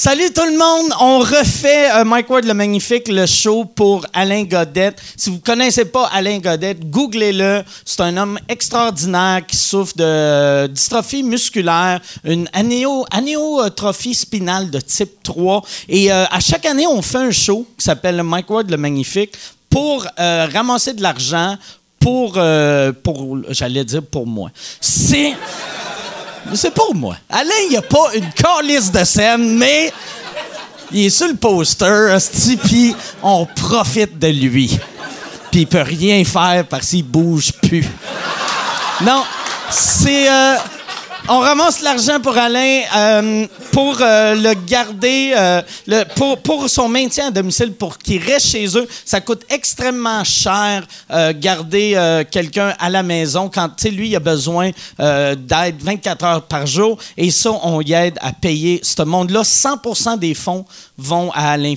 Salut tout le monde, on refait euh, Mike Ward le Magnifique, le show pour Alain Godette. Si vous connaissez pas Alain Godette, googlez-le. C'est un homme extraordinaire qui souffre de dystrophie musculaire, une anéo, anéotrophie spinale de type 3. Et euh, à chaque année, on fait un show qui s'appelle Mike Ward le Magnifique pour euh, ramasser de l'argent pour, pour j'allais dire pour moi. C'est... C'est pour moi. Alain, il a pas une calice de scène, mais il est sur le poster, puis on profite de lui. Puis il peut rien faire parce qu'il bouge plus. Non, c'est... euh, on ramasse l'argent pour Alain euh, pour euh, le garder, euh, pour, son maintien à domicile, pour qu'il reste chez eux. Ça coûte extrêmement cher garder quelqu'un à la maison quand, tu lui, a besoin d'aide 24 heures par jour. Et ça, on y aide à payer ce monde-là. 100% des fonds vont à Alain.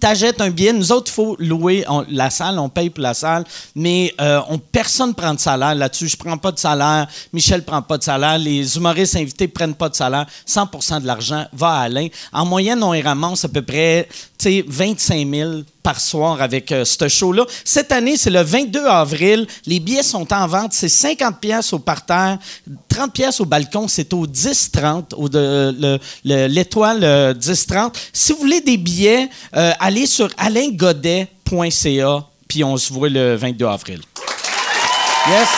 T'achètes un billet, nous autres, il faut louer la salle, on paye pour la salle, mais euh, on, personne ne prend de salaire là-dessus. Je prends pas de salaire, Michel prend pas de salaire, les humoristes invités prennent pas de salaire. 100% de l'argent va à Alain. En moyenne, on y ramasse à peu près tu sais, 25 000 par soir avec euh, ce show-là. Cette année, c'est le 22 avril. Les billets sont en vente. C'est 50 pièces au parterre, 30 pièces au balcon. C'est au 10-30, au de- le- le- l'étoile euh, 10-30. Si vous voulez des billets, euh, allez sur alaingodet.ca, puis on se voit le 22 avril. Yes.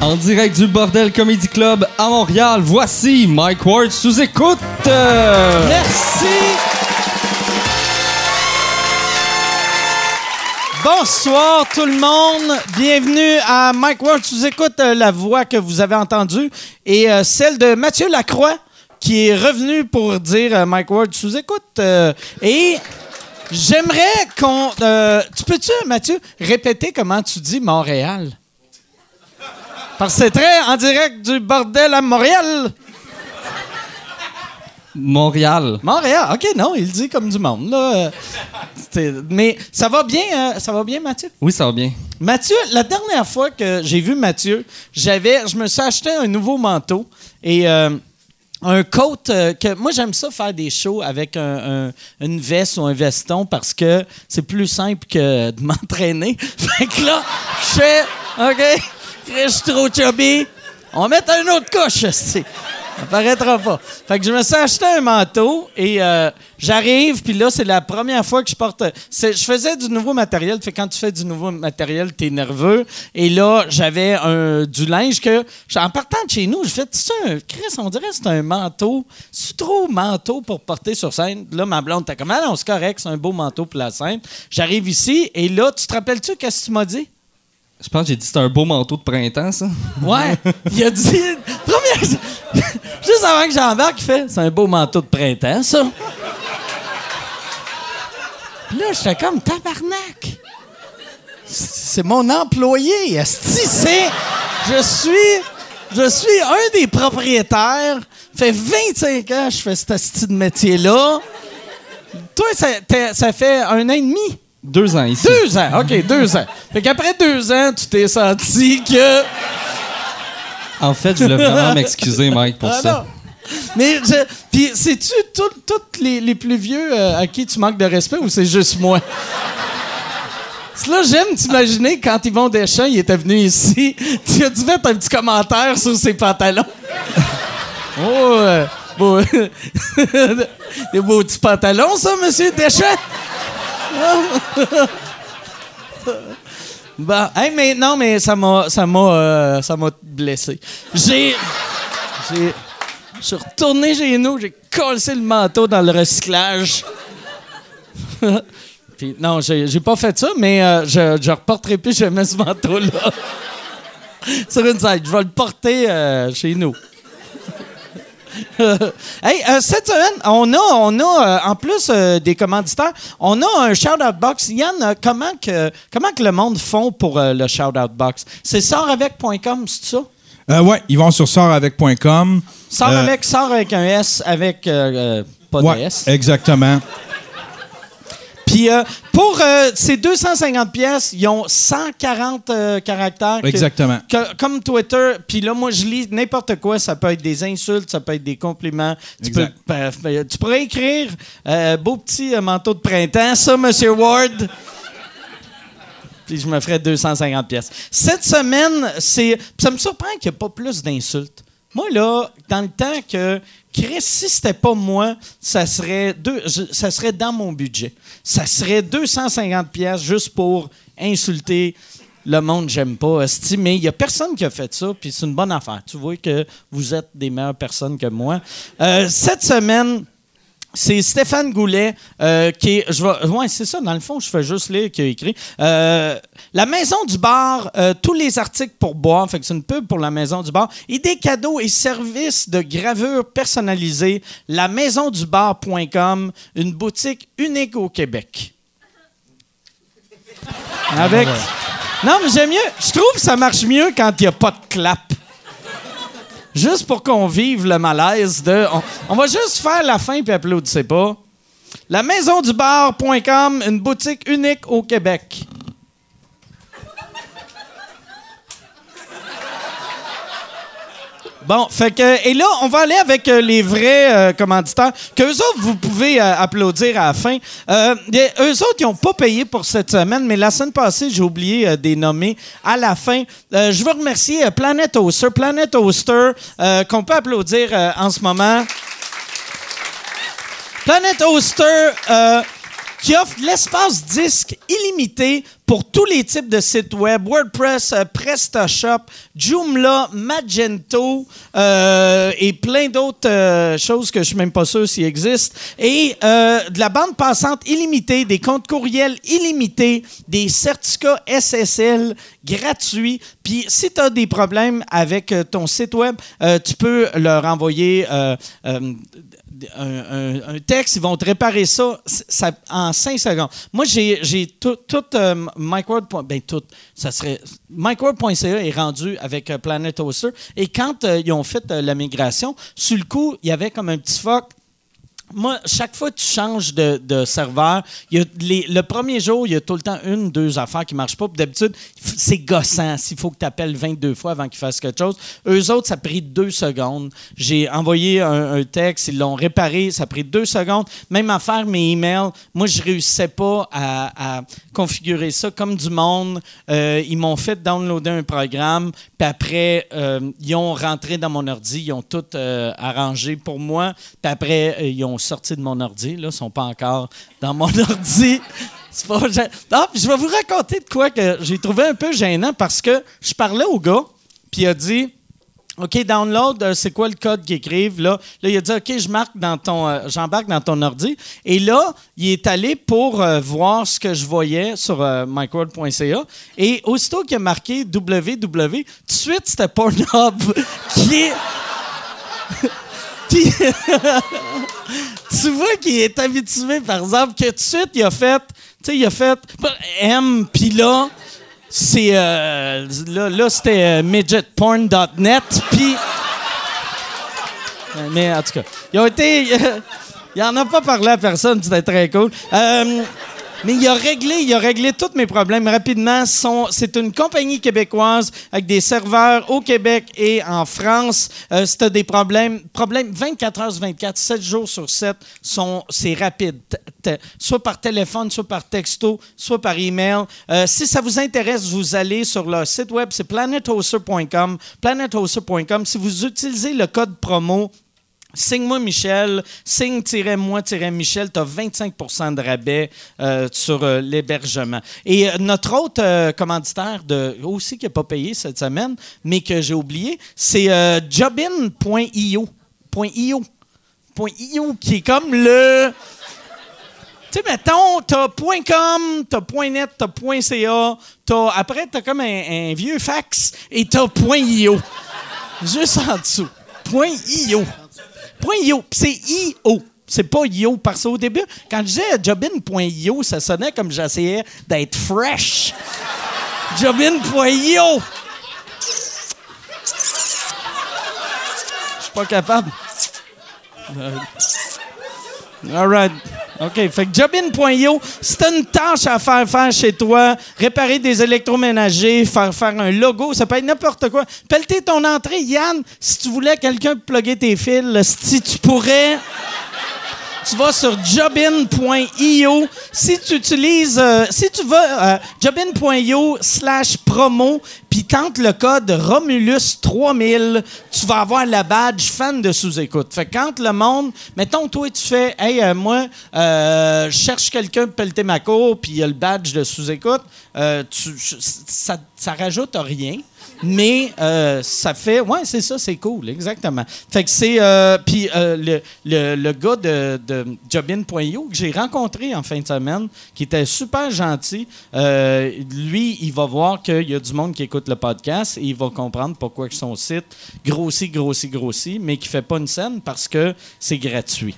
En direct du Bordel Comedy Club à Montréal, voici Mike Ward sous écoute. Merci. Bonsoir tout le monde. Bienvenue à Mike Ward. Tu écoutes euh, la voix que vous avez entendue et euh, celle de Mathieu Lacroix qui est revenu pour dire euh, Mike Ward sous écoute. et j'aimerais qu'on. tu peux-tu, Mathieu, répéter comment tu dis Montréal? Parce que c'est très en direct du bordel à Montréal. Montréal. Montréal, ok, non, il dit comme du monde. Là. C'est- Mais ça va bien, euh, ça va bien, Mathieu? Oui, ça va bien. Mathieu, la dernière fois que j'ai vu Mathieu, j'avais, je me suis acheté un nouveau manteau et euh, un coat euh, que moi j'aime ça faire des shows avec un- un- une veste ou un veston parce que c'est plus simple que de m'entraîner. Fait que là, je fais OK, je suis trop chubby. On va mettre une autre couche, esti. Ça paraîtra pas. Fait que je me suis acheté un manteau et euh, j'arrive, puis là, c'est la première fois que je porte. c'est- Je faisais du nouveau matériel. Fait que quand tu fais du nouveau matériel, t'es nerveux. Et là, j'avais un, du linge que, en partant de chez nous, je fais, c'est un, Chris, on dirait que c'est un manteau. C'est trop manteau pour porter sur scène. Là, ma blonde, t'as comme, ah non, c'est correct, c'est un beau manteau pour la scène. J'arrive ici, et là, tu te rappelles-tu qu'est-ce que tu m'as dit? Je pense que j'ai dit que c'était un beau manteau de printemps, ça. Ouais, il a dit. Première, juste avant que j'embarque, il fait C'est un beau manteau de printemps, ça. Puis là, j'étais comme tabarnak. C'est mon employé, esti, c'est. Je suis. Je suis un des propriétaires. fait 25 ans que je fais cet esti de métier-là. Toi, ça, ça fait un an et demi? Deux ans ici. Deux ans, OK, deux ans. Fait qu'après deux ans, tu t'es senti que. En fait, je voulais vraiment m'excuser, Mike, pour Ah ça. non. Mais, je- puis, c'est-tu tous les, les plus vieux euh, à qui tu manques de respect ou c'est juste moi? Là, j'aime t'imaginer quand Yvon Deschamps il était venu ici, tu as dû mettre un petit commentaire sur ses pantalons. oh, euh, beau, des beaux petits pantalons, ça, monsieur Deschamps? Hey, mais non, mais ça m'a, ça m'a, euh, ça m'a blessé. J'ai, j'ai, je suis retourné chez nous, j'ai collé le manteau dans le recyclage. Puis non, j'ai, j'ai pas fait ça, mais euh, je, je reporterai plus jamais ce manteau-là. Sur une scène, je vais le porter euh, chez nous. hey, euh, cette semaine, on a, on a euh, en plus euh, des commanditaires, on a un shout-out box. Yann, comment que, comment que le monde font pour le shout-out box? C'est sortavec.com, c'est ça? Ouais, ils vont sur sortavec.com. Sort avec, sort avec un S, avec pas de S. exactement. Puis euh, pour euh, ces 250 pièces, ils ont 140 euh, caractères. Exactement. que- comme Twitter. Puis là, moi, je lis n'importe quoi. Ça peut être des insultes, ça peut être des compliments. Tu, peux, pa- tu pourrais écrire euh, beau petit manteau de printemps, ça, Monsieur Ward. Puis je me ferais 250 pièces. Cette semaine, c'est ça me surprend qu'il n'y ait pas plus d'insultes. Moi là, dans le temps que Chris, si c'était pas moi, ça serait deux, ça serait dans mon budget. Ça serait 250 pièces juste pour insulter le monde j'aime pas, mais il y a personne qui a fait ça, puis c'est une bonne affaire. Tu vois que vous êtes des meilleures personnes que moi. Euh, cette semaine, c'est Stéphane Goulet euh, qui est. Je vais, ouais, c'est ça, dans le fond, je fais juste lire qui a écrit. Euh, la Maison du Bar, euh, tous les articles pour boire, fait que c'est une pub pour la Maison du Bar, et des cadeaux et services de gravure personnalisés. La maisondubar.com, une boutique unique au Québec. Avec. Non, mais j'aime mieux. Je trouve que ça marche mieux quand il n'y a pas de clap. Juste pour qu'on vive le malaise de. On, va juste faire la fin puis applaudissez pas. La maisondubar.com, une boutique unique au Québec. Bon, fait que, et là, on va aller avec euh, les vrais euh, commanditaires, que eux autres, vous pouvez euh, applaudir à la fin. Euh, eux autres, ils n'ont pas payé pour cette semaine, mais la semaine passée, j'ai oublié des nommer à la fin. Je veux remercier Planet Oster, Planet Oster, qu'on peut applaudir en ce moment. Planet Oster, qui offre l'espace disque illimité pour tous les types de sites web, WordPress, euh, PrestaShop, Joomla, Magento euh, et plein d'autres euh, choses que je suis même pas sûr s'ils existent. Et de la bande passante illimitée, des comptes courriels illimités, des certificats SSL gratuits. Puis si tu as des problèmes avec ton site web, tu peux leur envoyer un, texte, ils vont te réparer ça, en cinq secondes. Moi, j'ai tout, tout euh. Ben, tout. Ça serait. Est rendu avec euh, Planet Hoster. Et quand euh, ils ont fait la migration, sur le coup, il y avait comme un petit fuck. Moi, chaque fois que tu changes de, serveur, y a le premier jour, il y a tout le temps une, deux affaires qui ne marchent pas. D'habitude, c'est gossant s'il faut que tu appelles 22 fois avant qu'ils fassent quelque chose. Eux autres, ça a pris deux secondes. J'ai envoyé un, texte, ils l'ont réparé, ça a pris deux secondes. Même à faire mes emails, moi, je réussissais pas à, configurer ça comme du monde. Euh, ils m'ont fait downloader un programme, puis après, euh, ils ont rentré dans mon ordi, ils ont tout euh, arrangé pour moi, puis après, ils ont sorti de mon ordi. Là, ils sont pas encore dans mon ordi. Pas Non, puis je vais vous raconter de quoi que j'ai trouvé un peu gênant parce que je parlais au gars, puis il a dit OK, download, euh, c'est quoi le code qu'ils écrivent là? Là, il a dit OK, je marque dans ton euh, j'embarque dans ton ordi. Et là, il est allé pour euh, voir ce que je voyais sur euh. Et aussitôt qu'il a marqué www, tout de suite, c'était Pornhub qui est. qui- tu vois qu'il est habitué, par exemple, que tout de suite, il a fait. Tu sais, il a fait M, puis là. C'est euh, là, là c'était euh, midgetporn.net puis Euh, mais en tout cas, ils ont été il en a pas parlé à personne, c'était très cool. Mais il a réglé, il a réglé tous mes problèmes rapidement. C'est une compagnie québécoise avec des serveurs au Québec et en France. Euh, si t'as des problèmes, problèmes 24 heures sur 24, 7 jours sur 7, sont, c'est rapide. Soit par téléphone, soit par texto, soit par email. Euh, si ça vous intéresse, vous allez sur leur site web, c'est planethoster.com. Planethoster.com. Si vous utilisez le code promo Signe-moi Michel, signe-moi-michel, tu as 25% de rabais euh, sur euh, l'hébergement. Et euh, notre autre commanditaire aussi qui n'a pas payé cette semaine, mais que j'ai oublié, c'est jobin.io. .io. .io, qui est comme le... Tu sais, mettons, t'as .com, t'as .net, t'as .ca, t'as, après, t'as comme un, un vieux fax et t'as .io. Juste en dessous. .io. .io. C'est IO. C'est pas IO. Parce qu'au début, quand je disais jobin.io, ça sonnait comme j'essayais d'être fresh. jobin.io. Je suis pas capable. Euh, All right. OK. Fait que jobin.io, si t'as une tâche à faire faire chez toi, réparer des électroménagers, faire faire un logo, ça peut être n'importe quoi. Pelleter ton entrée, Yann, si tu voulais quelqu'un plugger tes fils, si tu pourrais tu vas sur jobin.io. Si tu utilises, euh, si tu vas euh, jobin.io slash promo, puis tente le code Romulus3000, tu vas avoir la badge fan de sous-écoute. Fait que quand le monde, mettons, toi, tu fais, hey, euh, moi, je cherche quelqu'un pour pelleter ma cour, puis il y a le badge de sous-écoute, ça, ça rajoute rien mais euh, ça fait. Ouais, c'est ça, c'est cool, exactement. Fait que c'est. Euh, puis euh, le, le, le, gars de, de Jobin.io que j'ai rencontré en fin de semaine, qui était super gentil, lui, il va voir qu'il y a du monde qui écoute le podcast et il va comprendre pourquoi son site grossit, grossit, grossit, mais qui fait pas une scène parce que c'est gratuit.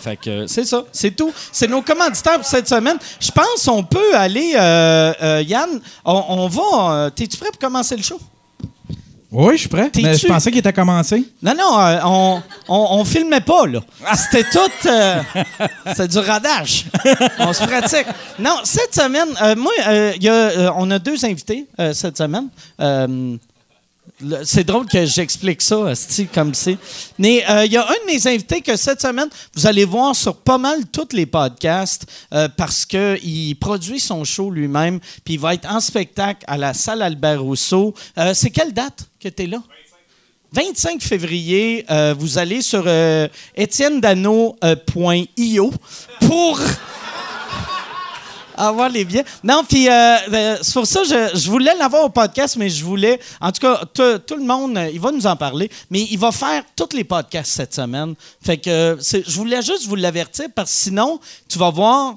Fait que c'est ça, c'est tout. C'est nos commanditaires pour cette semaine. Je pense qu'on peut aller, euh, euh, Yann, on, va. Euh, t'es-tu prêt pour commencer le show? Oui, je suis prêt. Mais je pensais qu'il était commencé. Non, non, on, on, filmait pas, là. C'était tout. c'est du radage. on se pratique. Non, cette semaine, moi, y a, on a deux invités cette semaine. C'est drôle que j'explique ça, comme c'est. Mais euh, il y a un de mes invités que cette semaine, vous allez voir sur pas mal tous les podcasts euh, parce qu'il produit son show lui-même, puis il va être en spectacle à la salle Albert Rousseau. Euh, c'est quelle date que tu es là? 25 février, vous allez sur etienne-dano.io pour avoir les biens. Non, puis euh, euh, c'est pour ça je, je voulais l'avoir au podcast, mais je voulais. En tout cas, tout le monde, euh, il va nous en parler, mais il va faire tous les podcasts cette semaine. Fait que je voulais juste vous l'avertir parce que sinon, tu vas voir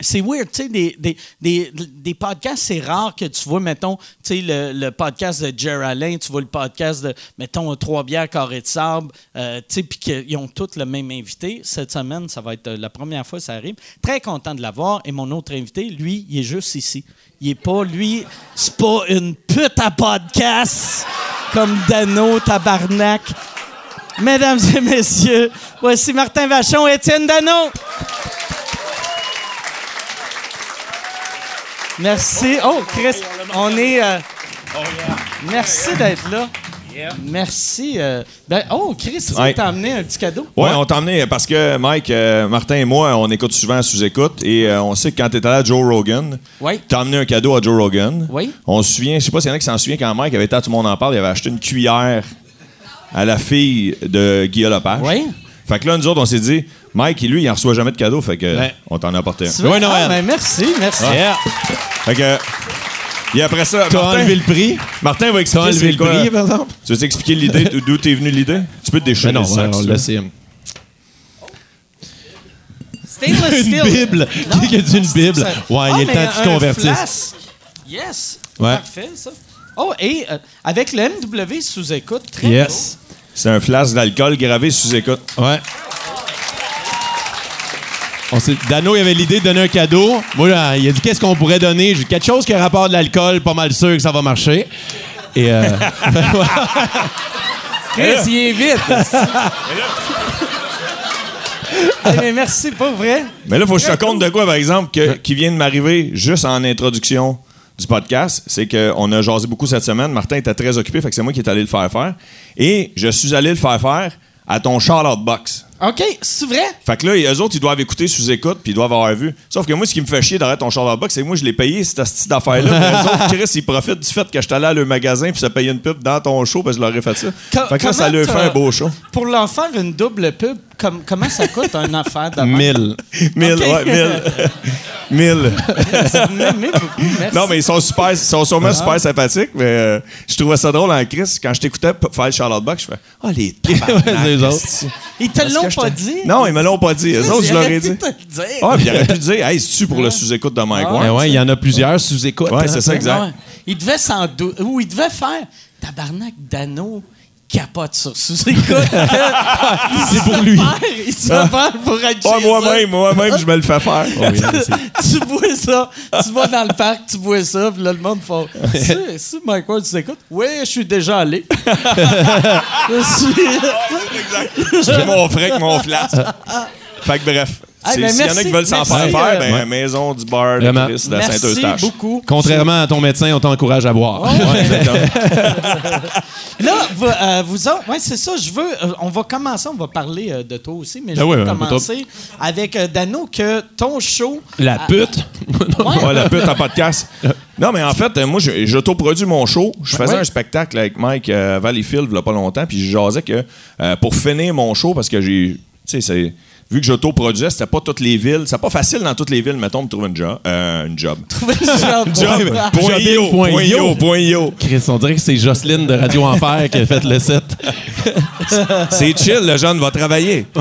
c'est weird, tu sais, des, des, des, des, podcasts, c'est rare que tu vois, mettons, tu sais, le, le, podcast de Jerry Alain, tu vois le podcast de, mettons, Trois bières carré de sable, euh, tu sais, puis qu'ils ont tous le même invité. Cette semaine, ça va être euh, la première fois que ça arrive. Très content de l'avoir. Et mon autre invité, lui, il est juste ici. Il est pas, lui, c'est pas une pute à podcast comme Dano, tabarnak. Mesdames et messieurs, voici Martin Vachon et Étienne Dano. Merci. Oh, Chris, on est. Euh, merci d'être là. Merci. Euh, ben, oh, Chris, tu t'as amené un petit cadeau? Oui, on t'a amené parce que Mike, euh, Martin et moi, on écoute souvent sous-écoute et on sait que quand tu étais allé à Joe Rogan, oui. tu as amené un cadeau à Joe Rogan. Oui. On se souvient, je sais pas s'il y en a qui s'en souviennent quand Mike avait été à Tout le monde en parle, il avait acheté une cuillère à la fille de Guillaume Lepage. Oui. Fait que là, nous autres, on s'est dit, Mike, lui, il en reçoit jamais de cadeau, fait que on t'en a apporté un. Oui, Noël. Ah, ben, merci, merci. Fait que. Et après ça, T'as enlevé le prix? Martin va expliquer enlevé le prix, par exemple? Tu veux expliquer l'idée, d'où t'es venu l'idée? Tu peux te déchirer non, sac, on le sait. Stainless Une Bible! Qui a dit une Bible? Ouais, il est ah, temps que tu convertisses. Yes! Ouais. Parfait, ça. Oh, et euh, avec le MW sous écoute, très Yes. C'est un flasque d'alcool gravé sous écoute. Ouais. On Dano, il avait l'idée de donner un cadeau. Moi, il a dit qu'est-ce qu'on pourrait donner? J'ai quelque chose qui a rapport de l'alcool, pas mal sûr que ça va marcher. Et. Euh, Chris, il est vite. mais merci, pas vrai. Mais là, il faut que je te compte de quoi, par exemple, qui vient de m'arriver juste en introduction du podcast. C'est qu'on a jasé beaucoup cette semaine. Martin était très occupé, fait que c'est moi qui est allé le faire faire. Et je suis allé le faire faire à ton Charlotte Box. OK, c'est vrai? Fait que là, eux autres, ils doivent écouter sous écoute puis ils doivent avoir vu. Sauf que moi, ce qui me fait chier d'arrêter ton Charlotte Box, c'est que moi, je l'ai payé, cette petite affaire-là. Mais eux autres, Chris, ils profitent du fait que je suis allé à le magasin puis ça payait une pub dans ton show parce que je leur ai fait ça. fait que là, ça leur fait un beau show. Pour leur faire une double pub, comment ça coûte une affaire de 1000. 1000, ouais, 1000. 1000. non, mais ils sont super, ils sont sûrement ah. super sympathiques, mais euh, je trouvais ça drôle en Chris. Quand je t'écoutais faire le Charlotte Box, je fais Ah, oh, les les autres. Ils te l'ont pas dit? Non, ils me l'ont pas dit. Eux autres, je leur ai dit. Ah, puis il aurait pu dire Hey, c'est-tu pour le sous-écoute de Mike Ward? Ouais, il y en a plusieurs sous-écoutes. Ouais, c'est ça, exact. Il devait doute. Ou il devait faire Tabarnak d'anneau capote sur sous-écoute. c'est pour lui. il se fait faire pour être oh, Moi-même, moi-même, je me le fais faire. Oh, tu bois ça, tu vas dans le parc, tu bois ça, puis là, le monde fait Si Mike Ward, tu écoutes Oui, je suis déjà allé. je suis. J'ai mon frère mon flasque. Fait que bref. Ah, ben, S'il y en a qui veulent s'en faire faire, ben, ouais. maison du bar de Vraiment. Chris de Merci Saint-Eustache. beaucoup. Contrairement à ton médecin, on t'encourage à boire. Là, vous, euh, vous autres, ouais, c'est ça, je veux, euh, on va commencer, on va parler euh, de toi aussi, mais je Ah veux ouais, ouais, commencer avec euh, Dano, que ton show... La pute. Ouais. Ouais, la pute en podcast. Non, mais en fait, euh, moi, je- j'autoproduis mon show. Je faisais Ouais. un spectacle avec Mike euh, Valleyfield il y a pas longtemps, puis je jasais que euh, pour finir mon show, parce que j'ai. Tu sais, c'est. Vu que j'autoproduisais, c'était pas toutes les villes. C'est pas facile dans toutes les villes, mettons, de trouver une job. Euh, une job. Trouver genre de- Job. Point Jobin, io, point point io. io, point io. Chris, on dirait que c'est Jocelyne de Radio Enfer qui a fait le set. C'est chill, le jeune va travailler.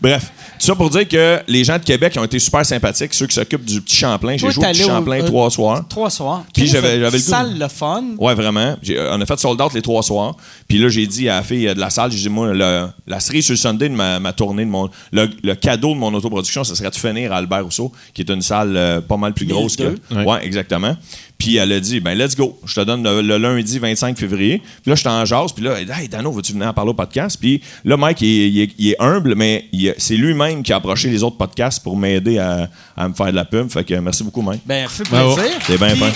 Bref, tout ça pour dire que les gens de Québec ont été super sympathiques, ceux qui s'occupent du petit Champlain. J'ai joué au petit Champlain euh, trois soirs. Trois soirs. Puis j'avais- le. Salle le fun. Ouais, vraiment. J'ai- on a fait sold out les trois soirs. Puis là, j'ai dit à la fille de la salle, j'ai dit, moi, le- la cerise sur le Sunday de ma, tournée, de mon, le, cadeau de mon autoproduction, ce serait de finir à Albert Rousseau, qui est une salle euh, pas mal plus grosse que. 1002. Ouais. Ouais, exactement. Puis elle a dit, ben let's go. Je te donne le, le lundi 25 février. Puis là, je t'en jase. Puis là, hey, Dano, veux-tu venir en parler au podcast? Puis là, Mike, il est, il est- il est humble, mais il- c'est lui-même qui a approché les autres podcasts pour m'aider à, à me faire de la pub. Fait que merci beaucoup, Mike. Ben, fait plaisir. C'est bien fin.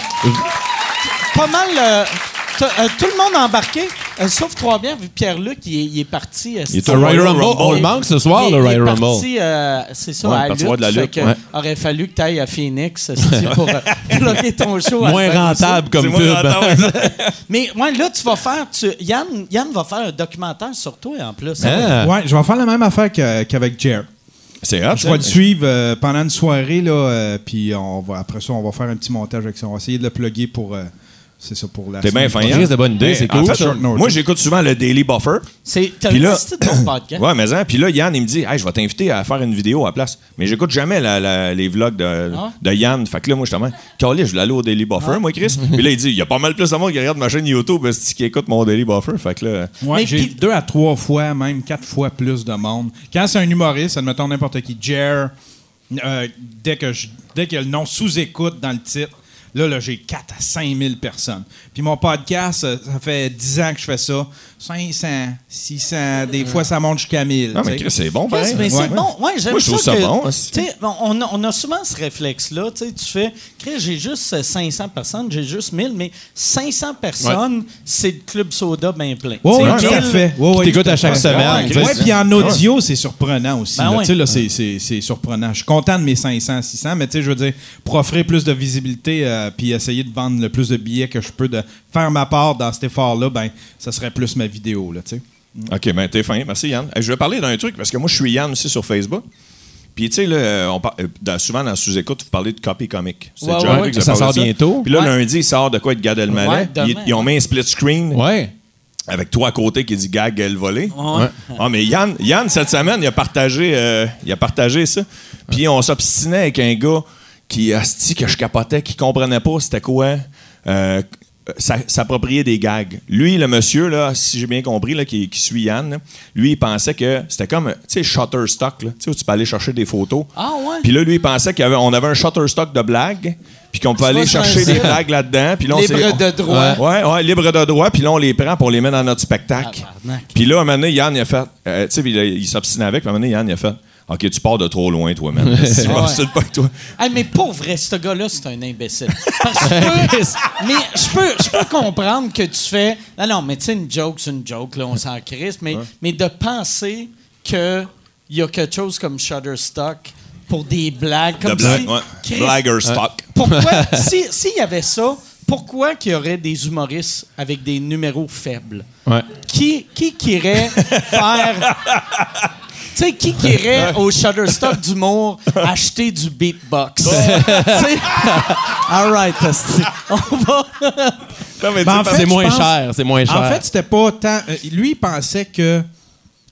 Pas mal. euh, euh, tout le monde a embarqué, euh, sauf Trois-Bières, vu Pierre-Luc, il, est- il est parti. euh, Il est c'est- au Royal Rumble, Rumble. on le manque ce soir, il, le il Royal est Rumble. parti, euh, c'est ça, Ouais, à voir de la Fait lutte, ouais. aurait fallu que tu ailles à Phoenix pour bloquer ton show. Moins rentable comme pub. rentable. Mais ouais, là, tu vas faire. tu- Yann, Yann va faire un documentaire sur toi en plus. Ah. Ouais, je vais faire la même affaire qu'avec Jer. C'est hot. Je vais le suivre euh, pendant une soirée, là, euh, puis on va, après ça, on va faire un petit montage avec ça. On va essayer de le plugger pour. euh, c'est ça, pour la. T'es bien fin. Chris, de bonne idée, c'est cool, fait, ça. Moi, j'écoute souvent le Daily Buffer. C'est là- ton podcast. Ouais, mais hein, puis là, Yann, il me dit, hey, je vais t'inviter à faire une vidéo à la place. Mais j'écoute jamais la- la- les vlogs de, Ah. de Yann. Fait que là, moi, justement, Calais, je voulais aller au Daily Buffer, moi, Chris. puis là, il dit, il y a pas mal plus de monde qui regarde ma chaîne YouTube c'est qui écoute mon Daily Buffer. Fait que là, Ouais, Mais j'ai deux à trois fois, même quatre fois plus de monde. Quand c'est un humoriste, admettons n'importe qui, Jer, euh, dès que je, dès qu'il y a le nom sous-écoute dans le titre, là, là j'ai 4 à 5 000 personnes. Puis mon podcast, euh, ça fait 10 ans que je fais ça. 500, 600, des fois ça monte jusqu'à 1000. non, mais. Chris, c'est bon, pareil. mais c'est bon. Ouais, j'aime Moi, je trouve ça ça que, bon, tu aussi. sais, bon, on, a, on a souvent ce réflexe-là. Tu sais, tu fais, Chris, j'ai juste euh, 500 personnes, j'ai juste 1000, mais 500 personnes, c'est le club soda bien plein. Ouais, tout à 1000, fait. Ouais, ouais, t'écoutes à chaque semaine, ouais, puis en audio, c'est surprenant aussi. Ben là. c'est- c'est c'est surprenant. Je suis content de mes 500, 600, mais tu sais, je veux dire, pour offrir plus de visibilité euh, puis essayer de vendre le plus de billets que je peux, de faire ma part dans cet effort-là, ben, ça serait plus ma vidéo, là, tu sais. OK, ben t'es fin. Merci, Yann. Hey, je vais parler d'un truc, parce que moi, je suis Yann aussi sur Facebook. Puis, tu sais, là, euh, on par- euh, dans- souvent dans sous-écoute, vous parlez de copy comic. C'est Ouais, déjà ouais, ouais. Ça avez sort de bientôt. Puis là, Ouais. lundi, il sort de quoi être Gad Elmaleh. Ouais, demain, ils, ils ont mis un split screen. Ouais. avec toi à côté qui dit gag elle volée. Ouais. Ah mais Yann, Yann cette semaine il a partagé euh, il a partagé ça. Puis on s'obstinait avec un gars qui asti que je capotais qui comprenait pas c'était quoi euh, s'approprier des gags. Lui le monsieur là si j'ai bien compris là qui, qui suit Yann, là, lui il pensait que c'était comme tu sais Shutterstock là, où tu peux aller chercher des photos. Ah ouais? Puis là lui il pensait qu'on avait, un Shutterstock de blagues puis qu'on pouvait aller chercher des blagues là-dedans puis là on Libre de droit. Ouais, ouais, libre de droit, puis là, on les prend pour les mettre dans notre spectacle. Tabarnak. Puis là, à un moment donné, Yann, il a fait. euh, tu sais, il s'obstinait avec, puis à un moment donné, Yann, il a fait. OK, tu pars de trop loin, toi, man. Si je Ouais. pas toi. Hey, mais pour vrai, ce gars-là, c'est un imbécile. Parce que je peux, mais je peux, je peux comprendre que tu fais. Non, non, mais tu sais, une joke, c'est une joke, là, on s'en crisse, mais, mais de penser qu'il y a quelque chose comme Shutterstock pour des blagues. Comme blague, si- ouais. Chris, Blagger stock. Pourquoi, si- s'il y avait ça, pourquoi qu'il y aurait des humoristes avec des numéros faibles? Ouais. Qui, qui qui irait faire. Tu sais, qui qui irait au Shutterstock d'humour acheter du beatbox? Tu sais? All right. On va. Non, mais Ben, en fait, C'est je moins pense- cher, c'est moins cher. En fait, c'était pas tant. euh, lui, il pensait que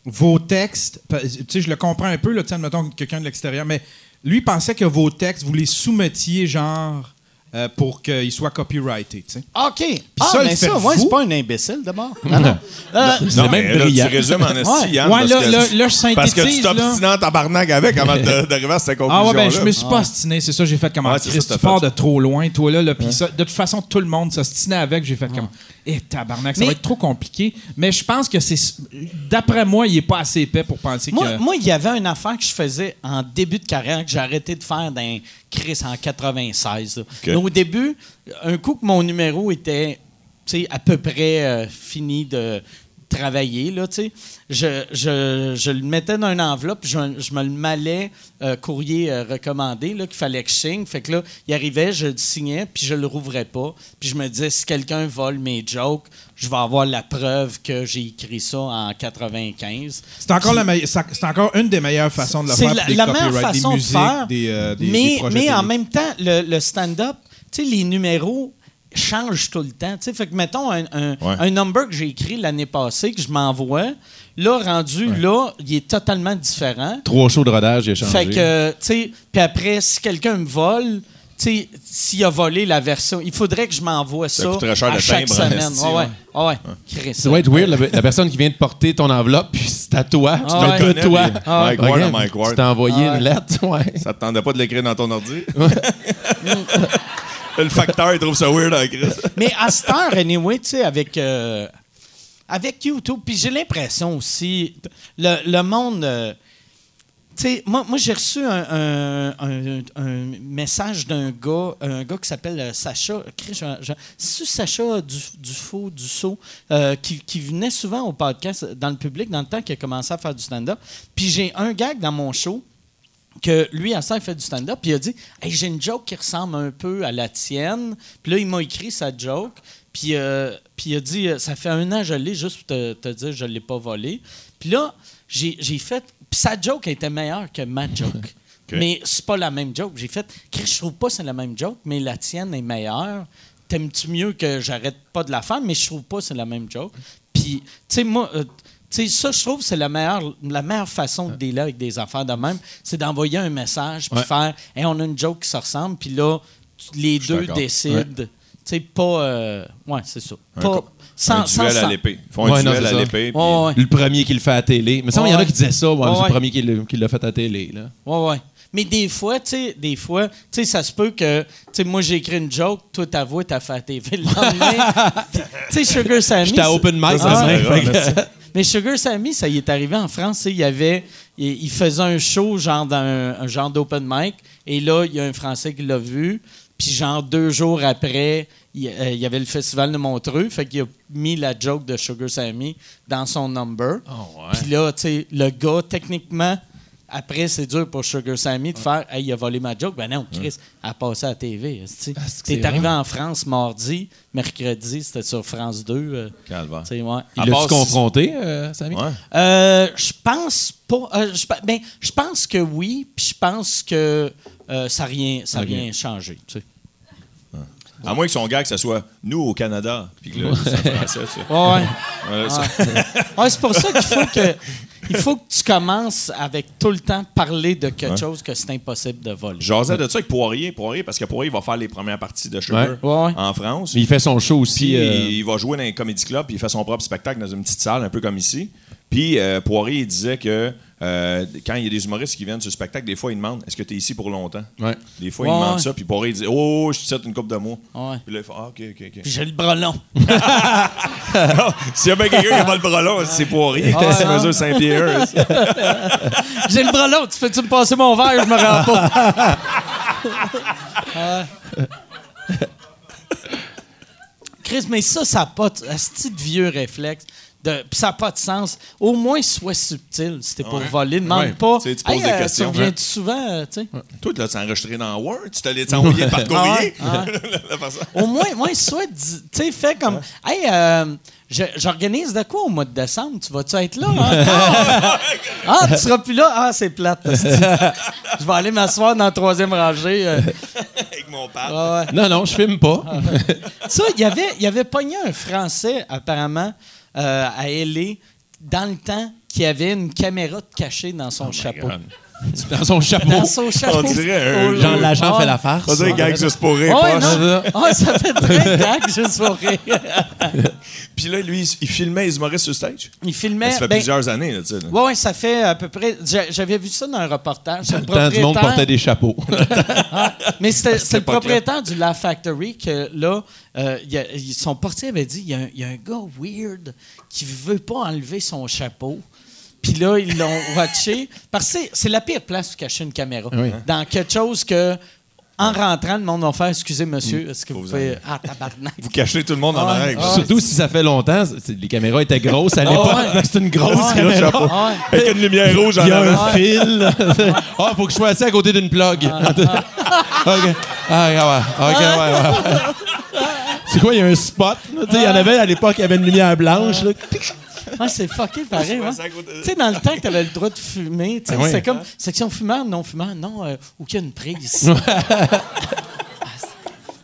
vos textes. pa- Tu sais, je le comprends un peu, là, tu sais, admettons quelqu'un de l'extérieur, mais lui, il pensait que vos textes, vous les soumettiez, genre, euh, pour qu'il soit copyrighté. tu sais. OK. ah, ça, mais ça, ouais, c'est pas un imbécile d'abord. Non, non. Euh, même mais là, tu résumes en esti, Ouais. Yann, Ouais, parce là, que- là, là, je Parce que tu t'obstines en tabarnak avec avant de- d'arriver à cette conclusion Ah ouais, ben je me suis pas ostiné, c'est ça, j'ai fait comme ah, c'est Chris, ça, t'as tu pars de trop loin, toi là, là puis ça, de toute façon tout le monde s'ostinait avec, j'ai fait comme eh tabarnak, ça Mais- va être trop compliqué, mais je pense que c'est d'après moi, il est pas assez épais pour penser Moi, que moi, il y avait une affaire que je faisais en début de carrière que j'ai arrêté de faire dans Chris en 96. là. Mais au début, un coup que mon numéro était tu sais, à peu près euh, fini de travailler, là, tu sais, je, je, je le mettais dans une enveloppe, je, je me le malais euh, courrier euh, recommandé, qu'il fallait que je signe. Fait que là, il arrivait, je le signais, puis je le rouvrais pas. Puis je me disais, si quelqu'un vole mes jokes, je vais avoir la preuve que j'ai écrit ça en 95. c'est encore la c'est encore une des meilleures façons de le C'est faire la, pour des la meilleure copyrights, façon des de musiques, faire. des, euh, des- mais des mais en même temps, le, le stand-up, tu sais, les numéros changent tout le temps. Tu sais, fait que, mettons, un, un, Ouais. un number que j'ai écrit l'année passée, que je m'envoie, là, rendu là, il est totalement différent. Trois shows de rodage, il a changé. Fait que, tu sais, puis après, si quelqu'un me vole, tu sais, s'il a volé la version, il faudrait que je m'envoie ça, coûterait cher à le chaque timbre, semaine. esti, Ouais, ouais. ouais. Ah ouais. Ça doit être weird, la, la personne qui vient de porter ton enveloppe, puis c'est à toi. Ah c'est ouais. à connais, toi. Mike Ward à Mike Ward. Tu t'as envoyé Ah ouais. une lettre, ouais. Ça te tentait pas de l'écrire dans ton ordi? le facteur, il trouve ça weird en Chris. Mais à cette heure, anyway, tu sais, avec, euh, avec YouTube, puis j'ai l'impression aussi, le, le monde. euh, tu sais, moi, moi j'ai reçu un, un- message d'un gars, un gars qui s'appelle euh, Sacha. C'est Sacha du, Dufaux, Dussault, euh, qui, qui venait souvent au podcast dans le public dans le temps qu'il a commencé à faire du stand-up. Puis j'ai un gag dans mon show que lui, à ça, il fait du stand-up, puis il a dit Hey, j'ai une joke qui ressemble un peu à la tienne. Puis là, il m'a écrit sa joke, puis, euh, puis il a dit euh, Ça fait un an que je l'ai, juste pour te, te dire je ne l'ai pas volé. Puis là, j'ai j'ai fait. Puis sa joke était meilleure que ma joke. Mais c'est pas la même joke. J'ai fait je trouve pas que c'est la même joke, mais la tienne est meilleure. T'aimes-tu mieux que j'arrête pas de la faire, mais je trouve pas que c'est la même joke. Puis, tu sais, moi. euh, ça, je trouve que c'est la meilleure, la meilleure façon de dealer avec des affaires de même, c'est d'envoyer un message puis Ouais. faire Hey, on a une joke qui se ressemble, puis là, les deux décident. Tu sais, pas. euh, ouais, c'est ça. Un Pas, sans, un sans duel à l'épée. Ils font un Ouais, non, duel c'est à ça. l'épée. puis- Ouais, ouais. Le premier qui le fait à la télé. Mais ça, il y en Ouais. a qui disaient ça. ouais, Ouais, c'est ouais. le premier qui l'a qui l'a fait à la télé. Là. Ouais, ouais. Mais des fois, tu sais, des fois, tu sais, ça se peut que, tu sais, moi, j'ai écrit une joke, toi, t'avoues, t'as fait à TV le lendemain. Tu sais, Sugar Sammy. J'étais à open mic Ah, que- Mais Sugar Sammy, ça y est arrivé en France. tu sais, Il y avait, il, il faisait un show genre dans un, un genre d'open mic, et là, il y a un Français qui l'a vu. Puis genre deux jours après, il, euh, il y avait le festival de Montreux, fait qu'il a mis la joke de Sugar Sammy dans son number. Puis là, tu sais, le gars, techniquement, après, c'est dur pour Sugar Sammy de faire Hey, il a volé ma joke. Ben non, Chris, elle a passé à la TV. Ah, T'es arrivé en France mardi, mercredi, c'était sur France 2. euh, Calvaire. ouais. Il si- confronté, euh? Ouais. Euh, je pense pas. je, ben, je pense que oui, puis je pense que ça n'a rien, changé. tu sais. À moins que son gag, que ce soit nous au Canada. Puis que là, c'est en français. Ouais, ouais. Ça- Ouais, c'est pour ça qu'il faut que, il faut que tu commences avec tout le temps parler de quelque Ouais. chose que c'est impossible de voler. J'osais de ça avec Poirier, Poirier, parce que Poirier va faire les premières parties de Sugar Ouais. Ouais, ouais. en France. Il fait son show aussi. Puis euh, il va jouer dans un comedy club, puis il fait son propre spectacle dans une petite salle, un peu comme ici. Puis euh, Poirier, il disait que euh, quand il y a des humoristes qui viennent sur le spectacle, des fois, ils demandent Est-ce que tu es ici pour longtemps? Ouais. Des fois, Ouais, ils demandent ouais. ça, puis Poirier, il dit Oh, je te souhaite une coupe de mois. Puis là, il fait Ah, ok, ok, ok. Puis j'ai le bras long. S'il y a bien quelqu'un qui n'a pas le bras long, c'est. Ah ouais, C'est mesure 5 pieds 1. J'ai le bras long. Tu fais-tu me passer mon verre? Je me rends pas. Chris, mais ça, ça n'a pas. Un petit vieux réflexe. De, puis ça n'a pas de sens. Au moins, sois subtil si t'es pour voler. Demande Ouais. pas. Tu sais, tu poses Hey, des euh, questions, Tu reviens-tu souvent? euh, tu sais? Toi, tu l'as enregistré dans Word? Tu t'allais t'envoyer par courrier? Ah La personne. Au moins, moins soit, dis- tu sais, fais comme, hey, euh, j'organise de quoi au mois de décembre? Tu vas-tu être là? encore? ah, tu seras plus là? Ah, c'est plate. Je vais aller m'asseoir dans la troisième rangée. euh. Avec mon père. Ouais, ouais. Non, non, je filme pas. Ça, il y avait, il y avait pogné un Français, apparemment, euh, à L.A., dans le temps, qui avait une caméra cachée dans son chapeau. God. Dans son chapeau. dans son chapeau. On dirait un- Au- Genre, l'agent Ah. fait la farce. On dirait gag juste pour rire. Poche. non. Ah, ça fait très gag juste pour rire. Puis là, lui, il filmait les humoristes sur stage? Il filmait. Ça fait ben, plusieurs années, là, tu sais. là. Ouais, ça fait à peu près. j'a- J'avais vu ça dans un reportage. Dans le le temps du monde propriétaire- portait des chapeaux. Mais c'était c'est le clair. propriétaire du La Factory que là, euh, y a- son portier avait dit il y, a un- il y a un gars weird qui veut pas enlever son chapeau. Puis là, ils l'ont watché. Parce que c'est- la pire place pour cacher une caméra. Oui. Dans quelque chose que, en rentrant, le monde va faire Excusez, monsieur, est-ce que vous vous pouvez. Ah, tabarnak. Vous cachez tout le monde en Ah, arrière. ah. Surtout si ça fait longtemps. Les caméras étaient grosses à l'époque. ouais. mais C'est une grosse Ouais. caméra. Ah ouais. Avec une lumière rouge en Il y a un fil. Ah, faut que je sois assis à côté d'une plug. OK. Ah, ouais. OK, ouais, ouais. C'est quoi, il y a un spot? là? Tu sais, Il y en avait à l'époque, il y avait une lumière blanche. là. Ah, c'est fucké pareil. Hein. Tu sais, dans le temps que tu avais le droit de fumer, Ah ouais. c'était comme section fumeur, non fumeur, non, euh, aucune prise.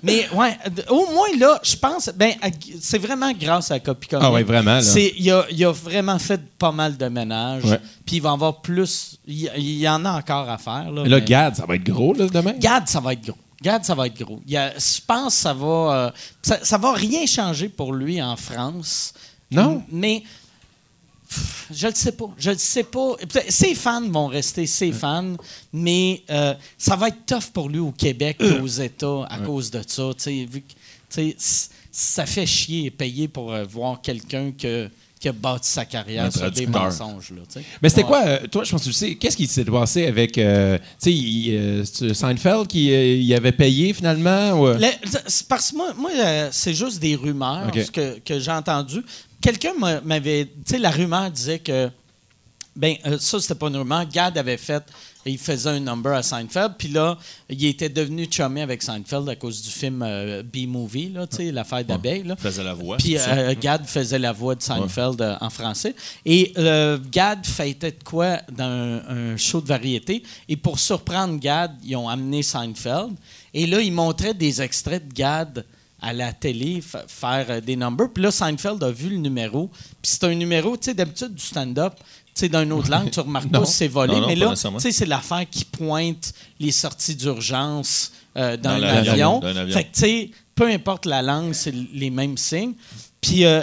Mais ouais, au moins là, je pense, ben, c'est vraiment grâce à Copy Comic. Ah ouais, vraiment, là. C'est, il, a, il a vraiment fait pas mal de ménage. Ouais. Puis il va en avoir plus. Il, y- il y en a encore à faire. Là, Mais Là, mais- Gad, ça va être gros là, demain? Gad, ça va être gros. Gad, ça va être gros. Il y a- je pense que ça va. euh, ça, ça va rien changer pour lui en France. Non? Mais. Je le sais pas. Je le sais pas. Ses fans vont rester ses fans, mais euh, ça va être tough pour lui au Québec qu'aux États à cause de ça. Vu que, ça fait chier payer pour euh, voir quelqu'un que- qui a bâti sa carrière sur des mensonges. Là. Mais c'était Ouais. quoi, euh, toi, je pense que tu sais, qu'est-ce qui s'est passé avec, euh, tu sais, il- euh, Seinfeld qui euh, il avait payé finalement? Ou, euh? Le- c'est parce que moi, moi euh, c'est juste des rumeurs que, que j'ai entendu. Quelqu'un m'a- m'avait. Tu sais, la rumeur disait que. Ben, euh, ça, c'était pas une rumeur. Gad avait fait. Il faisait un number à Seinfeld, puis là, il était devenu chumé avec Seinfeld à cause du film euh, B-Movie, là, tu sais, l'affaire d'abeille. Il faisait la voix. Puis euh, Gad faisait la voix de Seinfeld en français. Et Gad fêtait de quoi dans un, un show de variété. Et pour surprendre Gad, ils ont amené Seinfeld. Et là, ils montraient des extraits de Gad à la télé fa- faire euh, des numbers. Puis là, Seinfeld a vu le numéro. Puis c'est un numéro, tu sais, d'habitude du stand-up, tu sais, d'une autre langue, tu remarques pas si c'est volé. Non, non, mais là, tu nécessairement. sais, c'est l'affaire qui pointe les sorties d'urgence euh, dans, Dans l'avion. avion. Fait que, tu sais, peu importe la langue, c'est les mêmes signes. Puis, euh,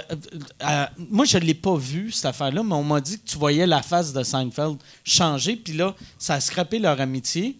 euh, moi, je ne l'ai pas vu, cette affaire-là, mais on m'a dit que tu voyais la face de Seinfeld changer. Puis là, ça a scrappé leur amitié.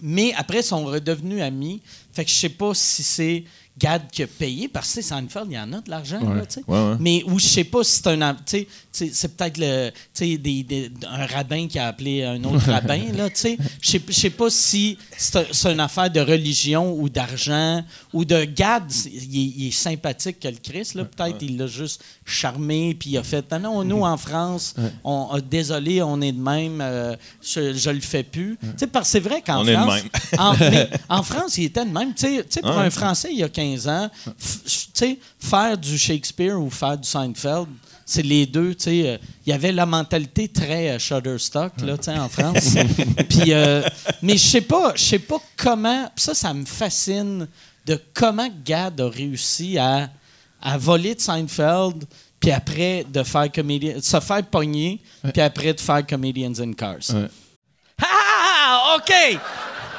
Mais après, ils sont redevenus amis. Fait que je sais pas si c'est Gad qui a payé, parce que tu sais, Seinfeld, il y en a de l'argent, là, tu sais. Ouais, ouais. Mais ou je sais pas si c'est un. tu sais, c'est peut-être le. tu sais, des- des- un rabbin qui a appelé un autre rabbin, là, tu sais. Je sais- pas si c'est un- c'est une affaire de religion ou d'argent ou de Gad. Il est, sympathique que le Christ, là. Peut-être il l'a juste charmé, puis il a fait. Non, non, nous, en France, on, ah, désolé, on est de même, euh, je, je le fais plus. Tu sais, parce que c'est vrai qu'en On est de France. même. en, mais en France, il était de même. Tu sais- pour Ah. un Français, il y a 15 ans, f- tu sais, faire du Shakespeare ou faire du Seinfeld, c'est les deux. tu sais, euh, Il y avait la mentalité très euh, Shutterstock là, tu sais, en France. Puis, euh, mais je sais pas, je sais pas comment. Ça, ça me fascine de comment Gad a réussi à, à voler de Seinfeld, puis après de faire comédien, se faire pogner, puis après de faire Comedians in Cars. Ouais. Ah, OK!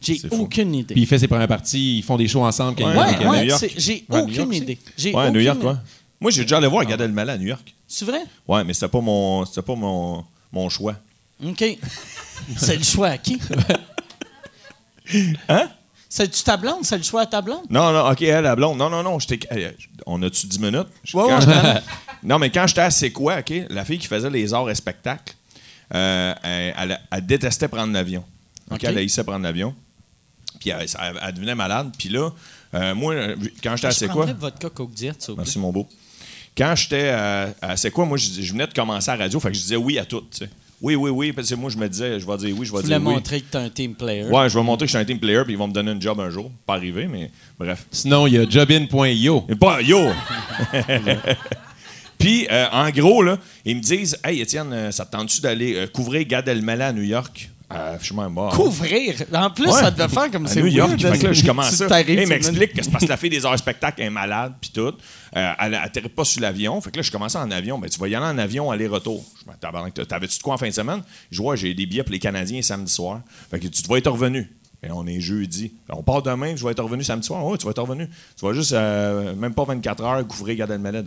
J'ai aucune idée. Puis il fait ses premières parties, ils font des shows ensemble. quand il est Ouais, Ouais, ouais, New York. c'est- j'ai aucune idée. J'ai Ouais, New York, quoi. Moi, j'ai déjà allé voir Gad Elmaleh à New York. C'est vrai? Ouais, mais c'était pas mon, c'était pas mon, mon choix. OK. c'est le choix à qui? Hein? C'est-tu ta blonde? C'est le choix à ta blonde? Non, non, OK, elle, la blonde. Non, non, non, j'étais... eh, On a-tu 10 minutes? Quand. Non, mais quand j'étais à C'est quoi, OK, la fille qui faisait les arts et spectacles, euh, elle, elle- elle détestait prendre l'avion. OK, OK. Elle haïssait prendre l'avion. Puis elle, elle- elle devenait malade. Puis là, euh, moi, quand j'étais à Je C'est quoi... votre coke diète. Merci, mon beau. Quand j'étais à, à C'est quoi, moi, je, je venais de commencer à la radio, fait que je disais oui à tout, tu sais. Oui, oui, oui, parce que moi, je me disais, je vais dire oui, je vais Je voulais dire oui. montrer que tu es un team player. Ouais, je vais montrer que je suis un team player, puis ils vont me donner un job un jour. Pas arrivé, mais bref. Sinon, il y a jobin.io. Mais pas yo! Puis, euh, en gros, là, ils me disent Hey, Étienne, euh, ça te tente-tu d'aller euh, couvrir Gad Elmaleh à New York? Euh, je suis même mort. Couvrir. En plus, Ouais. ça devait faire comme c'est New York. Fait que là, je commence m'explique que c'est parce que la fille des arts et spectacles est malade, puis tout. Euh, elle atterrit pas sur l'avion. Fait que là, je commence en avion. Ben, tu vas y aller en avion, aller-retour. Je T'avais-tu de quoi en fin de semaine? Je vois, j'ai des billets pour les Canadiens samedi soir. Fait que tu dois être revenu. Et on est jeudi. On part demain, je vais être revenu samedi soir. Oui, tu vas être revenu. Tu vas juste, euh, même pas 24 heures, couvrir Gad Elmaleh.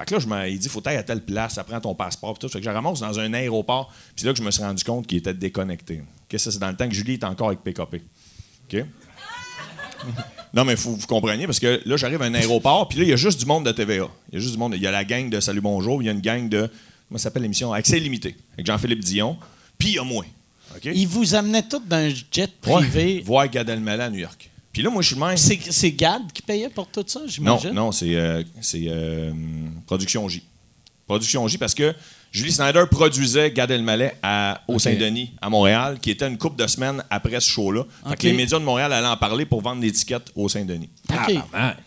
Fait que là, je me, il dit, faut aller à telle place, ça prend ton passeport, puis tout. Fait que je ramasse dans un aéroport, puis c'est là que je me suis rendu compte qu'il était déconnecté. Ça, c'est dans le temps que Julie était encore avec PKP. OK? Non, mais faut, vous compreniez, parce que là, j'arrive à un aéroport, puis là, il y a juste du monde de TVA. Il y a juste du monde. Il y a la gang de Salut Bonjour, il y a une gang de. Comment ça s'appelle l'émission? Accès limité, avec Jean-Philippe Dion, puis il y a moi. OK? Ils vous amenaient tous dans un jet Ouais, privé. voir Gad Elmaleh à New York. Puis là, moi, je suis le même. C'est Gad qui payait pour tout ça, Non, j'imagine? non, c'est euh, c'est, euh, Production J. Production J parce que Julie Snyder produisait Gad Elmaleh à, au Saint-Denis, à Montréal, qui était une couple de semaines après ce show-là. Fait Ok. que les médias de Montréal allaient en parler pour vendre l'étiquette au Saint-Denis. OK.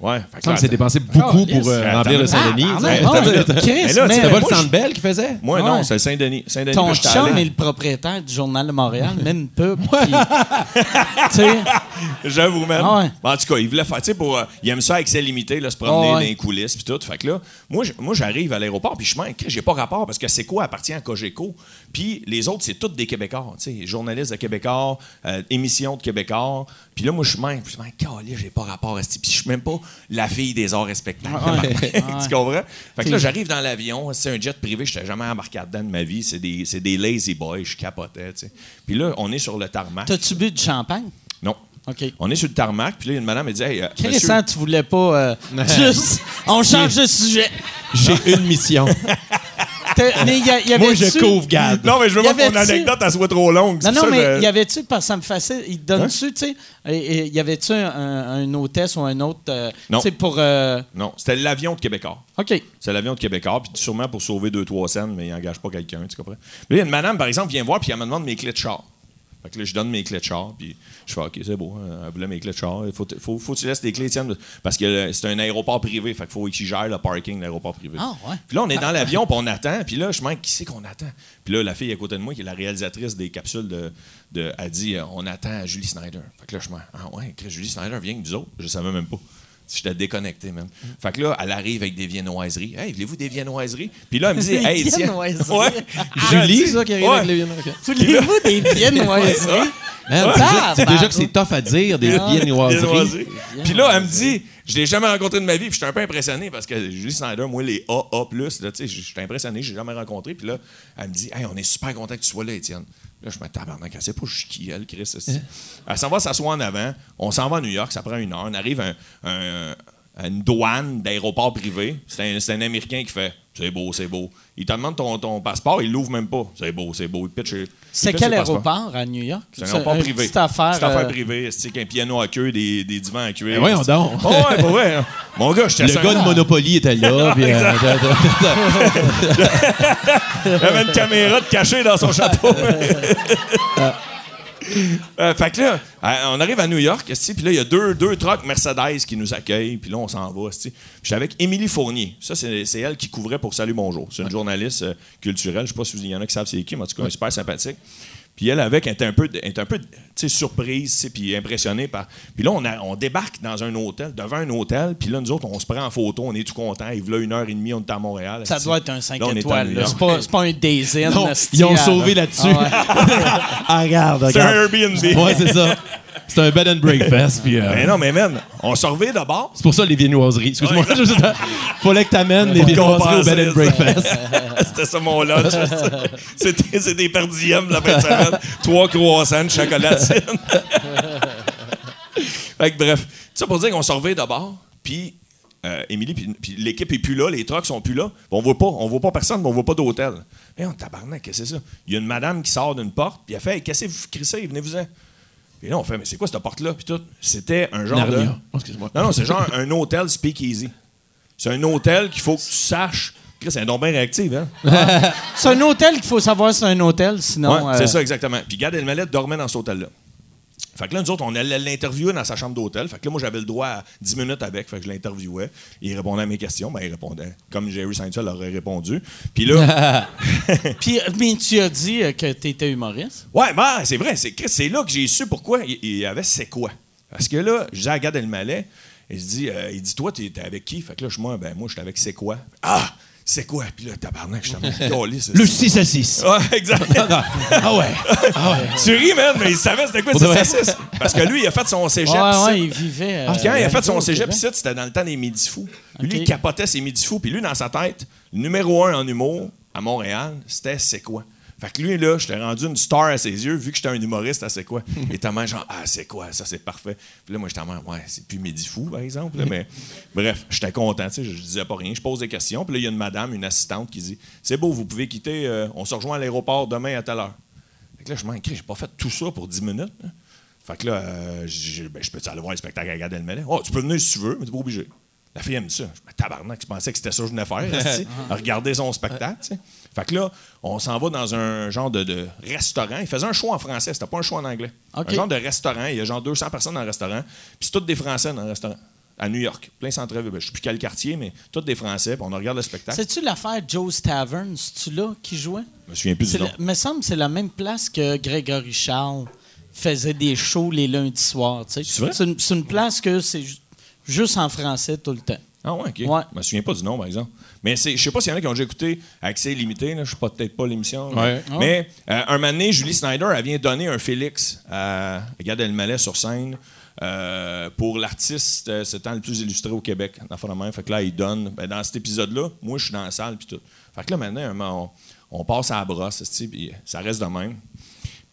Ouais. Fait que Ça me là, s'est dépensé beaucoup pour euh, remblir le Saint-Denis. Ah, Mais là, C'était pas le Centre Bell qui faisait? Moi, Ouais. non, c'est le Saint-Denis. Saint-Denis Ton chum est le propriétaire du Journal de Montréal, même une pub. puis- Tu sais, J'avoue, même. Ah ouais. En tout cas, il voulait faire, tu sais, pour. euh, il aime ça avec ses limités, là, se promener Ah ouais. dans les coulisses, puis tout. Fait que là, moi, j'arrive à l'aéroport, puis je me dis, j'ai pas rapport, parce que c'est quoi appartient à Cogeco. Puis les autres, c'est tous des Québécois, tu sais, journalistes de Québécois, euh, émissions de Québécois. Puis là, moi, je suis même, je me dis, Calais, j'ai pas rapport à ce type. Puis je suis même pas la fille des arts et spectacles. tu comprends? Fait que là, j'arrive dans l'avion, c'est un jet privé, je jamais embarqué dedans de ma vie. C'est des, des lazy boys, je capotais, tu sais. Puis là, on est sur le tarmac. t'as-tu bu du champagne? Non. OK. On est sur le tarmac, puis là, une madame, elle dit Hey, euh, monsieur- hein, tu voulais pas. euh, juste. On change de sujet. J'ai une mission. Mais il y, a- il y Moi, je couvre Gad. Non, mais je veux pas que mon anecdote elle soit trop longue. Non, non, ça, mais je- y avait-tu, parce que ça me fascine, il te donne-tu, tu sais, et y avait-tu un, hôtesse ou un autre, euh, Non. tu sais, pour. euh, Non, c'était l'avion de Québécois. OK. C'est l'avion de Québécois, puis sûrement pour sauver deux, trois scènes, mais il n'engage pas quelqu'un, tu comprends? Là, il y a une madame, par exemple, vient voir, puis elle me demande mes clés de char. Fait que là, je donne mes clés de char, puis je fais OK, c'est beau, hein, elle voulait mes clés de char. Il faut, faut, faut que tu laisses les clés, tiens, parce que c'est un aéroport privé, fait qu'il faut qu'il gère le parking de l'aéroport privé. Ah, ouais. Puis là, on est dans l'avion, puis on attend, puis là, je me demande qui c'est qu'on attend? Puis là, la fille à côté de moi, qui est la réalisatrice des capsules, de, de, elle dit euh, On attend Julie Snyder. Fait que là, je me dis Ah ouais, Julie Snyder vient que nous autres? Je savais même pas. J'étais déconnecté, même. Fait que là, elle arrive avec des viennoiseries. Hey, voulez-vous des viennoiseries? Puis là, elle me dit, Des hey, tiens. viennoiseries. Ouais. Julie, dit, ça, qui arrive ouais. avec les viennoiseries. Voulez-vous des viennoiseries? Man, c'est C'est bah, déjà que c'est tough à dire, des viennoiseries. Viennoiseries. Puis là, elle me dit, je l'ai jamais rencontré de ma vie, puis j'étais un peu impressionné parce que Julie Snyder, moi, les A, A, là, tu sais, j'étais impressionné, je l'ai jamais rencontré. Puis là, elle me dit, hey, on est super content que tu sois là, Étienne. Là, je me tabarnak, elle sait pas je suis qui, elle, Chris. Elle s'en va s'asseoir en avant, on s'en va à New York, ça prend une heure, on arrive à, un- une douane d'aéroport privé. C'est un, c'est un Américain qui fait, c'est beau, c'est beau. Il te demande ton, ton passeport, il l'ouvre même pas. C'est beau, c'est beau. Il pitch, il C'est quel aéroport à New York? C'est un aéroport privé. Petite affaire. Petite affaire euh, privée, c'est qu'un piano à queue, des, des divans à cuir? Ben voyons c'est- donc. Oh, ouais, pas vrai. hein. Mon gars, j'étais Le gars un- de Monopoly était là. euh, Il avait une caméra de cachée dans son chapeau. Euh, fait que là, euh, on arrive à New York, puis là, il y a deux, deux trucks Mercedes qui nous accueillent, puis là, on s'en va. J'étais avec Émilie Fournier. Ça, c'est elle qui couvrait pour Salut Bonjour. C'est une journaliste euh, culturelle. Je sais pas si il y en a qui savent c'est qui, mais en tout cas, super sympathique. Puis elle, avec, elle était un peu, elle était un peu tu sais, surprise, puis impressionnée par. Puis là, on, a- on débarque dans un hôtel, devant un hôtel, puis là, nous autres, on se prend en photo, on est tout contents. Il là une heure et demie, on est à Montréal. Ça doit être un 5 Là, étoiles. C'est pas, pas un Days ils ont sauvé là-dessus. Ah ouais. ah, regarde, C'est un regarde. Airbnb. Ouais, c'est ça. C'est un bed and breakfast. Puis, euh, Mais non, mais man, on se revient d'abord. c'est pour ça les viennoiseries. Excuse-moi. pas. Fallait que t'amènes les viennoiseries au bed and breakfast. C'était ça mon lunch. C'était des per diem de la fin de semaine. Trois croissants de chocolatine. fait que bref, ça pour dire qu'on se revient d'abord, puis euh, Émilie, puis, l'équipe est plus là, les trucks sont plus là. On voit pas, on voit pas personne, mais on voit pas d'hôtel. Mais on tabarnak, qu'est-ce que c'est ça? Il y a une madame qui sort d'une porte, puis elle fait, hey, qu'est-ce que vous crissez, venez-vous-en. Puis là, on fait, mais c'est quoi cette porte-là? Puis tout. C'était un genre de. Narnia. Oh, excuse-moi. Non, non, c'est genre un hôtel speakeasy. C'est un hôtel qu'il faut que tu saches. Chris, C'est un don bien réactif, hein? C'est un hôtel qu'il faut savoir si c'est un hôtel, sinon. Ouais, euh, c'est ça, exactement. Puis Gad Elmaleh dormait dans cet hôtel-là. Fait que là, nous autres, on allait l'interviewer dans sa chambre d'hôtel. Fait que là, moi, j'avais le droit à 10 minutes avec. Fait que je l'interviewais. Il répondait à mes questions. Ben, il répondait comme Jerry Seinfeld aurait répondu. Puis là, Puis, euh, mais tu as dit euh, que tu étais humoriste. ouais, ben, c'est vrai. C'est là que j'ai su pourquoi il, y avait c'est quoi. Parce que là, je disais à Gad Elmaleh, il se dit, euh, il dit, toi, t'es avec qui? Fait que là, je moi, ben, moi, j'étais avec c'est quoi? Ah! C'est quoi? Puis là, tabarnak, je suis en Le 6 à 6. Ouais, exact. Ah ouais. Ah ouais. tu ris, man, mais il savait c'était quoi ce de vrai? saucisse. Parce que lui, il a fait son cégep. Ouais, ouais, il vivait. euh, quand il a fait son cégep ici, c'était dans le temps des Midi Fous. Lui, il capotait ses Midi Fous. Puis lui, dans sa tête, le numéro un en humour à Montréal, c'était C'est quoi? Fait que lui, là, j'étais rendu une star à ses yeux, vu que j'étais un humoriste à C'est quoi? Et tellement genre, ah, c'est quoi? Ça, c'est parfait. Puis là, moi, j'étais en mode, ouais, c'est plus Midi Fou, par exemple. là, mais bref, j'étais content, tu sais, je, disais pas rien, je pose des questions. Puis là, il y a une madame, une assistante qui dit, c'est beau, vous pouvez quitter, euh, on se rejoint à l'aéroport demain à telle heure. Fait que là, je m'en j'ai pas fait tout ça pour 10 minutes. hein. Fait que là, euh, ben, je peux aller voir le spectacle à Gad Elmaleh? Oh, tu peux venir si tu veux, mais t'es pas obligé. La fille, elle me dit ça. Je me tabarnak, je pensais que c'était ça que je venais faire, regarder son spectacle. Fait que là, on s'en va dans un genre de, de restaurant. Il faisait un show en français, c'était pas un show en anglais. Un genre de restaurant, il y a genre 200 personnes dans le restaurant, puis c'est tous des Français dans le restaurant. À New York, plein centre-ville. Ben, je sais plus quel quartier, mais tous des Français, puis on regarde le spectacle. C'est-tu l'affaire Joe's Tavern? C'est-tu là qui jouait? Je me souviens plus du nom. me semble que c'est la même place que Grégory Charles faisait des shows les lundis soirs. C'est une, une place que c'est ju- juste en français tout le temps. Ah ouais, OK. Ouais. Je me souviens pas du nom, par exemple. Mais c'est, je sais pas s'il y en a qui ont déjà écouté Accès illimité. Là. Je sais pas, peut-être pas l'émission. Ouais. Mais euh, un moment donné, Julie Snyder, elle vient donner un Félix à Gad Elmaleh sur scène euh, pour l'artiste euh, s'étant le plus illustré au Québec. Dans. Fait que là, il donne. ben, dans cet épisode-là, moi, je suis dans la salle puis tout. Fait que là, maintenant, on, on passe à la brosse, puis ça reste de même.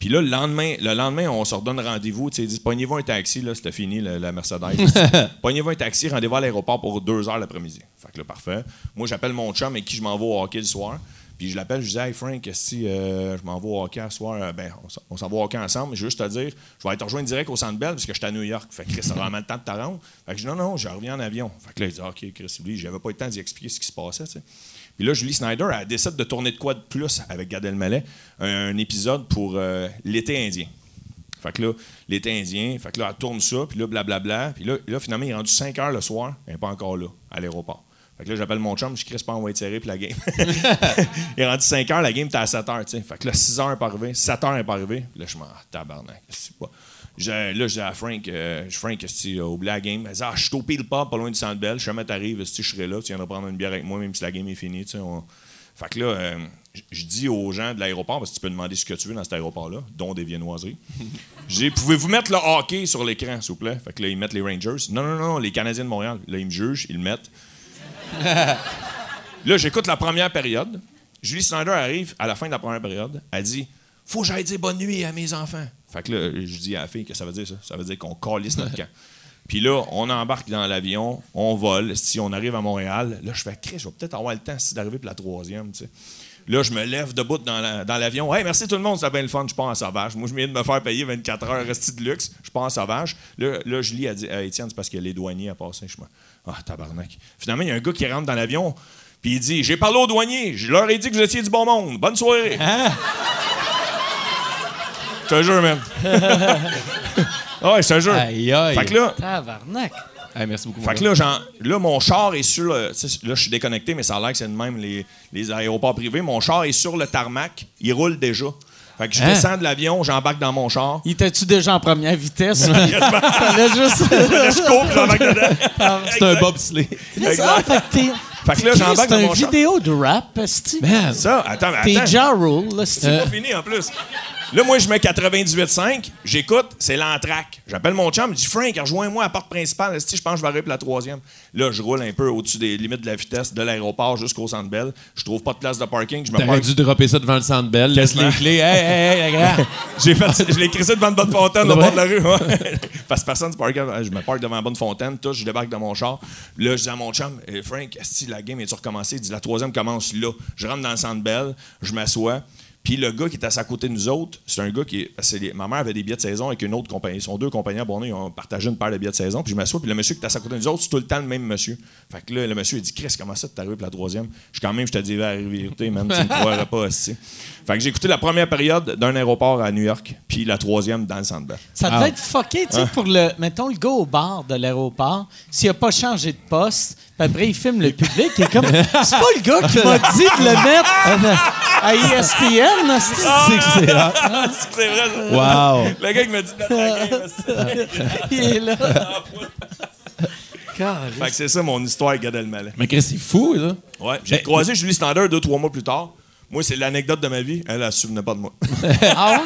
Puis là, le lendemain, le lendemain, on se redonne rendez-vous. Tu sais, Ils disent Pognez-vous un taxi, là, c'était fini, la Mercedes. Pognez-vous un taxi, rendez-vous à l'aéroport pour deux heures l'après-midi. Fait que là, parfait. Moi, j'appelle mon chum avec qui je m'en vais au hockey le soir. Puis je l'appelle, je dis Hey Frank, si euh, je m'en vais au hockey ce soir, euh, ben, on s'en- va au hockey ensemble. Je veux juste te dire, je vais te rejoindre direct au Centre Bell parce que je suis à New York. Fait que Chris, ça vraiment le temps de te rendre. Fait que je dis Non, non, je reviens en avion. Fait que là, il dit Ok, Chris, oublie, j'avais pas eu le temps d'y expliquer ce qui se passait. tu sais. Puis là, Julie Snyder, elle décide de tourner de quoi de plus avec Gad Elmaleh, un, un épisode pour euh, l'été indien. Fait que là, l'été indien, fait que là, elle tourne ça, puis là, blablabla. Puis là, là, finalement, il est rendu 5 heures le soir, elle n'est pas encore là, à l'aéroport. Fait que là, j'appelle mon chum, je crie, pas, va être serré, puis la game. il est rendu 5 heures, la game était à 7 heures, tu sais. Fait que là, 6 heures n'est pas arrivé, 7 heures n'est pas arrivé. Puis là, je m'en tabarnak, c'est pas. J'ai- Là, je dis à Frank, euh, je- Frank, tu as oublié la game, elle dit, ah, je suis au Peel Pub, pas loin du Centre Bell, si jamais t'arrives, si je serai là, tu viendras prendre une bière avec moi, même si la game est finie, tu sais. on- Fait que là, euh, je dis aux gens de l'aéroport, parce que tu peux demander ce que tu veux dans cet aéroport-là, dont des viennoiseries. Je dis, pouvez-vous mettre le hockey sur l'écran, s'il vous plaît? Fait que là, ils mettent les Rangers. Non, non, non, les Canadiens de Montréal. Là, ils me jugent, ils le mettent. là, j'écoute la première période. Julie Snyder arrive à la fin de la première période. Elle dit, faut que j'aille dire bonne nuit à mes enfants. Fait que là, je dis à la fille que ça veut dire ça? Ça veut dire qu'on calisse notre camp. Puis là, on embarque dans l'avion, on vole. Si on arrive à Montréal, là, je fais, Chris, je vais peut-être avoir le temps d'arriver pour la troisième. Là, je me lève debout dans la- dans l'avion. hey, merci tout le monde, c'était bien le fun. Je pars en sauvage. Moi, je viens de me faire payer 24 heures resti de luxe. Je pars en sauvage. Là, là Julie a dit Hey, Étienne, c'est parce que les douaniers à passer. Je me Ah, tabarnak. Finalement, il y a un gars qui rentre dans l'avion. Puis il dit J'ai parlé aux douaniers. Je leur ai dit que vous étiez du bon monde. Bonne soirée. Je te jure, man. Ah ouais, je te jure. Aïe, aïe. Fait que là, Tabarnak. Hey, merci beaucoup. fait que là, genre, là, mon char est sur le. Là, je suis déconnecté, mais ça a l'air que c'est de même les, les aéroports privés. Mon char est sur le tarmac. Il roule déjà. Fait que je Hein? descends de l'avion, j'embarque dans mon char. Il était-tu déjà en première vitesse? Fallait juste. je cours, j'embarque dedans. C'est un bobsleigh. C'est ça, fait que. Fait que là, j'embarque C'est dans une mon char. vidéo de rap. Man. Ça, attends, T'es. Ja Rule, là, c'est- C'est pas fini en plus. Là, moi, je mets 98.5, j'écoute, c'est l'entraque. J'appelle mon chum, je dis Frank, rejoins-moi à la porte principale. Si je pense que je vais arriver pour la troisième? Là, je roule un peu au-dessus des limites de la vitesse de l'aéroport jusqu'au centre Bell. Je trouve pas de place de parking. Je me T'aurais dû dropper ça devant le centre belle. Laisse les clés. Hey, hey, hey. J'ai fait, je l'ai écrit ça devant une bonne fontaine au bord de la rue. Parce que personne se parque. Je me parque devant la bonne fontaine, tout, je débarque dans mon char. Là, je dis à mon chum, Eh, Frank, est la game est-tu recommencée? Il dit, la troisième commence là. Je rentre dans le centre belle, je m'assois. Puis le gars qui est à côté de nous autres, c'est un gars qui est. ma mère avait des billets de saison avec une autre compagnie. Ils sont deux compagnies à Bordeaux, ils ont partagé une paire de billets de saison. Puis je m'assois, puis le monsieur qui est à côté de nous autres, c'est tout le temps le même monsieur. Fait que là, le monsieur, il dit Chris, comment ça, t'es arrivé pour la troisième? Je suis quand même, je te dis la vérité, même, tu me croirais pas aussi. Fait que j'ai écouté la première période d'un aéroport à New York, puis la troisième dans le centre Bell. Ça Ah. devait être fucké, tu sais, pour le. Mettons le gars au bar de l'aéroport, s'il a pas changé de poste, après il filme le public, il est comme. C'est pas le gars qui m'a dit de le mettre à E ESPN, là, c'est- C'est que c'est vrai, ça. Wow. Le gars qui m'a dit de mettre la game, c'est- il est là. Fait que c'est ça mon histoire avec Gad Elmaleh. Mais Chris, c'est fou, là. Ouais, j'ai Ben, croisé Julie Standard deux, trois mois plus tard. Moi, c'est l'anecdote de ma vie. Elle, elle se souvenait pas de moi. Ah ouais?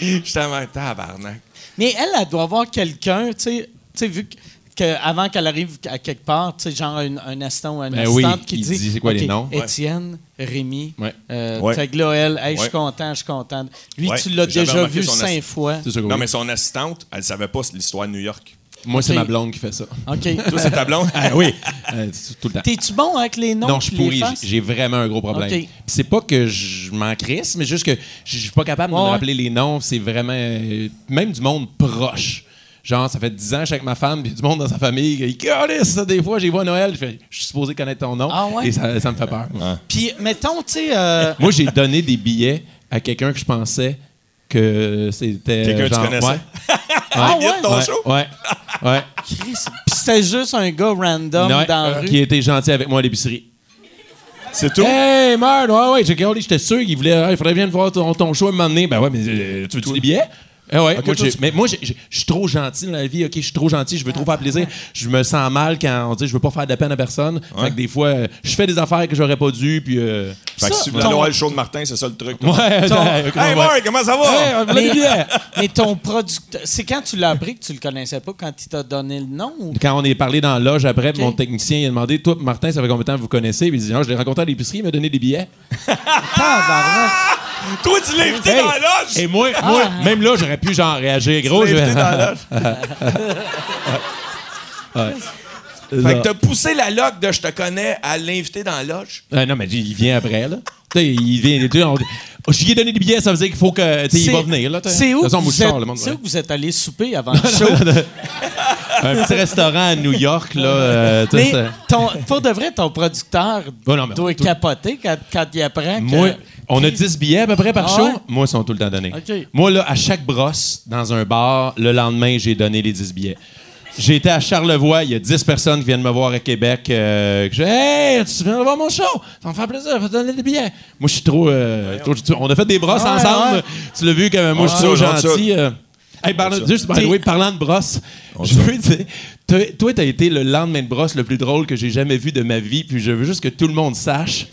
J'étais en tabarnak. Mais elle, elle doit avoir quelqu'un, tu sais, tu sais, vu que. Que avant qu'elle arrive à quelque part, tu sais, genre un, un assistant ou un Ben assistante oui, qui dit, dit c'est quoi les noms? Ouais. Étienne, Rémi. Ouais. Euh, Ouais. Fait que là, elle, Hey, je suis content, je suis content. Lui, Ouais, tu l'as déjà vu cinq fois. Non, mais son assistante, elle savait pas l'histoire de New York. Moi, c'est ma blonde qui fait ça. OK. Toi, c'est ta blonde? Ah oui, Euh, tout le temps. T'es-tu bon avec les noms? Non, je suis pourri. J'ai vraiment un gros problème. C'est pas que je m'en crisse, mais juste que je suis pas capable de me rappeler les noms. C'est vraiment. euh, Même du monde proche. Genre, ça fait 10 ans que je suis avec ma femme, puis du monde dans sa famille. Ils calissent, ça, des fois, j'y vois à Noël. Je fais, je suis supposé connaître ton nom. Ah ouais? Et ça, ça me fait peur. Puis, mettons, tu sais... euh, Moi, j'ai donné des billets à quelqu'un que je pensais que c'était. Quelqu'un que tu connaissais? Ouais. Ah ouais? ton ouais, show? ouais, ouais. Chris, Puis c'était juste un gars random Ouais, dans la rue. Qui était gentil avec moi à l'épicerie. C'est tout? Hey, merde, ouais, ouais, j'ai regardé, j'étais sûr qu'il voulait. Ah, il faudrait bien voir ton, ton show à un moment donné. Ben ouais, mais euh, tu veux-tu des billets? Eh ouais, moi, toi, j'ai- tu- mais moi, je suis trop gentil dans la vie, OK? Je suis trop gentil, je veux trop faire plaisir. Je me sens mal quand on dit je veux pas faire de peine à personne. Fait que des fois, je fais des affaires que j'aurais pas dû, puis. Euh... Fait que Ça, si vous ton- le show de Martin, c'est ça le truc. toi. Ouais, Ton- ouais, Hey, Mark, comment ça va? Des billets! Mais ton producteur... C'est quand tu l'as appris que tu le connaissais pas, quand il t'a donné le nom? Ou... Quand on est parlé dans la loge après, mon technicien il a demandé Toi, Martin, ça fait combien de temps que vous connaissez? Puis il dit Non, je l'ai rencontré à l'épicerie, il m'a donné des billets. Toi, tu l'as invité Hey! dans la loge! Et moi, moi même là, j'aurais pu genre réagir gros. Tu je invité dans la loge. Fait que t'as poussé la loque de je te connais à l'inviter dans la loge. Ah non, mais il vient après, là. Tu sais, il vient. on- lui ai donné des billets, ça veut dire qu'il faut que. tu sais, il va venir, là. C'est où, êtes- où que vous êtes allé souper avant le show? Un petit restaurant à New York, là. euh, Mais ton, pour de vrai, ton producteur Oh non, mais doit tout- capoter quand, quand il apprend que... Moi, on a 10 billets à peu près par Ah show? ouais? Moi, ils sont tout le temps donnés. Moi, là, à chaque brosse, dans un bar, le lendemain, j'ai donné les 10 billets. J'ai été à Charlevoix, il y a 10 personnes qui viennent me voir à Québec. euh, que je Hey, tu viens voir mon show? Ça me fait plaisir, je vais te donner des billets. Moi, je suis trop, euh, trop- On a fait des brosses Ouais, ensemble. ouais. Tu l'as vu, comme moi, je suis Ouais, trop gentil. euh. Hey, parlant- juste, by the T'es- way, parlant de brosse, je veux dire, toi- toi, t'as été le lendemain de brosse le plus drôle que j'ai jamais vu de ma vie, puis je veux juste que tout le monde sache.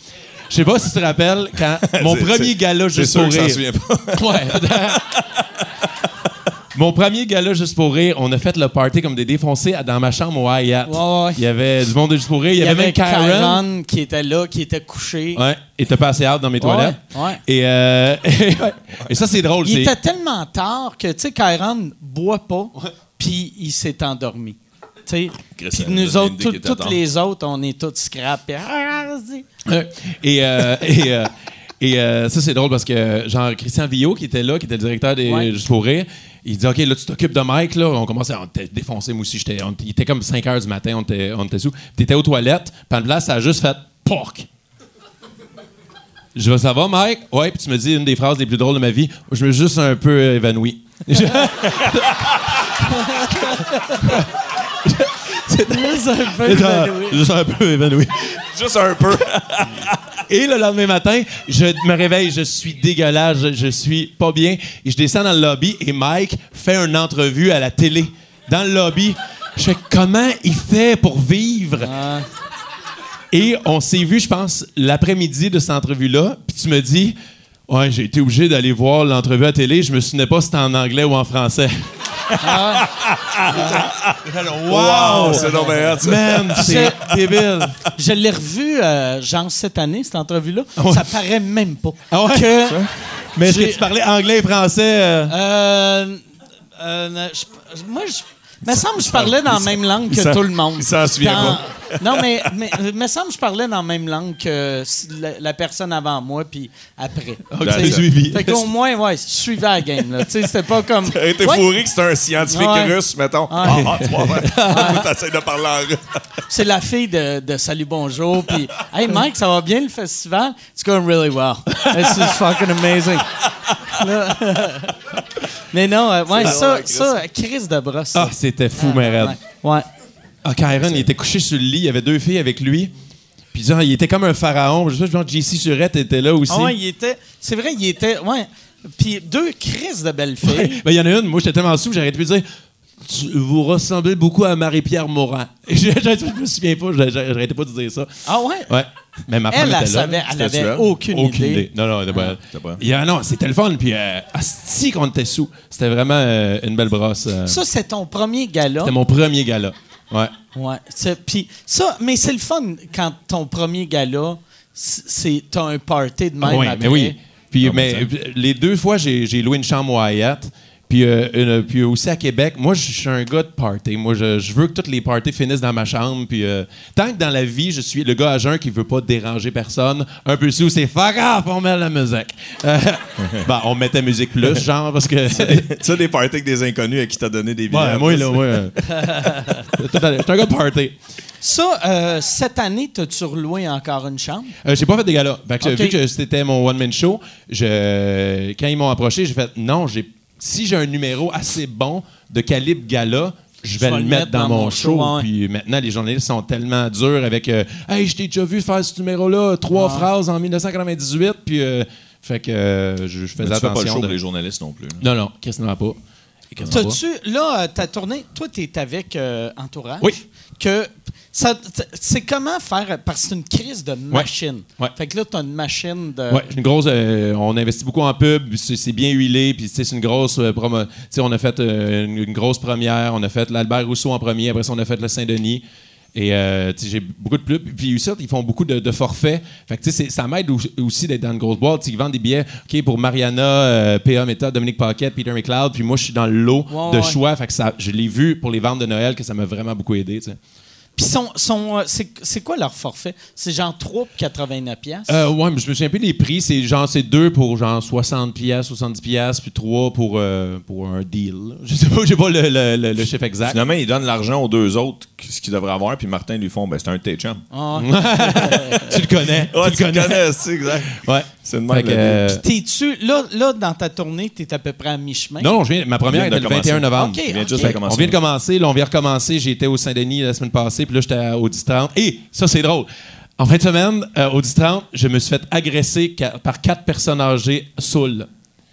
Je sais pas si tu te rappelles, quand mon premier gala juste sûr pour que rire. souviens pas. Ouais. Mon premier gala juste pour rire, on a fait le party comme des défoncés à- dans ma chambre au Hyatt. Ouais, ouais. Il y avait du monde de juste pour rire. Il y, avait même Karen. Karen qui était là, qui était couché. Ouais. Et t'as passé hâte dans mes toilettes. ouais. Et, euh, et ça, c'est drôle. Il c'est- était tellement tard que, tu sais, Kairan boit pas, puis il s'est endormi. Tu sais, Chris, puis elle nous autres, une idée tout- qu'il était toutes tard. les autres, on est tous scrap. puis, et euh, et, euh, et, euh, ça, c'est drôle parce que, genre, Christian Villot, qui était là, qui était le directeur des Ouais. Juste pour rire, il dit OK, là, tu t'occupes de Mike, là. On commençait à défoncé, moi aussi. J'étais, il était comme 5 h du matin, on était, on était sous. T'étais aux toilettes, puis ça a juste fait POC. Je ça va, Mike? Ouais, puis tu me dis une des phrases les plus drôles de ma vie. Je me suis juste un peu évanoui. Juste un peu évanoui. juste un peu évanoui. Juste un peu. Et le lendemain matin, je me réveille, je suis dégueulasse, je, je suis pas bien. Et je descends dans le lobby et Mike fait une entrevue à la télé. Dans le lobby, je fais comment il fait pour vivre? Ah. Et on s'est vu, je pense, l'après-midi de cette entrevue-là. Puis tu me dis, Ouais, j'ai été obligé d'aller voir l'entrevue à télé. Je me souvenais pas si c'était en anglais ou en français. Wow! C'est donc bien hot, ça. Man, c'est débile. Je l'ai revu, euh, genre, cette année, cette entrevue-là. ouais. Ça paraît même pas. Ah ouais? Que, Mais est-ce que tu parlais anglais et français? euh? euh, euh, moi, je. Me semble que je parlais dans la même langue que tout le monde. il s'en souvient Dans- Non, mais, mais me semble que je parlais dans la même langue que la, la personne avant moi, puis après. Ok, Tu sais, j'ai suivi. Fait qu'au moins, ouais, je suivais la game. là. Tu sais, c'était pas comme. T'as été Ouais, fourré que c'était un scientifique Ouais. russe, mettons. Ah, ah, tu vois, ouais. T'essaies de parler en russe. C'est la fille de, de Salut Bonjour. Puis, hey Mike, ça va bien le festival? It's going really well. This is fucking amazing. Mais non, euh, ouais, ça, ça, Chris de brosse. Ah, c'était fou, mais raide. Ouais. ouais. Ah, Kyron, il était couché sur le lit, il y avait deux filles avec lui. Puis genre, il était comme un pharaon. Je sais pas, genre, JC Surette était là aussi. Ah ouais, il était. C'est vrai, il était. Ouais. Puis deux Chris de belles filles. Ouais. Ben, il y en a une, moi j'étais tellement sous, j'arrêtais plus de dire Tu- vous ressemblez beaucoup à Marie-Pierre Morin. Je, je, je me souviens pas, j'arrêtais pas de dire ça. Ah ouais? Ouais. Mais ma femme Elle, était elle là. savait, elle C'était avait aucune, Aucune idée. idée. Non, non, c'était pas elle. c'était pas elle. Il y a- non, c'était le fun. Puis, euh, asti qu'on était sous. C'était vraiment euh, une belle brosse. euh. Ça, c'est ton premier gala. C'était mon premier gala. Ouais. Ouais. Puis ça, mais c'est le fun quand ton premier gala, c'est t'as un party de même oui, après. mais oui. Puis, Ah, mais les deux fois, j'ai loué une chambre au Hyatt. Puis, euh, une- puis aussi à Québec, moi, je suis un gars de party. Moi, je, je veux que toutes les parties finissent dans ma chambre. Puis, euh, tant que dans la vie, je suis le gars à jeun qui veut pas déranger personne, un peu sous, c'est fuck off, on met la musique. Euh, ben, on mettait musique plus, genre, parce que. tu sais, des parties avec des inconnus à qui t'as donné des billets. ouais, moi, là, Je suis un gars de party. Ça, euh, cette année, t'as-tu reloué encore une chambre? Euh, j'ai pas fait de gala. Fait que, Ok. Vu que c'était mon one-man show, je, quand ils m'ont approché, j'ai fait non, j'ai, si j'ai un numéro assez bon de calibre gala, je vais le mettre dans, mon show. ouais. Puis maintenant, les journalistes sont tellement durs avec euh, Hey, je t'ai déjà vu faire ce numéro-là, trois phrases en 1998. Puis, euh, fait que euh, je, je faisais fais pas le attention. show de- pour les journalistes non plus. là. Non, non, n'en a pas. T'as-tu, là, euh, ta tournée, toi, t'es avec euh, Entourage? Oui. Que c'est comment faire, parce que c'est une crise de machine. Ouais. Fait que là, t'as une machine de. Ouais, une grosse. euh, on investit beaucoup en pub, c'est bien huilé, puis tu c'est une grosse euh, promo. Tu on a fait euh, une, une grosse première, on a fait l'Albert Rousseau en premier, après ça, on a fait le Saint-Denis. Et euh, j'ai beaucoup de pubs. Puis aussi, ils font beaucoup de, de forfaits. Fait que ça m'aide au- aussi d'être dans une grosse boîte. Ils vendent des billets OK, pour Mariana, euh, PA Meta, Dominique Paquette, Peter McLeod. Puis moi, je suis dans le lot de ouais. choix. Fait que ça, je l'ai vu pour les ventes de Noël que ça m'a vraiment beaucoup aidé. Puis son, son, euh, c'est, c'est quoi leur forfait? C'est genre 3 pour 89 piastres? Euh, ouais, mais je me souviens plus des prix. C'est genre, c'est deux pour genre 60 pièces, 70 pièces, puis trois pour, euh, pour un deal. Je sais pas, j'ai pas le, le, le- le chiffre exact. Finalement, ils donnent l'argent aux deux autres, ce qu'ils devraient avoir, puis Martin lui font, ben, c'est un de tes chums. Ah. tu le connais. Ah, tu le connais. c'est exact. Ouais. C'est de Fait même. le euh. T'es-tu, là, là, dans ta tournée, t'es à peu près à mi-chemin? non, non, je viens, ma première était de le 21 commencer. novembre. OK. Il vient ok. juste de On vient de commencer, là, on vient recommencer. J'étais au Saint-Denis la semaine passée, puis là, j'étais au 10-30. Et ça, c'est drôle. En fin de semaine, euh, au 10-30, je me suis fait agresser par quatre personnes âgées saoules.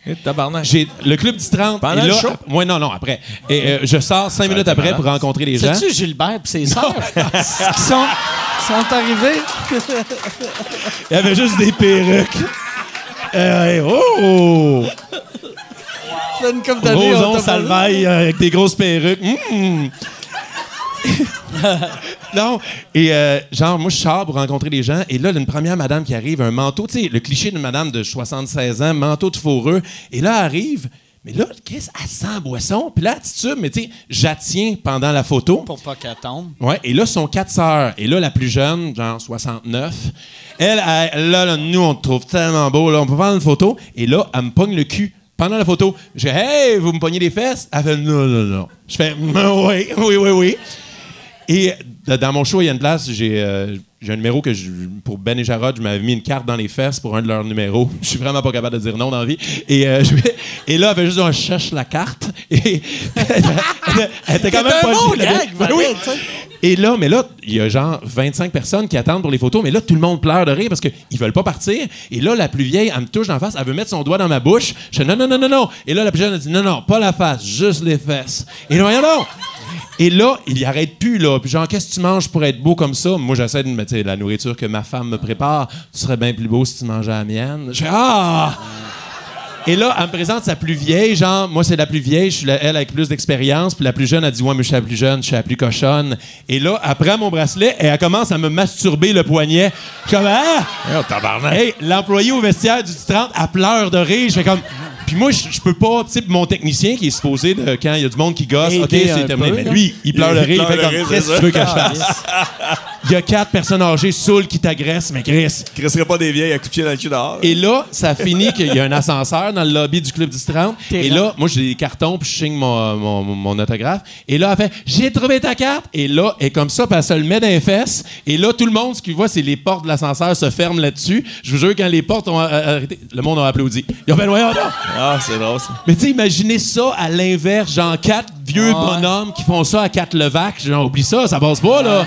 Eh, tabarnak. J'ai le club 10-30. Pendant et là, le show? Moi, non, non, après. Et euh, je sors cinq minutes après malade. pour rencontrer les gens. C'est-tu Gilbert et ses sœurs? Qui sont, qui sont arrivés? Il y avait juste des perruques. Euh, oh! Fait une couple d'années. on Roson Salvaille euh, avec des grosses perruques. Mm. non, et euh, genre, moi, je sors pour rencontrer les gens, et là, il y a une première madame qui arrive, un manteau, tu sais, le cliché d'une madame de 76 ans, manteau de fourreux, et là, elle arrive, mais là, qu'est-ce elle sent boisson, puis là, attitude, mais tu sais, j'attiens pendant la photo. Pour pas qu'elle tombe. Ouais, et là, sont quatre sœurs. Et là, la plus jeune, genre 69, elle, elle- là, là, nous, on te trouve tellement beau, là, on peut prendre une photo. Et là, elle me pogne le cul pendant la photo. Je dis, hey, vous me pognez les fesses? Elle fait, non, non, non. Je fais, oui, oui, oui, oui. Et euh, dans mon show, il y a une place, j'ai euh, j'ai un numéro que je- pour Ben et Jarod, je m'avais mis une carte dans les fesses pour un de leurs numéros. Je suis vraiment pas capable de dire non dans la vie. Et, euh, je et là, elle fait juste un cherche la carte. Et elle, elle était quand même pas bon gag, Ben oui. Et là, mais là, il y a genre 25 personnes qui attendent pour les photos, mais là, tout le monde pleure de rire parce qu'ils veulent pas partir. Et là, la plus vieille, elle me touche dans la face, elle veut mettre son doigt dans ma bouche. Je dis non, non, non, non, non. Et là, la plus jeune, elle dit non, non, pas la face, juste les fesses. Et là, voyons donc. Et là, il y arrête plus, là. Puis genre, qu'est-ce que tu manges pour être beau comme ça? Moi, j'essaie de me dire, la nourriture que ma femme me prépare, tu serais bien plus beau si tu mangeais la mienne. Je fais, ah! Et là, elle me présente sa plus vieille, genre, moi, c'est la plus vieille, je suis la, elle avec plus d'expérience, puis la plus jeune, elle dit, ouais, mais je suis la plus jeune, je suis la plus cochonne. Et là, elle prend mon bracelet et elle commence à me masturber le poignet. Je suis comme, ah! Oh, tabarnak. Hey, l'employé au vestiaire du 30, elle pleure de rire. Je fais comme. Puis moi, je peux pas. Tu sais, mon technicien qui est supposé, de, quand il y a du monde qui gosse, OK, c'est terminé. peu, Mais lui, il pleure Il rire. Il fait comme. Qu'est-ce que tu veux que je fasse? Il y a quatre personnes âgées saoules qui t'agressent, mais Chris. Qui resterait pas des vieilles à pied dans le cul dehors. Et là, ça finit qu'il y a un ascenseur dans le lobby du Club du 30. T'es Et là, moi, j'ai des cartons, puis je signe mon, mon, mon autographe. Et là, elle fait J'ai trouvé ta carte. Et là, est comme ça, puis elle se le met dans les fesses. Et là, tout le monde, ce qu'il voit, c'est les portes de l'ascenseur se ferment là-dessus. Je vous jure, quand les portes ont euh, arrêté, le monde a applaudi. Ils ont fait Voyons donc. Ah, c'est drôle, ça. Mais tu sais, imaginez ça à l'inverse, genre quatre vieux bonhommes qui font ça à quatre levacs. Genre, oublie ça, ça passe pas, là.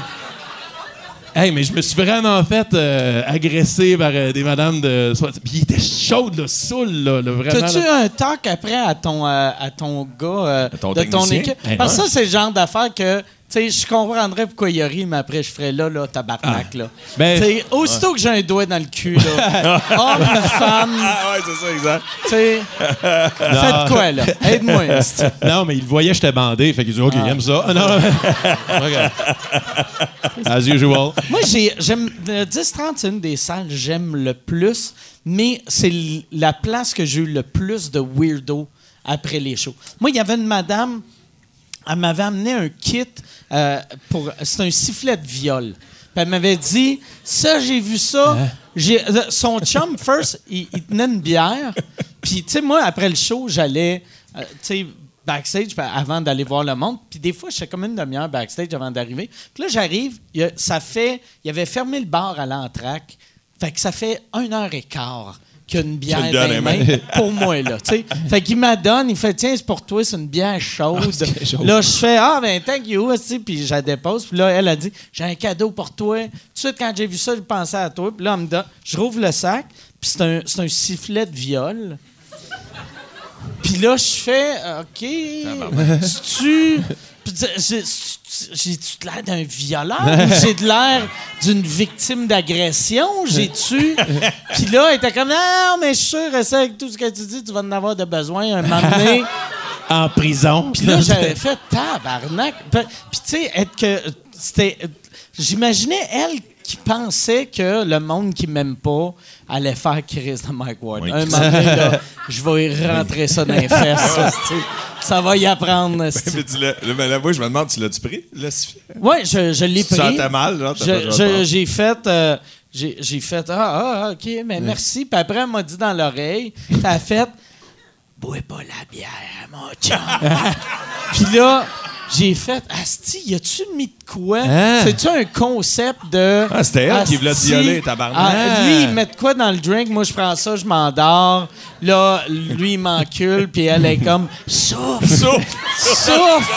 Hey, mais je me suis vraiment fait euh, agresser par euh, des madames de. Puis il était chaud, là, saoul, là, là, vraiment. T'as-tu là. un talk après à ton, euh, à ton gars euh, ton de ton équipe? Parce que ça, c'est le genre d'affaire que, sais, je comprendrais pourquoi il a ri, mais après, je ferais là, là, tabarnak, là. Ben- aussitôt que j'ai un doigt dans le cul, là, homme ou femme, Ah, ouais, c'est ça, exact. tu sais, faites quoi, là? Aide-moi, esti. Non, mais il voyait que j'étais bandé, fait qu'il dit OK, il aime ça. Ah, non, OK. As usual. Moi, j'ai, j'aime. Le 10-30, c'est une des salles que j'aime le plus, mais c'est l- la place que j'ai eu le plus de weirdo après les shows. Moi, il y avait une madame, elle m'avait amené un kit euh, pour. C'est un sifflet de viol. Puis elle m'avait dit Ça, j'ai vu ça. J'ai, euh, son chum, first, il, il tenait une bière. Puis, tu sais, moi, après le show, j'allais. euh, tu sais, backstage avant d'aller voir le monde. Puis des fois, j'étais comme une demi-heure backstage avant d'arriver. Puis là, j'arrive, ça fait... Il avait fermé le bar à l'entraque. Fait que ça fait une heure et quart qu'il y a une bière pour moi, là. tu sais. Fait qu'il m'a donne, il fait, tiens, c'est pour toi, c'est une bière chaude. chaud. là, je fais, ah, ben, thank you, aussi, puis je la dépose. Puis là, elle a dit, j'ai un cadeau pour toi. Tout de suite, quand j'ai vu ça, je pensais à toi. Puis là, elle me donne, je rouvre le sac, puis c'est un, c'est un sifflet de viol. Puis là, je fais, OK, tu J'ai-tu l'air d'un violeur j'ai de l'air d'une victime d'agression? J'ai-tu? Puis là, elle était comme, non, mais je suis sûr, avec tout ce que tu dis, tu vas en avoir de besoin un moment donné. En prison. Puis là, j'avais fait tabarnak. Puis, puis tu sais, être que. C'était. J'imaginais elle qui pensait que le monde qui m'aime pas allait faire Chris de Mike Ward. Oui. Un moment donné, là, je vais y rentrer ça dans les fesses. ça, tu va y apprendre. Mais tu l'as- là, mais là, moi, je me demande, tu l'as-tu pris, le? Ouais, je, je l'ai Tu pris. sentais mal, genre? t'as j'ai fait. euh, j'ai fait. Ah, ah, OK, mais merci. Puis après, elle m'a dit dans l'oreille, a fait. Bois pas la bière, mon chum. Puis là, j'ai fait. Asti, y a-tu mis de quoi? Hein? C'est-tu un concept de. Ah, c'était elle qui voulait te violer, tabarnak. ah, lui, il met de quoi dans le drink? Moi, je prends ça, je m'endors. Là, lui, il m'encule, puis elle est comme. Souffle! Souffle! Souffle!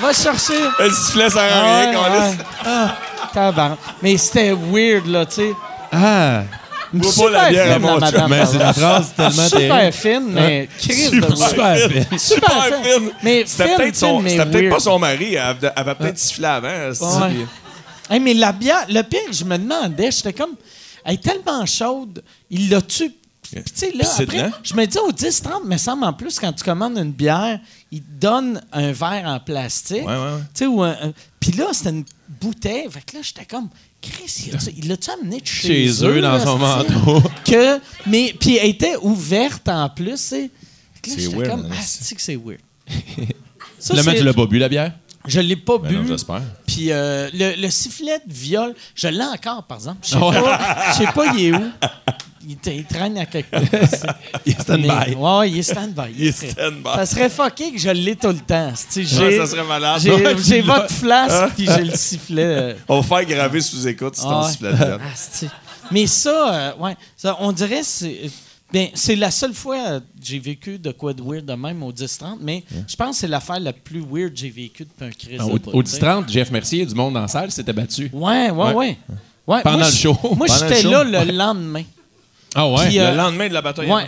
Va chercher. Le sifflet sert à Ah, rien, ouais. Ah, tabarnak. Mais c'était weird, là, tu sais. Ah. Bois pas la bière à mon la madame. Mais c'est la phrase tellement Super terrible. fine, mais Chris Super de weird. Super fine. fine. Super fine. Mais C'était peut-être mais pas son mari. Elle avait, elle avait peut-être sifflé avant. Hey, mais la bière, le pire, je me demandais, j'étais comme, elle est tellement chaude, il l'a tu Puis, tu sais, là, après, je me dis au 10-30, me semble en plus, quand tu commandes une bière, ils te donnent un verre en plastique. Ouais, ouais, ouais. Tu sais, ou un- un- Puis là, c'était une bouteille. Fait que là, j'étais comme, Chris, il a-tu- il l'a-tu amené de chez, Chez eux, dans son manteau. que mais puis elle était ouverte en plus C'est weird, comme hein, ah c'est- que c'est weird? Ça, Finalement, c'est- tu l'as pas bu, la bière? je l'ai pas Ben bu j'espère. puis euh, le, le sifflet de viol je l'ai encore par exemple je sais ouais. pas je sais pas il est où il, il traîne à quelque part Il est stand-by. Ouais, il est stand-by Il est stand-by. ça serait fucké que je l'ai tout le temps Ouais, j'ai ça serait malade. j'ai, votre flasque puis j'ai le sifflet euh, On va faire graver sous écoute si ton sifflet de. Ah, Mais ça, euh, ouais, ça, on dirait c'est ben, c'est la seule fois euh, que j'ai vécu de quoi de weird de même au 10-30, mais je pense que c'est l'affaire la plus weird que j'ai vécue depuis un crise Au, de bout, au tu sais. 10-30, Jeff Mercier, du monde dans la salle, s'était battu. Ouais, ouais, Ouais. ouais. Ouais, Pendant moi, le show. Moi, j'étais show. là le lendemain. Ah ouais? Puis, Le euh, lendemain de la bataille. Ouais,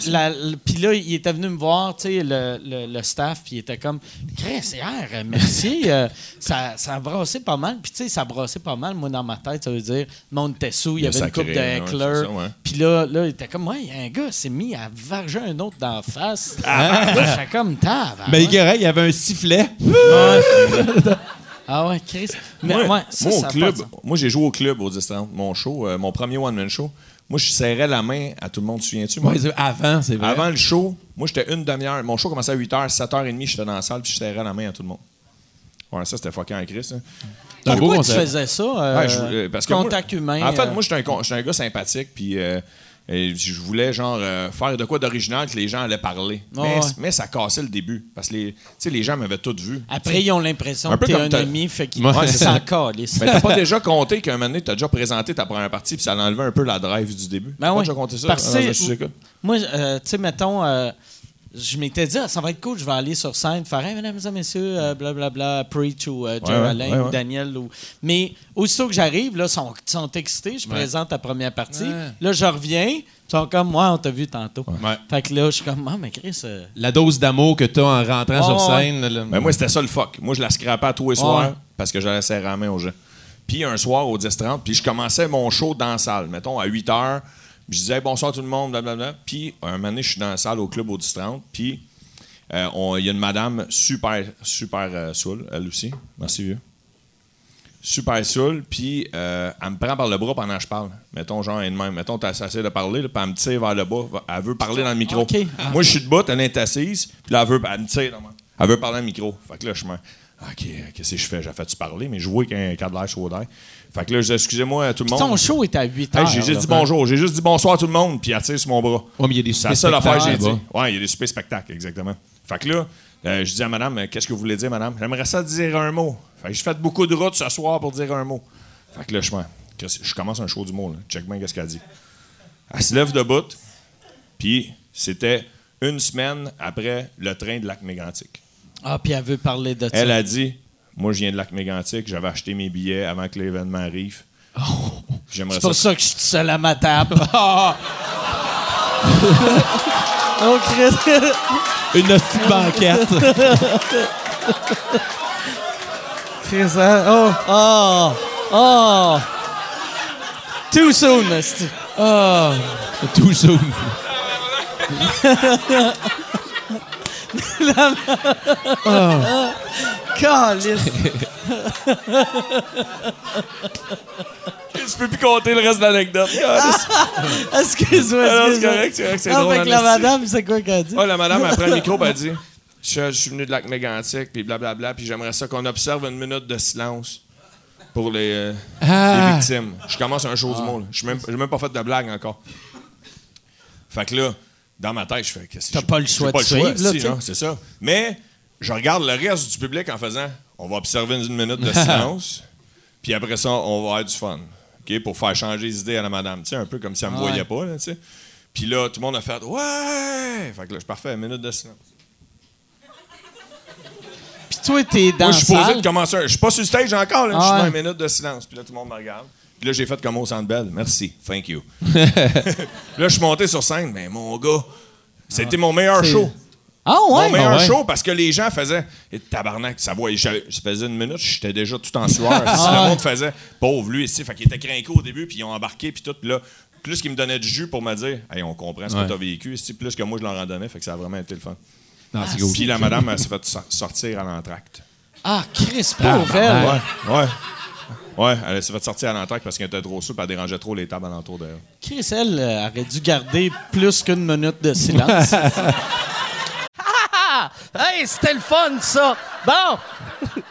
puis là, il était venu me voir, tu sais, le, le- le staff, puis il était comme, Chris, hier, merci, euh, ça, ça a brassé pas mal. Puis tu sais, ça a brassé pas mal. Moi, dans ma tête, ça veut dire, le monde était sous, il y avait une coupe de ouais. Puis là, là, il était comme, ouais, il y a un gars s'est mis à varger un autre dans la face. Ah, Là, j'étais comme, tave. Ben, il y avait un sifflet. Ah ouais, Chris. Mais Moi, ouais, ça, moi, au club, moi j'ai joué au club au 10 Mon show, euh, mon premier one-man show. Moi, je serrais la main à tout le monde. Tu te souviens-tu? moi? Ouais, c'est- avant, c'est vrai. Avant le show, moi, j'étais une demi-heure. Mon show commençait à 8h, 7h30, j'étais dans la salle, puis je serrais la main à tout le monde. Ouais, ça, c'était fucking en Chris. hein. Beau Pourquoi tu faisais ça? euh, Ouais, je- euh, parce que moi- contact humain. En fait, euh, moi, j'étais un, con- j'étais un gars sympathique, puis euh, et je voulais, genre, euh, faire de quoi d'original que les gens allaient parler. Ouais, mais, ouais. mais ça cassait le début, parce que les, les gens m'avaient tout vu. Après, ils ont l'impression Un que t'es un ami, fait qu'ils Ouais, ouais, s'en calissent. Mais t'as pas déjà compté qu'un moment donné, t'as déjà présenté ta première partie, puis ça enlevait un peu la drive du début? Ben T'as pas oui. déjà compté ça? Parce sûr. moi, euh, tu sais, mettons, euh, je m'étais dit, ah, ça va être cool, je vais aller sur scène, faire, hey, mesdames et messieurs, euh, blablabla, Preach ou euh, Jerry ouais, Alain ouais, ou ouais. Daniel. Ou... Mais aussitôt que j'arrive, là, ils sont, sont excités, je présente la première partie. Ouais. Là, je reviens, ils sont comme, moi, on t'a vu tantôt. Ouais. Fait que là, je suis comme, ah, mais Chris. euh, La dose d'amour que t'as en rentrant Ouais, sur ouais. scène. là. Ben, moi, c'était ça le fuck. Moi, je la scrapais à tous les soirs parce que j'allais serrer la main aux gens. Puis un soir au 10-30, puis je commençais mon show dans la salle. Mettons, à 8 h, je disais Hey, bonsoir tout le monde, blablabla. Puis un moment donné, je suis dans la salle au club au 10-30, puis euh, il y a une madame super, super euh, saoule, elle aussi. Merci, vieux. Super saoule, puis euh, elle me prend par le bras pendant que je parle. Mettons, genre, elle de même. Mettons, t'es assez de parler, là, puis elle me tire vers le bas. Elle veut parler dans le micro. OK. Moi, je suis debout, elle est assise, puis là, elle, veut, elle me tire. Elle veut parler dans le micro. Fait que là, je me OK, qu'est-ce que je fais? J'ai fait-tu parler, mais je vois qu'un cadre d'air chaud d'air. Fait que là, je dis, excusez-moi, tout le Ton monde. show est à 8 Hey, heures. j'ai juste là. dit bonjour. J'ai juste dit bonsoir à tout le monde, puis elle tire sur mon bras. Ouais, mais il y a des C'est la super seule affaire que j'ai spectacles dit. Ouais, il y a des super spectacles, exactement. Fait que là, euh, je dis à madame, euh, qu'est-ce que vous voulez dire, madame? J'aimerais ça dire un mot. Fait que j'ai fait beaucoup de routes ce soir pour dire un mot. Fait que là, je, je commence un show du mot, là. Check bien qu'est-ce qu'elle dit. Elle se lève debout, puis c'était une semaine après le train de Lac-Mégantic. Ah, puis elle veut parler de ça. Elle a dit, moi, je viens de Lac-Mégantic, j'avais acheté mes billets avant que l'événement arrive. J'aimerais C'est pour ça. ça que je suis seul à ma table. oh, Chris. Une petite banquette. Chris, hein? Oh, oh, oh. Too soon, esti. Ah, tout ça. Calice. Je peux plus compter le reste de l'anecdote. Excuse-moi, Ah non, c'est excuse-moi. correct, c'est correct, c'est Ah, drôle, que la madame, c'est quoi qu'elle dit? Ah, la madame, elle prend le micro, elle dit je, je suis venu de Lac-Mégantic, puis blablabla, puis j'aimerais ça qu'on observe une minute de silence pour les, euh, Ah. les victimes. Je commence un show du monde. Je n'ai même, j'ai même pas fait de blague encore. Fait que là, dans ma tête, je fais qu'est-ce que T'as pas le choix pas de le choix, suivre, là, si, tu sais. non, c'est ça. Mais je regarde le reste du public en faisant on va observer une minute de silence, puis après ça, on va avoir du fun. Pour faire changer les idées à la madame. Un peu comme si elle me Ouais. voyait pas, là, tu sais. Puis là, tout le monde a fait Ouais! Fait que là, je suis parfait, une minute de silence. Puis toi, t'es dans Moi, je suis posé de commencer. Je suis pas sur le stage encore, là. Ah je suis dans ouais. une minute de silence. Puis là, tout le monde me regarde. Puis là, j'ai fait comme au centre belle. Merci. Thank you. là, je suis monté sur scène. Mais mon gars, c'était mon meilleur show. Ah ouais? Mon meilleur Ah ouais. show parce que les gens faisaient. Et tabarnak, ça voit. Je je faisais une minute, j'étais déjà tout en sueur. si Ah le ouais. monde faisait. Pauvre lui, ici. Fait qu'il était craqué au début, puis ils ont embarqué, puis tout. Là, plus qu'ils me donnaient du jus pour me dire, hey, on comprend ce Ouais. que tu as vécu. ici, plus que moi, je leur en donnais. Fait que ça a vraiment été le fun. Cool. Puis la madame, elle s'est fait so- sortir à l'entracte. Ah, Chris, pauvre elle. Ouais, ouais. Ouais, elle s'est fait sortir à l'entraque parce qu'elle était trop souple, elle dérangeait trop les tables alentour d'elle. Chris, elle euh, aurait dû garder plus qu'une minute de silence. Ah! Hey, c'était le!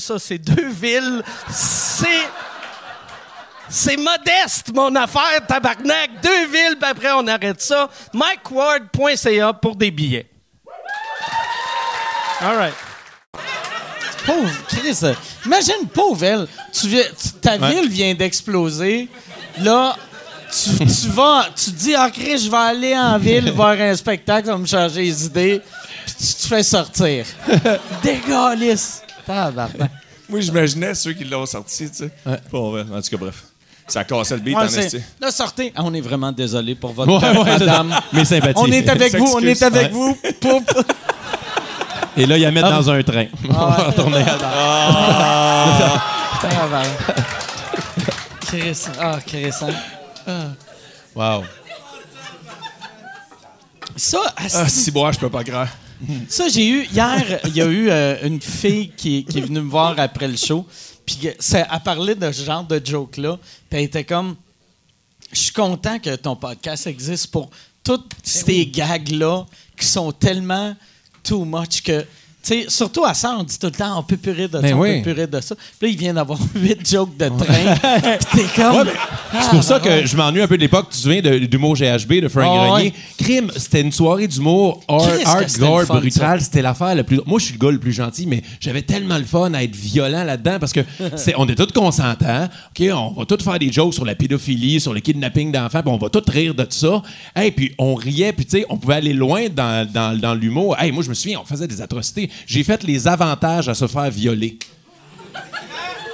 ça, c'est deux villes. C'est. C'est modeste, mon affaire, tabarnak. Deux villes, puis après, on arrête ça. MikeWard.ca pour des billets. All right. Pauvre Chris. euh, Imagine, pauvre elle. Tu viens- tu- ta ville vient d'exploser. Là, tu, tu vas, tu dis, ah, Chris, je vais aller en ville voir un spectacle, ça va me changer les idées. Puis tu te fais sortir. Dégalisse. Moi, j'imaginais ceux qui l'ont sorti, tu sais. Bon, ouais, en tout cas, bref. Ça cassait le beat, Ouais, en là, sortez. Ah, on est vraiment désolé pour votre Ouais, ouais, c'est madame. ça. Mes sympathies. On est avec vous, on est avec Ouais. vous. Et là, ils la mettent dans un train. On va retourner à Tabarnak. Chris. Ah, Chris. hein. Wow. Ça, asti- Ah, si bois, je peux pas croire. Ça, j'ai eu. Hier, il y a eu euh, une fille qui, qui est venue me voir après le show. Puis elle parlait de ce genre de joke-là. Puis elle était comme Je suis content que ton podcast existe pour toutes ces gags-là qui sont tellement too much que. Sais, surtout à ça, on dit tout le temps, on peut plus rire de ça, Ben on oui. peut plus rire de ça. Puis là, il vient d'avoir huit jokes de train. Puis t'es comme. Ouais, c'est pour ça que je m'ennuie un peu de l'époque. Tu te souviens d'humour GHB de Frank Grenier? ouais. Crime, c'était une soirée d'humour hard- le fun, brutal. C'était l'affaire la plus. Moi, je suis le gars le plus gentil, mais j'avais tellement le fun à être violent là-dedans parce que c'est, on est tous consentants. OK, on va tous faire des jokes sur la pédophilie, sur le kidnapping d'enfants, puis on va tous rire de ça. Hey, puis on riait, puis tu sais, on pouvait aller loin dans, dans, dans l'humour. Hey, moi, je me souviens, on faisait des atrocités. J'ai fait les avantages à se faire violer.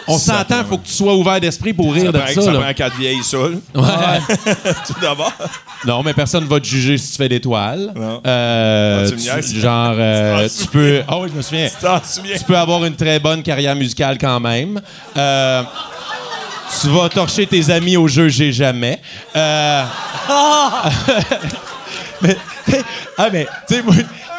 On s'entend, faut que tu sois ouvert d'esprit pour rire Ça de ça. ça prend quatre vieilles saules. Ouais. Tout d'abord. Non, mais personne va te juger si tu fais des toiles. Non. Euh, tu tu- niaises? genre, euh, Tu peux. Ah oui, je me souviens. Tu peux avoir une très bonne carrière musicale quand même. Euh, tu vas torcher tes amis au jeu J'ai jamais. Euh, mais, ah, mais, tu sais, moi,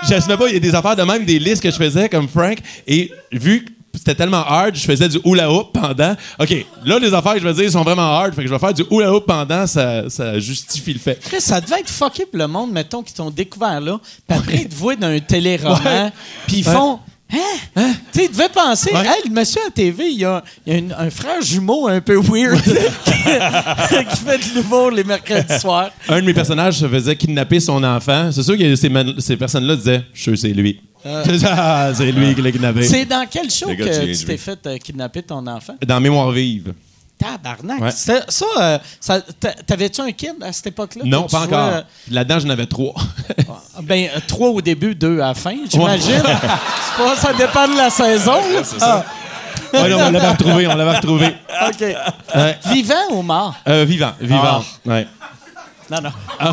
j'assumais pas, il y a des affaires de même, des listes que je faisais comme Frank, et vu que c'était tellement hard, je faisais du hula hoop pendant. OK, là, les affaires que je vais dire sont vraiment hard, fait que je vais faire du hula hoop pendant, ça, ça justifie le fait. Chris, ça devait être fucké pour le monde, mettons, qui t'ont découvert là. Puis après, ils te voient dans un téléroman. Puis ils font. Hein? Tu sais, ils devaient penser, Ouais. hey, le monsieur à TV, il y a, il y a une- un frère jumeau un peu weird qui, fait de l'humour les mercredis soirs. un de mes personnages se faisait kidnapper son enfant. C'est sûr que ces, personnes-là disaient Je suis c'est lui. Ah, c'est lui qui l'a kidnappé. C'est dans quel show que tu t'es fait euh, kidnapper ton enfant? Dans Mémoire vive. Tabarnak. Ouais. Ça, euh, ça t'a- t'avais-tu un kid à cette époque-là? Non, pas tu encore. Là-dedans, j'en avais trois. Ben, euh, trois au début, deux à la fin, j'imagine. Pas- ça dépend de la saison. Ah, Ouais, on l'avait retrouvé, on l'avait retrouvé. OK. Vivant ou mort? Euh, vivant, vivant. Ouais. Non, non.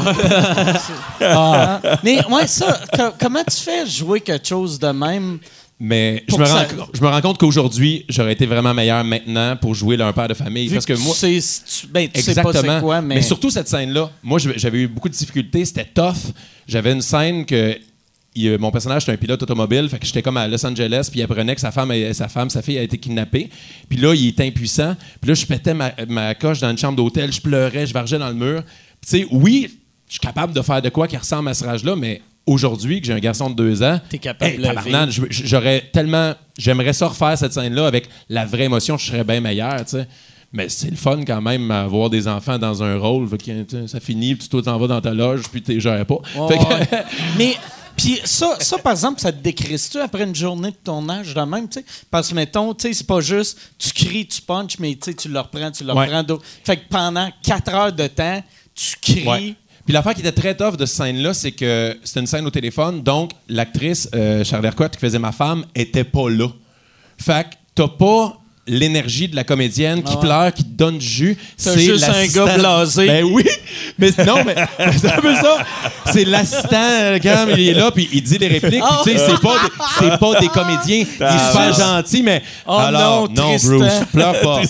Ah. Mais ouais, ça, co- comment tu fais jouer quelque chose de même? Mais je me, rends, ça- je me rends compte qu'aujourd'hui, j'aurais été vraiment meilleur maintenant pour jouer le un père de famille. Vu parce que, tu moi. sais, tu, ben, tu sais pas Exactement. quoi, mais... surtout cette scène-là. Moi, j'avais eu beaucoup de difficultés. C'était tough. J'avais une scène que. il- mon personnage, c'était un pilote automobile. Fait que j'étais comme à Los Angeles, puis il apprenait que sa femme, sa femme, sa fille a été kidnappée. Puis là, il était impuissant. Puis là, je pétais ma, ma coche dans une chambre d'hôtel, je pleurais, je vargeais dans le mur. Tu sais, oui, je suis capable de faire de quoi qui ressemble à ce rage-là, mais aujourd'hui, que j'ai un garçon de deux ans, T'es capable hey, de j'aurais tellement. J'aimerais ça refaire cette scène-là avec la vraie émotion, je serais bien meilleur, tu sais. Mais c'est le fun quand même avoir des enfants dans un rôle. Ça finit, puis toi, t'en vas dans ta loge, puis t'es gères pas. Ouais, que- ouais. Mais, puis ça, ça, par exemple, ça te décrise-tu après une journée de tournage de même, tu sais? Parce que, mettons, tu sais, c'est pas juste tu cries, tu punches, mais tu le reprends, tu le Ouais. reprends. d'autres. Fait que pendant quatre heures de temps, tu cries. Ouais. Puis l'affaire qui était très tough de cette scène-là, c'est que c'était une scène au téléphone, donc l'actrice euh, Charles qui faisait ma femme, était pas là. Fait que t'as pas l'énergie de la comédienne qui Ah ouais. pleure, qui te donne du jus. C'est juste un gars blasé. Ben oui, mais non, mais, c'est un peu ça. C'est l'assistant, quand il est là, puis il dit des répliques, tu sais, c'est pas, des- pas des comédiens. Il est super gentil, mais... Oh alors, non. Bruce, pleure pas.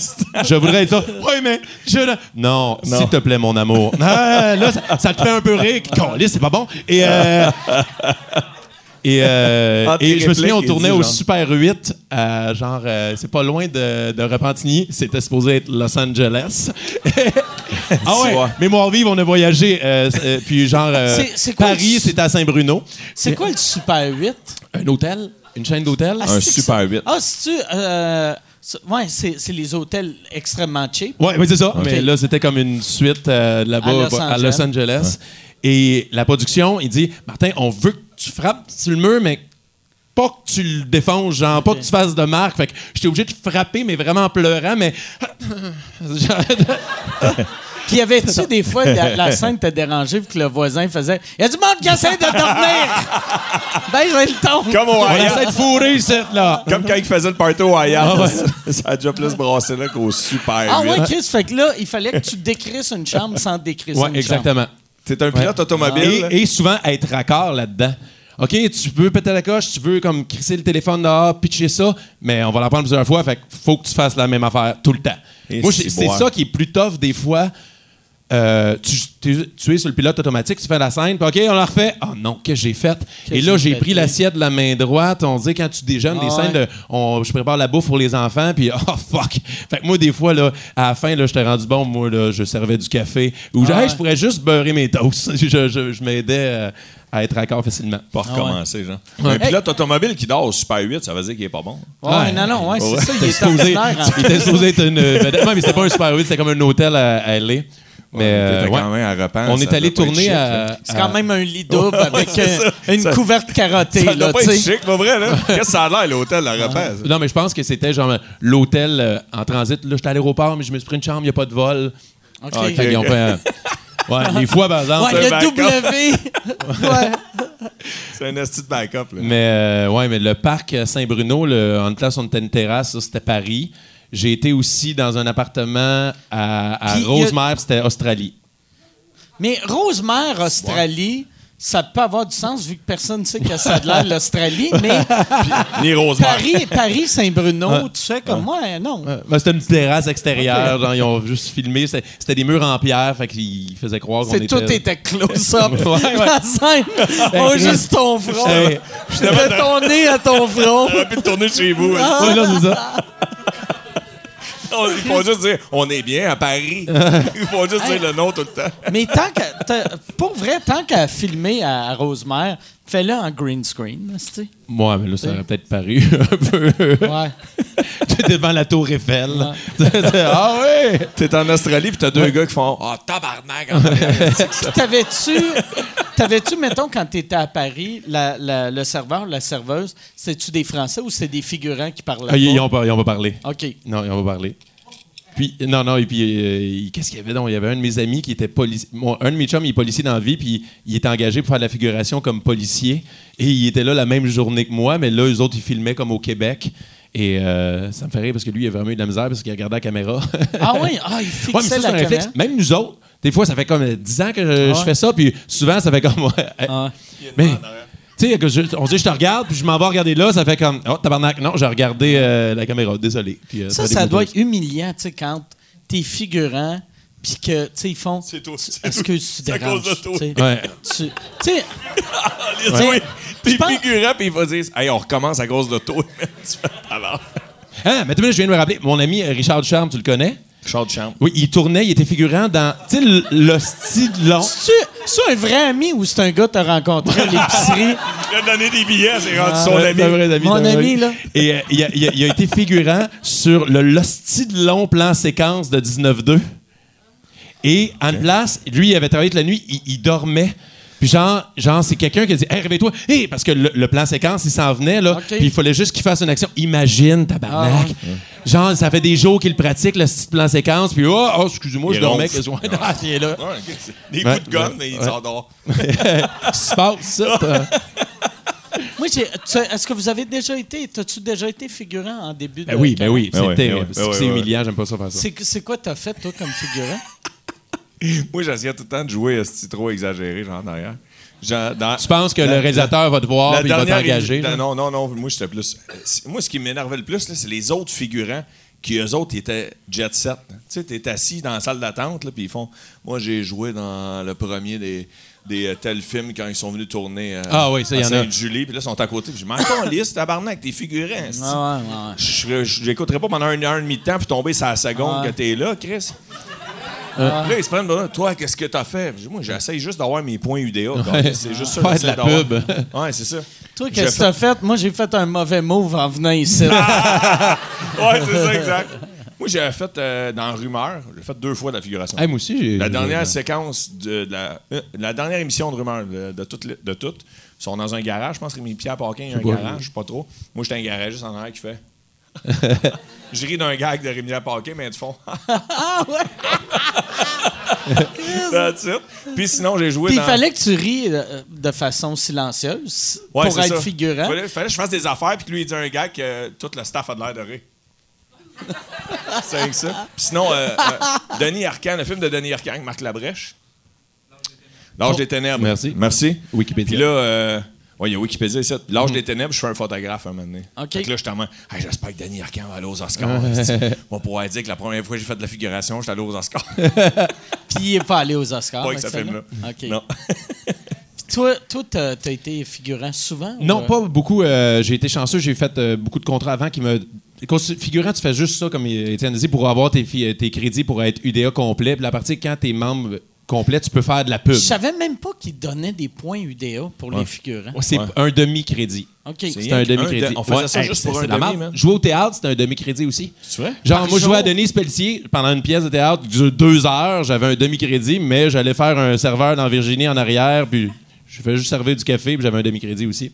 Je voudrais être ça. Oui, mais je... Non, s'il te plaît, mon amour. Ah, là, ça, ça te fait un peu rire. C'est pas bon. Et... euh, Et, euh, Ah, et je me souviens, on tournait au genre. Super 8, à genre, euh, c'est pas loin de, de Repentigny, c'était supposé être Los Angeles. ah ouais, mémoire vive, on a voyagé, euh, euh, puis genre, euh, C'est- c'est quoi Paris, c'était à Saint-Bruno. C'est quoi le Super 8? Un hôtel, une chaîne d'hôtel. Un c'est que Super ça- 8. Ah, c'est-tu. euh, c'est- ouais, c'est les hôtels extrêmement cheap. Ouais, oui, c'est ça. Mais là, c'était comme une suite euh, là-bas À Los à Angeles. Los Angeles. Et la production, il dit Martin, on veut que tu frappes sur le mur, mais pas que tu le défonces, genre, pas que tu fasses de marque. Fait que j'étais obligé de frapper, mais vraiment en pleurant, mais. Puis y avait-tu des fois la, la scène t'a dérangé vu que le voisin faisait Il y a du monde qui essaie de dormir! ben, j'ai le ton! Comme au on essaie de fourrer, cette là. Comme quand il faisait le party au Hyatt. Ah Ça a déjà plus brassé là qu'au Super Ah 8. ouais, Chris, fait que là, il fallait que tu décrisses une chambre sans décrisser Ouais, une exactement. T'es un pilote automobile. Et, et souvent être raccord là-dedans. OK, tu peux péter la coche, tu veux comme crisser le téléphone dehors, pitcher ça, mais on va l'apprendre plusieurs fois, fait faut que tu fasses la même affaire tout le temps. Et Moi, c'est c'est c'est ça qui est plus tough des fois. Euh, tu, es sur le pilote automatique, tu fais la scène, puis OK, on la refait. Oh non, qu'est-ce que j'ai fait? Et là, j'ai pris l'assiette de la main droite. On dit quand tu déjeunes, Ah des scènes ouais. de. on- je prépare la bouffe pour les enfants, puis oh fuck! Fait que moi, des fois, là, à la fin, là, j'étais rendu bon, moi, là, je servais du café. Ou Ah hey, je pourrais juste beurrer mes toasts. je je- je m'aidais euh, à être raccord facilement. Pas Ah recommencer, genre. Ouais. Un pilote automobile qui dort au Super 8, ça veut dire qu'il est pas bon. Ouais, Ouais. non, non, ouais, c'est Ouais. ça, il était supposé, être une. Ouais, mais c'était pas un super 8, c'était comme un hôtel à, à LA. Mais euh, ouais. quand même à repas. on est allé tourner chic, à. C'est quand même un lit double avec euh, ça. une Ça- couverte carottée, Ça là, pas être chic, pas vrai, là? Qu'est-ce que ça a l'air, l'hôtel, repas? ça? Non, mais je pense que c'était genre l'hôtel euh, en transit. Là, j'étais à l'aéroport, mais je me suis pris une chambre, il n'y a pas de vol. OK. Ont fait, euh, ouais, les fois, par exemple. Ouais, un le. W. ouais. C'est un esti de backup, là. Mais, euh, ouais, mais le parc Saint-Bruno, en place, on était une terrasse, c'était Paris. J'ai été aussi dans un appartement à, à Puis, a- puis c'était Australie. Mais Rosemère, Australie, ça peut avoir du sens vu que personne ne sait que ça a de l'air l'Australie, mais Ni Rosemère. Paris, Paris Saint-Bruno, tu sais comme moi, non. Ben, c'était une terrasse extérieure. genre, ils ont juste filmé. C'était des murs en pierre, fait qu'ils faisaient croire qu'on C'est était. tout était close-up. Ouais, ouais. La scène, on Chris. juste ton front. Hey, De ton nez à ton front. T'aurais pu te tourner chez vous. ouais, là, c'est ça. On- Il faut juste dire, on est bien à Paris. Il faut juste dire le nom tout le temps. Mais tant que, t'as- pour vrai, tant qu'à filmer à, à Rosemère, fais-le en green screen, tu sais. Ouais, mais là, ça aurait peut-être paru un peu. Ouais. devant la tour Eiffel. ah oui! T'es en Australie, puis t'as deux gars qui font Ah, tabarnak! arrière. Puis T'avais-tu, t'avais-tu, mettons, quand t'étais à Paris, la- la- le serveur, la serveuse, c'est-tu des Français ou c'est des figurants qui parlaient Ah, ils, ils pas? ont pas, ils ont pas parlé. OK. Non, ils ont pas parlé. Puis, non, non, et puis, euh, qu'est-ce qu'il y avait donc? Il y avait un de mes amis qui était policier. Mon- un de mes chums, il est policier dans la vie, puis il était engagé pour faire de la figuration comme policier. Et il était là la même journée que moi, mais là, eux autres, ils filmaient comme au Québec. Et euh, ça me fait rire parce que lui, il a vraiment eu de la misère parce qu'il regardait la caméra. Ah oui? Ah, il Ouais, mais fixait ça, la un réflexe. caméra. Même nous autres, des fois, ça fait comme 10 ans que je, Ah fais ça, puis souvent, ça fait comme. Ah. Mais, tu sais, on dit je te regarde, puis je m'en vais regarder là, ça fait comme. Oh, tabarnak, non, j'ai regardé euh, la caméra, désolé. Puis, euh, Ça, ça doit être humiliant, tu sais, quand t'es figurant, puis que, tu sais, ils font... C'est toi, c'est Est-ce que tu c'est à cause déranges? de toi. tu sais? Ouais. Tu tu sais, T'es figurant, puis il va dire Hey, on recommence à cause de toi. Tu fais, Alors. Ah, mais minute, je viens de me rappeler. Mon ami euh, Richard Charme, tu le connais? Charles Champ. Oui, il tournait, il était figurant dans. Tu sais, l- l'hostie de long. c'est-tu c'est un vrai ami ou c'est un gars que t'as rencontré à l'épicerie? Il a donné des billets, c'est rendu son Ouais, ami. c'est un vrai ami, Mon ami, là. Et euh, il, a, il a- il a été figurant sur le Lostie de long plan séquence de 19-2. Et en place, lui, il avait travaillé toute la nuit, il, il dormait. Puis genre, genre c'est quelqu'un qui a dit Hey, réveille-toi. Hey, parce que le, le plan séquence, il s'en venait, là. Puis il fallait juste qu'il fasse une action. Imagine, tabarnak. Genre, ça fait des jours qu'il pratique, le petit plan séquence. Puis, oh, oh, excusez-moi, je dormais. Qu'est-ce que- Ah, il est là. Ouais, Des Ouais, coups de gun, ouais, mais il s'endort. Se passe, ça? toi? Moi, est-ce que vous avez déjà été, t'as-tu déjà été figurant en début de Ben oui, ben oui. Ben oui, C'était ben oui, c'est ben oui, c'est ben oui. humiliant, j'aime pas ça faire ça. C'est quoi t'as fait, toi, comme figurant? Moi, j'essayais tout le temps de jouer à trop exagéré, genre derrière. Genre, dans- Tu penses que la- le réalisateur va te voir et il va t'engager? Non, non, non. Moi, j'étais plus. euh, Moi, ce qui m'énervait le plus, c'est les autres figurants qui, eux autres, étaient jet set. Tu sais, t'es assis dans la salle d'attente, puis ils font. Moi, j'ai joué dans le premier des, des euh, tels films quand ils sont venus tourner euh, Ah oui, ça, à. Sainte-Julie, puis là, ils sont à côté. Puis je m'en liste, tabarnak, t'es figurant. Ah ouais, ouais, Je je- J'écouterai pas pendant un heure et demie de temps puis tomber sur la seconde Ouais. que t'es là, Chris. Là, ils se prennent, ben, toi, qu'est-ce que t'as fait? Je Moi, j'essaye juste d'avoir mes points UDA. C'est juste ça. Faire de la pub. Ouais, c'est ça. Toi, qu'est-ce que t'as fait? Moi, j'ai fait un mauvais move en venant ici. Ouais, c'est ça, exact. Moi, j'ai fait euh, dans Rumeur, j'ai fait deux fois de la figuration. Hey, moi aussi, j'ai. La dernière séquence de, de la, euh, la dernière émission de Rumeur de, de toutes, de toutes, ils sont dans un garage. Je pense que Rémi Pierre Paquin a un garage, pas trop. Moi, j'étais un garagiste en arrière qui fait. Je ris d'un gag de Rémi Paquin, mais du fond. ah ouais? That's it. Puis sinon, j'ai joué Puis il dans. fallait que tu ris euh, de façon silencieuse Ouais, pour être ça. figurant. Fallait, fallait que je fasse des affaires, puis que lui, il dit un gag que tout le staff a de l'air de rire. c'est avec ça. Puis sinon, euh, euh, Denis Arcand, le film de Denis Arcand, avec Marc Labrèche. L'âge des ténèbres. Merci. Merci. Wikipédia. Puis là, ouais, il y a Wikipédia ici. L'âge des ténèbres, je suis un photographe à un moment donné. OK. Fait que là, je t'en hey, j'espère que Denis Arcand va aller aux Oscars. On pourrait dire que la première fois que j'ai fait de la figuration, j'étais allé aux Oscars. Puis il est pas allé aux Oscars. Pas avec ce film-là. OK. Non. Puis toi, toi t'as, été figurant souvent? ou, Non, euh? pas beaucoup. euh, j'ai été chanceux. J'ai fait euh, beaucoup de contrats avant qui me. Figurant, tu fais juste ça, comme Étienne disait, pour avoir tes, crédits pour être UDA complet. Puis à partir quand t'es membre complet, tu peux faire de la pub. Je savais même pas qu'ils donnaient des points UDA pour les figurants. Ouais, C'est Ouais. un demi-crédit. OK. C'est un demi-crédit. de- on faisait ça hey, juste c'est- pour un c'est de la demi, merde. man. Jouer au théâtre, c'était un demi-crédit aussi. C'est vrai? Genre, Par moi, je jouais à? Denise Pelletier pendant une pièce de théâtre qui dure deux heures. J'avais un demi-crédit, mais j'allais faire un serveur dans Virginie en arrière, puis je faisais juste servir du café, puis j'avais un demi-crédit aussi.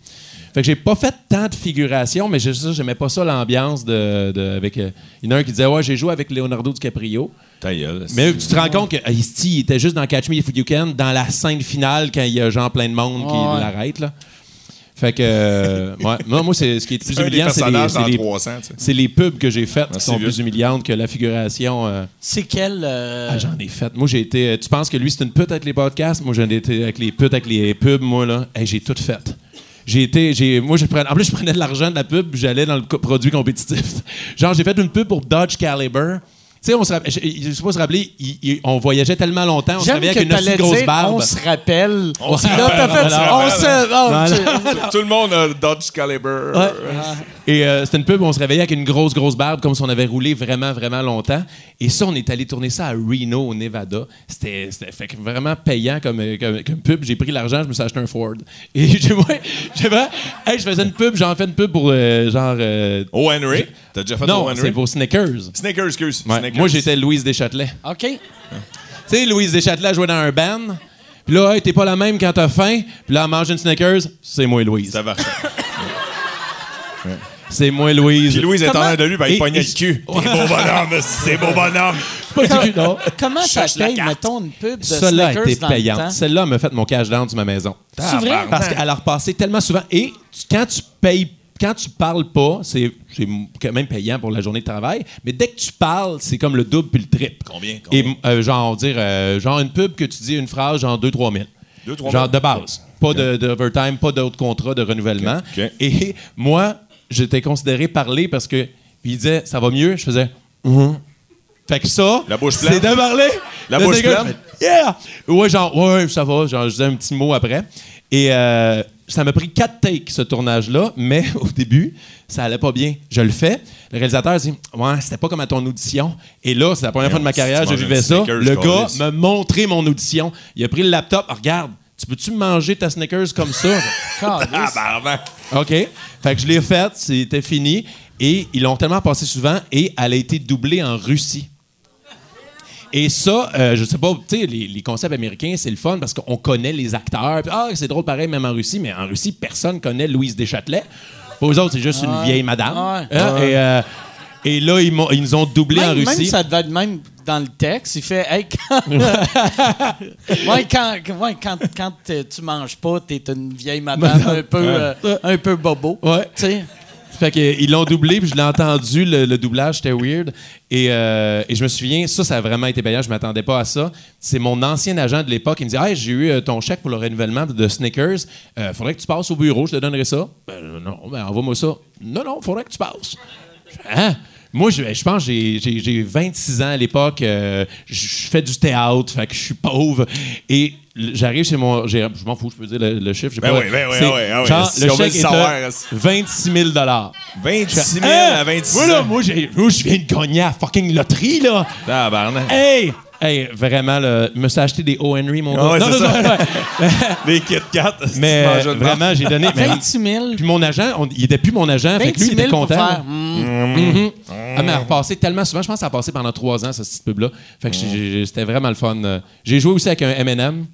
Fait que j'ai pas fait tant de figuration, mais j'ai- ça, j'aimais pas ça, l'ambiance de, de- avec. euh, il y en a un qui disait Ouais, j'ai joué avec Leonardo DiCaprio. Gueule. Mais tu te rends compte que Isti, il était juste dans Catch Me If You Can, dans la scène finale, quand il y a genre plein de monde qui Ouais. l'arrête, là. Fait que, euh, ouais. moi, moi c'est ce qui est le plus humiliant, c'est les, personnages c'est dans les- 300, tu sais. c'est les pubs que j'ai faites qui Merci, sont vieux. plus humiliantes que la figuration. euh, C'est quel. euh, ah, J'en ai fait. Moi, j'ai été. Tu penses que lui, c'est une pute avec les podcasts? Moi, j'en ai été avec les putes, avec les pubs, moi, là. Hey, j'ai tout fait. J'ai été. J'ai, moi, je prenais, en plus, je prenais de l'argent de la pub, j'allais dans le co- produit compétitif. Genre, j'ai fait une pub pour Dodge Caliber. Tu sais, on se rappelle, je, je sais pas se rappeler, il- il- on voyageait tellement longtemps, on se réveillait avec une aussi grosse dire, barbe. on se rappelle. On se rappelle, fait on se on se. tu- Tout le monde a Dodge Caliber. Ouais. Et euh, c'était une pub où on se réveillait avec une grosse, grosse barbe, comme si on avait roulé vraiment, vraiment longtemps. Et ça, on est allé tourner ça à Reno, au Nevada. C'était c'était fait que vraiment payant comme, euh, comme, comme pub. J'ai pris l'argent, je me suis acheté un Ford. Et j'ai ouais, j'ai vraiment- hey, je faisais une pub, j'en fais une pub pour euh, genre. euh, O. Henry? T'as déjà fait non, c'est pour Snickers. Snickers, excuse. Ouais. Snickers. Moi, j'étais Louise Deschâtelet. OK. Tu sais, Louise Deschâtelet jouait dans un band. Puis là, hey, t'es pas la même quand t'as faim. Puis là, mange une Snickers, c'est moi, Louise. Ça va. C'est moi, Louise. Puis Louise est en train de lui, ben, il Et- pognait et- le cul. C'est beau bonhomme, c'est beau bonhomme. Pas du cul, non. Comment ça Cherche la paye, carte. mettons, une pub de Celle-là a Snickers été dans le payante. temps? Celle-là m'a fait mon cash down de ma maison. C'est vrai? Parce qu'elle a repassé tellement souvent. Et tu- quand tu payes, quand tu parles pas, c'est c'est quand même payant pour la journée de travail. Mais dès que tu parles, c'est comme le double puis le triple. Combien, Et combien? euh, genre, dire, euh, genre une pub que tu dis une phrase, genre 2-3 000. 2-3 000? Genre de base. Pas de- d'overtime, pas d'autres contrats de renouvellement. OK. Et moi, j'étais considéré parler parce que puis il disait ça va mieux, je faisais Mhm. Fait que ça, c'est de parler. La bouche pleine? Yeah! Ouais, genre, ouais, ça va. Genre, je disais un petit mot après. Et euh, ça m'a pris quatre takes, ce tournage-là, mais au début, ça allait pas bien. Je le fais. Le réalisateur dit Ouais, c'était pas comme à ton audition. Et là, c'est la première fois de ma carrière que je vivais ça. Le gars m'a montré mon audition. Il a pris le laptop. Regarde, tu peux-tu manger ta Snickers comme ça? Ah, ben, OK. Fait que je l'ai faite, c'était fini. Et ils l'ont tellement passé souvent et elle a été doublée en Russie. Et ça, euh, je sais pas, tu sais, les, les concepts américains, c'est le fun parce qu'on connaît les acteurs. Puis, ah, c'est drôle pareil, même en Russie, mais en Russie, personne connaît Louise Deschâtelet. Pour eux autres, c'est juste une vieille madame. Et, euh, et là, ils, ils nous ont doublé en Même, même Russie. ça devait être même dans le texte. Il fait Hey, quand. ouais, quand, ouais, quand, quand tu manges pas, t'es une vieille madame un peu, euh, un peu bobo. Ouais. Tu sais. Fait que, euh, ils l'ont doublé, puis je l'ai entendu, le, le doublage, c'était weird. Et, euh, et je me souviens, ça, ça a vraiment été payant, je m'attendais pas à ça. C'est mon ancien agent de l'époque qui me dit Hey, j'ai eu euh, ton chèque pour le renouvellement de, de Snickers. Euh, faudrait que tu passes au bureau, je te donnerai ça. Ben, non, ben, envoie-moi ça. Non, non, faudrait que tu passes. Hein? Moi, je, je pense que j'ai- j'ai j'ai 26 ans à l'époque. euh, je fais du théâtre, fait que je suis pauvre. Et j'arrive chez mon. Je m'en fous, je peux dire le, le chiffre. Ben pas- oui, ben oui, ah oui, ah oui. genre, Si le chèque est savoir, à reste- 26 000 26 000 Hein? à 26 Moi, là, ans. moi, j'ai- moi, je viens de gagner à fucking loterie, là. Tabarnak. Hey! Hey, vraiment, me suis acheté des O. Henry, mon Ah ouais, gars. c'est non, ça. non, ouais. Les Kit Kat. Mais euh, vraiment, j'ai donné. mais- 26 000. puis mon agent, on- il était plus mon agent, fait que 26 lui, il était 000 pour content. faire. hmm. Mhm. Ah, mais elle a repassé tellement souvent. Je pense que ça a passé pendant trois ans, cette petite pub-là. Fait que c'était vraiment le fun. Euh, J'ai joué aussi avec un M&M.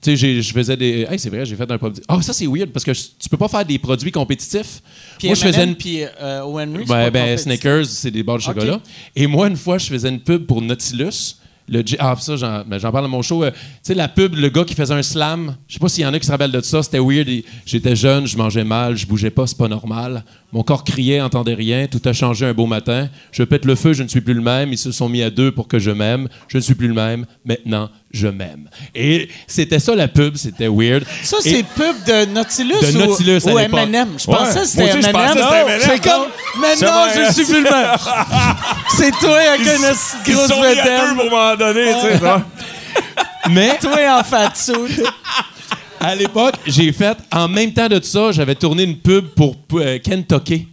Tu sais, je faisais des. Hey, c'est vrai, j'ai fait un produit. Ah, ça, c'est weird parce que je- tu peux pas faire des produits compétitifs. Puis moi, je faisais une. puis euh, O. Henry, c'est Ben, pas ben. Snickers, c'est des barres de chocolat. Ok. Et moi, une fois, je faisais une pub pour Nautilus. Le ah, ça, j'en ben, j'en parle dans mon show. Euh, tu sais, la pub, le gars qui faisait un slam. Je sais pas s'il y en a qui se rappellent de ça. C'était weird. J'étais jeune, je mangeais mal, je bougeais pas, c'est pas normal. Mon corps criait, entendait rien. Tout a changé un beau matin. Je pète le feu, je ne suis plus le même. Ils se sont mis à deux pour que je m'aime. Je ne suis plus le même. Maintenant, je m'aime. Et c'était ça la pub. C'était weird. Ça, c'est pub de Nautilus De ou, Nautilus ou. M&M? Je pensais que c'était M&M. C'est comme, maintenant, je suis plus le même. c'est toi avec une Ils se grosse sont mis à deux pour m'en donner, tu sais. Mais Toi en. À l'époque, j'ai fait, en même temps de tout ça, j'avais tourné une pub pour euh, Kentucky.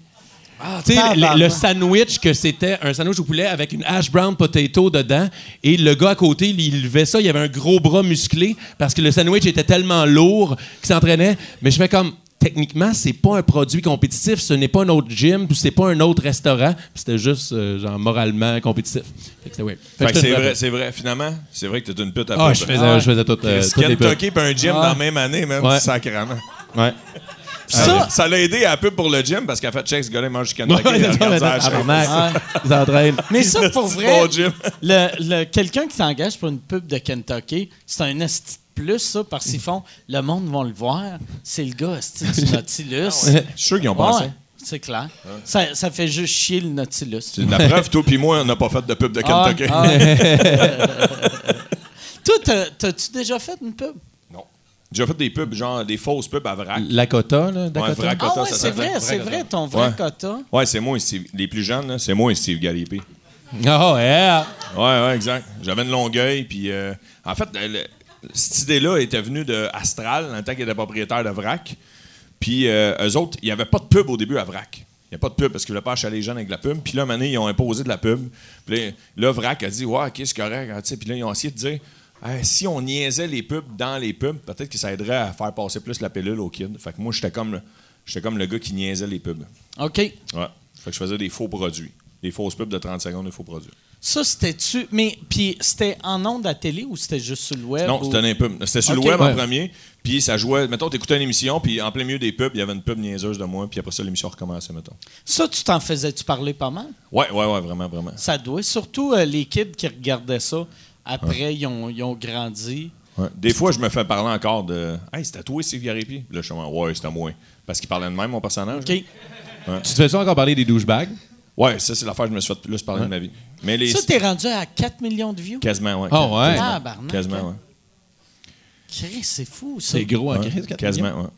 tu sais, le, sandwich que c'était un sandwich au poulet avec une hash brown potato dedans. Et le gars à côté il, il levait ça il avait un gros bras musclé parce que le sandwich était tellement lourd qu'il s'entraînait. Mais je fais comme techniquement c'est pas un produit compétitif ce n'est pas un autre gym puis c'est pas un autre restaurant c'était juste euh, genre moralement compétitif c'est vrai, c'est vrai. Finalement, c'est vrai que t'es une pute à ah, je faisais, je faisais tout, euh. Kentucky puis un gym dans la même année, même, Ouais. sacrément. ouais Ça, Ça l'a aidé à la pub pour le gym parce qu'elle a fait check, ce gars-là, il mange du Kentucky. Ouais, il la mais ça, pour C'est vrai, bon le, le- quelqu'un qui t'engage pour une pub de Kentucky, c'est un esti plus, ça, parce qu'ils font, le monde va le voir, c'est le gars esti du Nautilus. Je suis sûr qu'ils ont pensé. Ouais, c'est clair. Ça, ça fait juste chier le Nautilus. C'est la preuve, toi puis moi, on n'a pas fait de pub de Ah, Kentucky. ah. Toi, t'as- t'as-tu déjà fait une pub? Non. J'ai déjà fait des pubs, genre des fausses pubs à vrac. Lakota, là, Dakota? vrac. Ah Quota, ouais, c'est vrai, c'est vrai, ton vrai Ouais. quota. Ouais, c'est moi et Steve. Les plus jeunes, là, c'est moi et Steve Galipi. Oh, yeah. Ouais, ouais, exact. J'avais une longueuil, puis euh, en fait, le- cette idée-là était venue de Astral, dans le temps qu'il était propriétaire de Vrac. Puis euh, eux autres, il n'y avait pas de pub au début à Vrac. Il n'y a pas de pub parce qu'ils ne voulaient pas achaler les jeunes avec de la pub. Puis là, un moment donné, ils ont imposé de la pub. Puis là, là, Vrac a dit Ouais, ok, c'est correct. hein. Puis là, ils ont essayé de dire Hey, si on niaisait les pubs dans les pubs, peut-être que ça aiderait à faire passer plus la pilule aux kids. Fait que moi, j'étais comme, le- j'étais comme le gars qui niaisait les pubs. OK. Ouais. Fait que je faisais des faux produits. Des fausses pubs de 30 secondes de faux produits. Ça, c'était-tu. Mais, puis, c'était en ondes à télé ou c'était juste sur le web? Non, ou- c'était un pub. C'était sur le web Ouais. en premier, puis ça jouait. Mettons, t'écoutais une émission, puis en plein milieu des pubs, il y avait une pub niaiseuse de moi, puis après ça, l'émission recommençait, mettons. Ça, tu t'en faisais-tu parler pas mal? Ouais, ouais, ouais, vraiment, vraiment. Ça doit. Surtout euh, les kids qui regardaient ça. Après, ils, ont, ils ont grandi. Ouais. Des fois, je me fais parler encore de Hey, c'était toi, Garipi? Puis Là, je suis Ouais, c'était moi. Parce qu'il parlait de même, mon personnage. OK. Tu te fais ça encore parler des douchebags? Ouais, ça, c'est l'affaire que je me suis fait le plus parler de ma vie. Mais les. Ça, t'es rendu à 4 millions de views? Quasiment, ouais. Ah ouais? Ah, barnac. Quasiment, ouais. Chris, c'est fou, ça. C'est gros, hein, Ouais, Chris, quatre Quasiment, millions. ouais.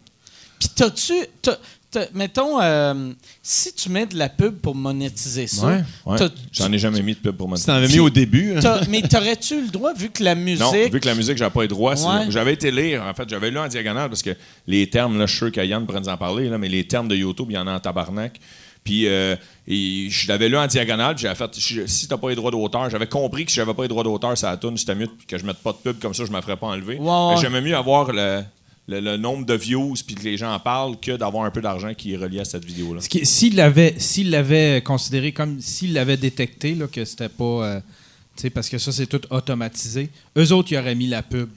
Puis, t'as-tu. t'as- t'as- mettons, euh, si tu mets de la pub pour monétiser ça, Ouais, Ouais. J'en ai jamais mis de pub pour. Tu t'en avais mis au début. hein? mais t'aurais-tu le droit, vu que la musique. Non, vu que la musique, j'avais pas c'est- Ouais. J'avais été lire, en fait, j'avais lu en diagonale parce que les termes, là, je suis sûr qu'Yann pourrait nous en parler, là, mais les termes de YouTube, il y en a en tabarnak. Puis euh, et je l'avais lu en diagonale, puis j'avais fait je- si t'as pas les droits d'auteur, j'avais compris que si j'avais pas les droits d'auteur, ça tourne, c'était mieux que je mette pas de pub comme ça, je me ferais pas enlever. Mais J'aimais mieux avoir le, le- le nombre de views puis que les gens en parlent que d'avoir un peu d'argent qui est relié à cette vidéo-là. Ce qui- S'il l'avait, s'il l'avait considéré comme s'il l'avait détecté là, que c'était pas, euh, tu sais, parce que ça c'est tout automatisé. Eux autres ils auraient mis la pub.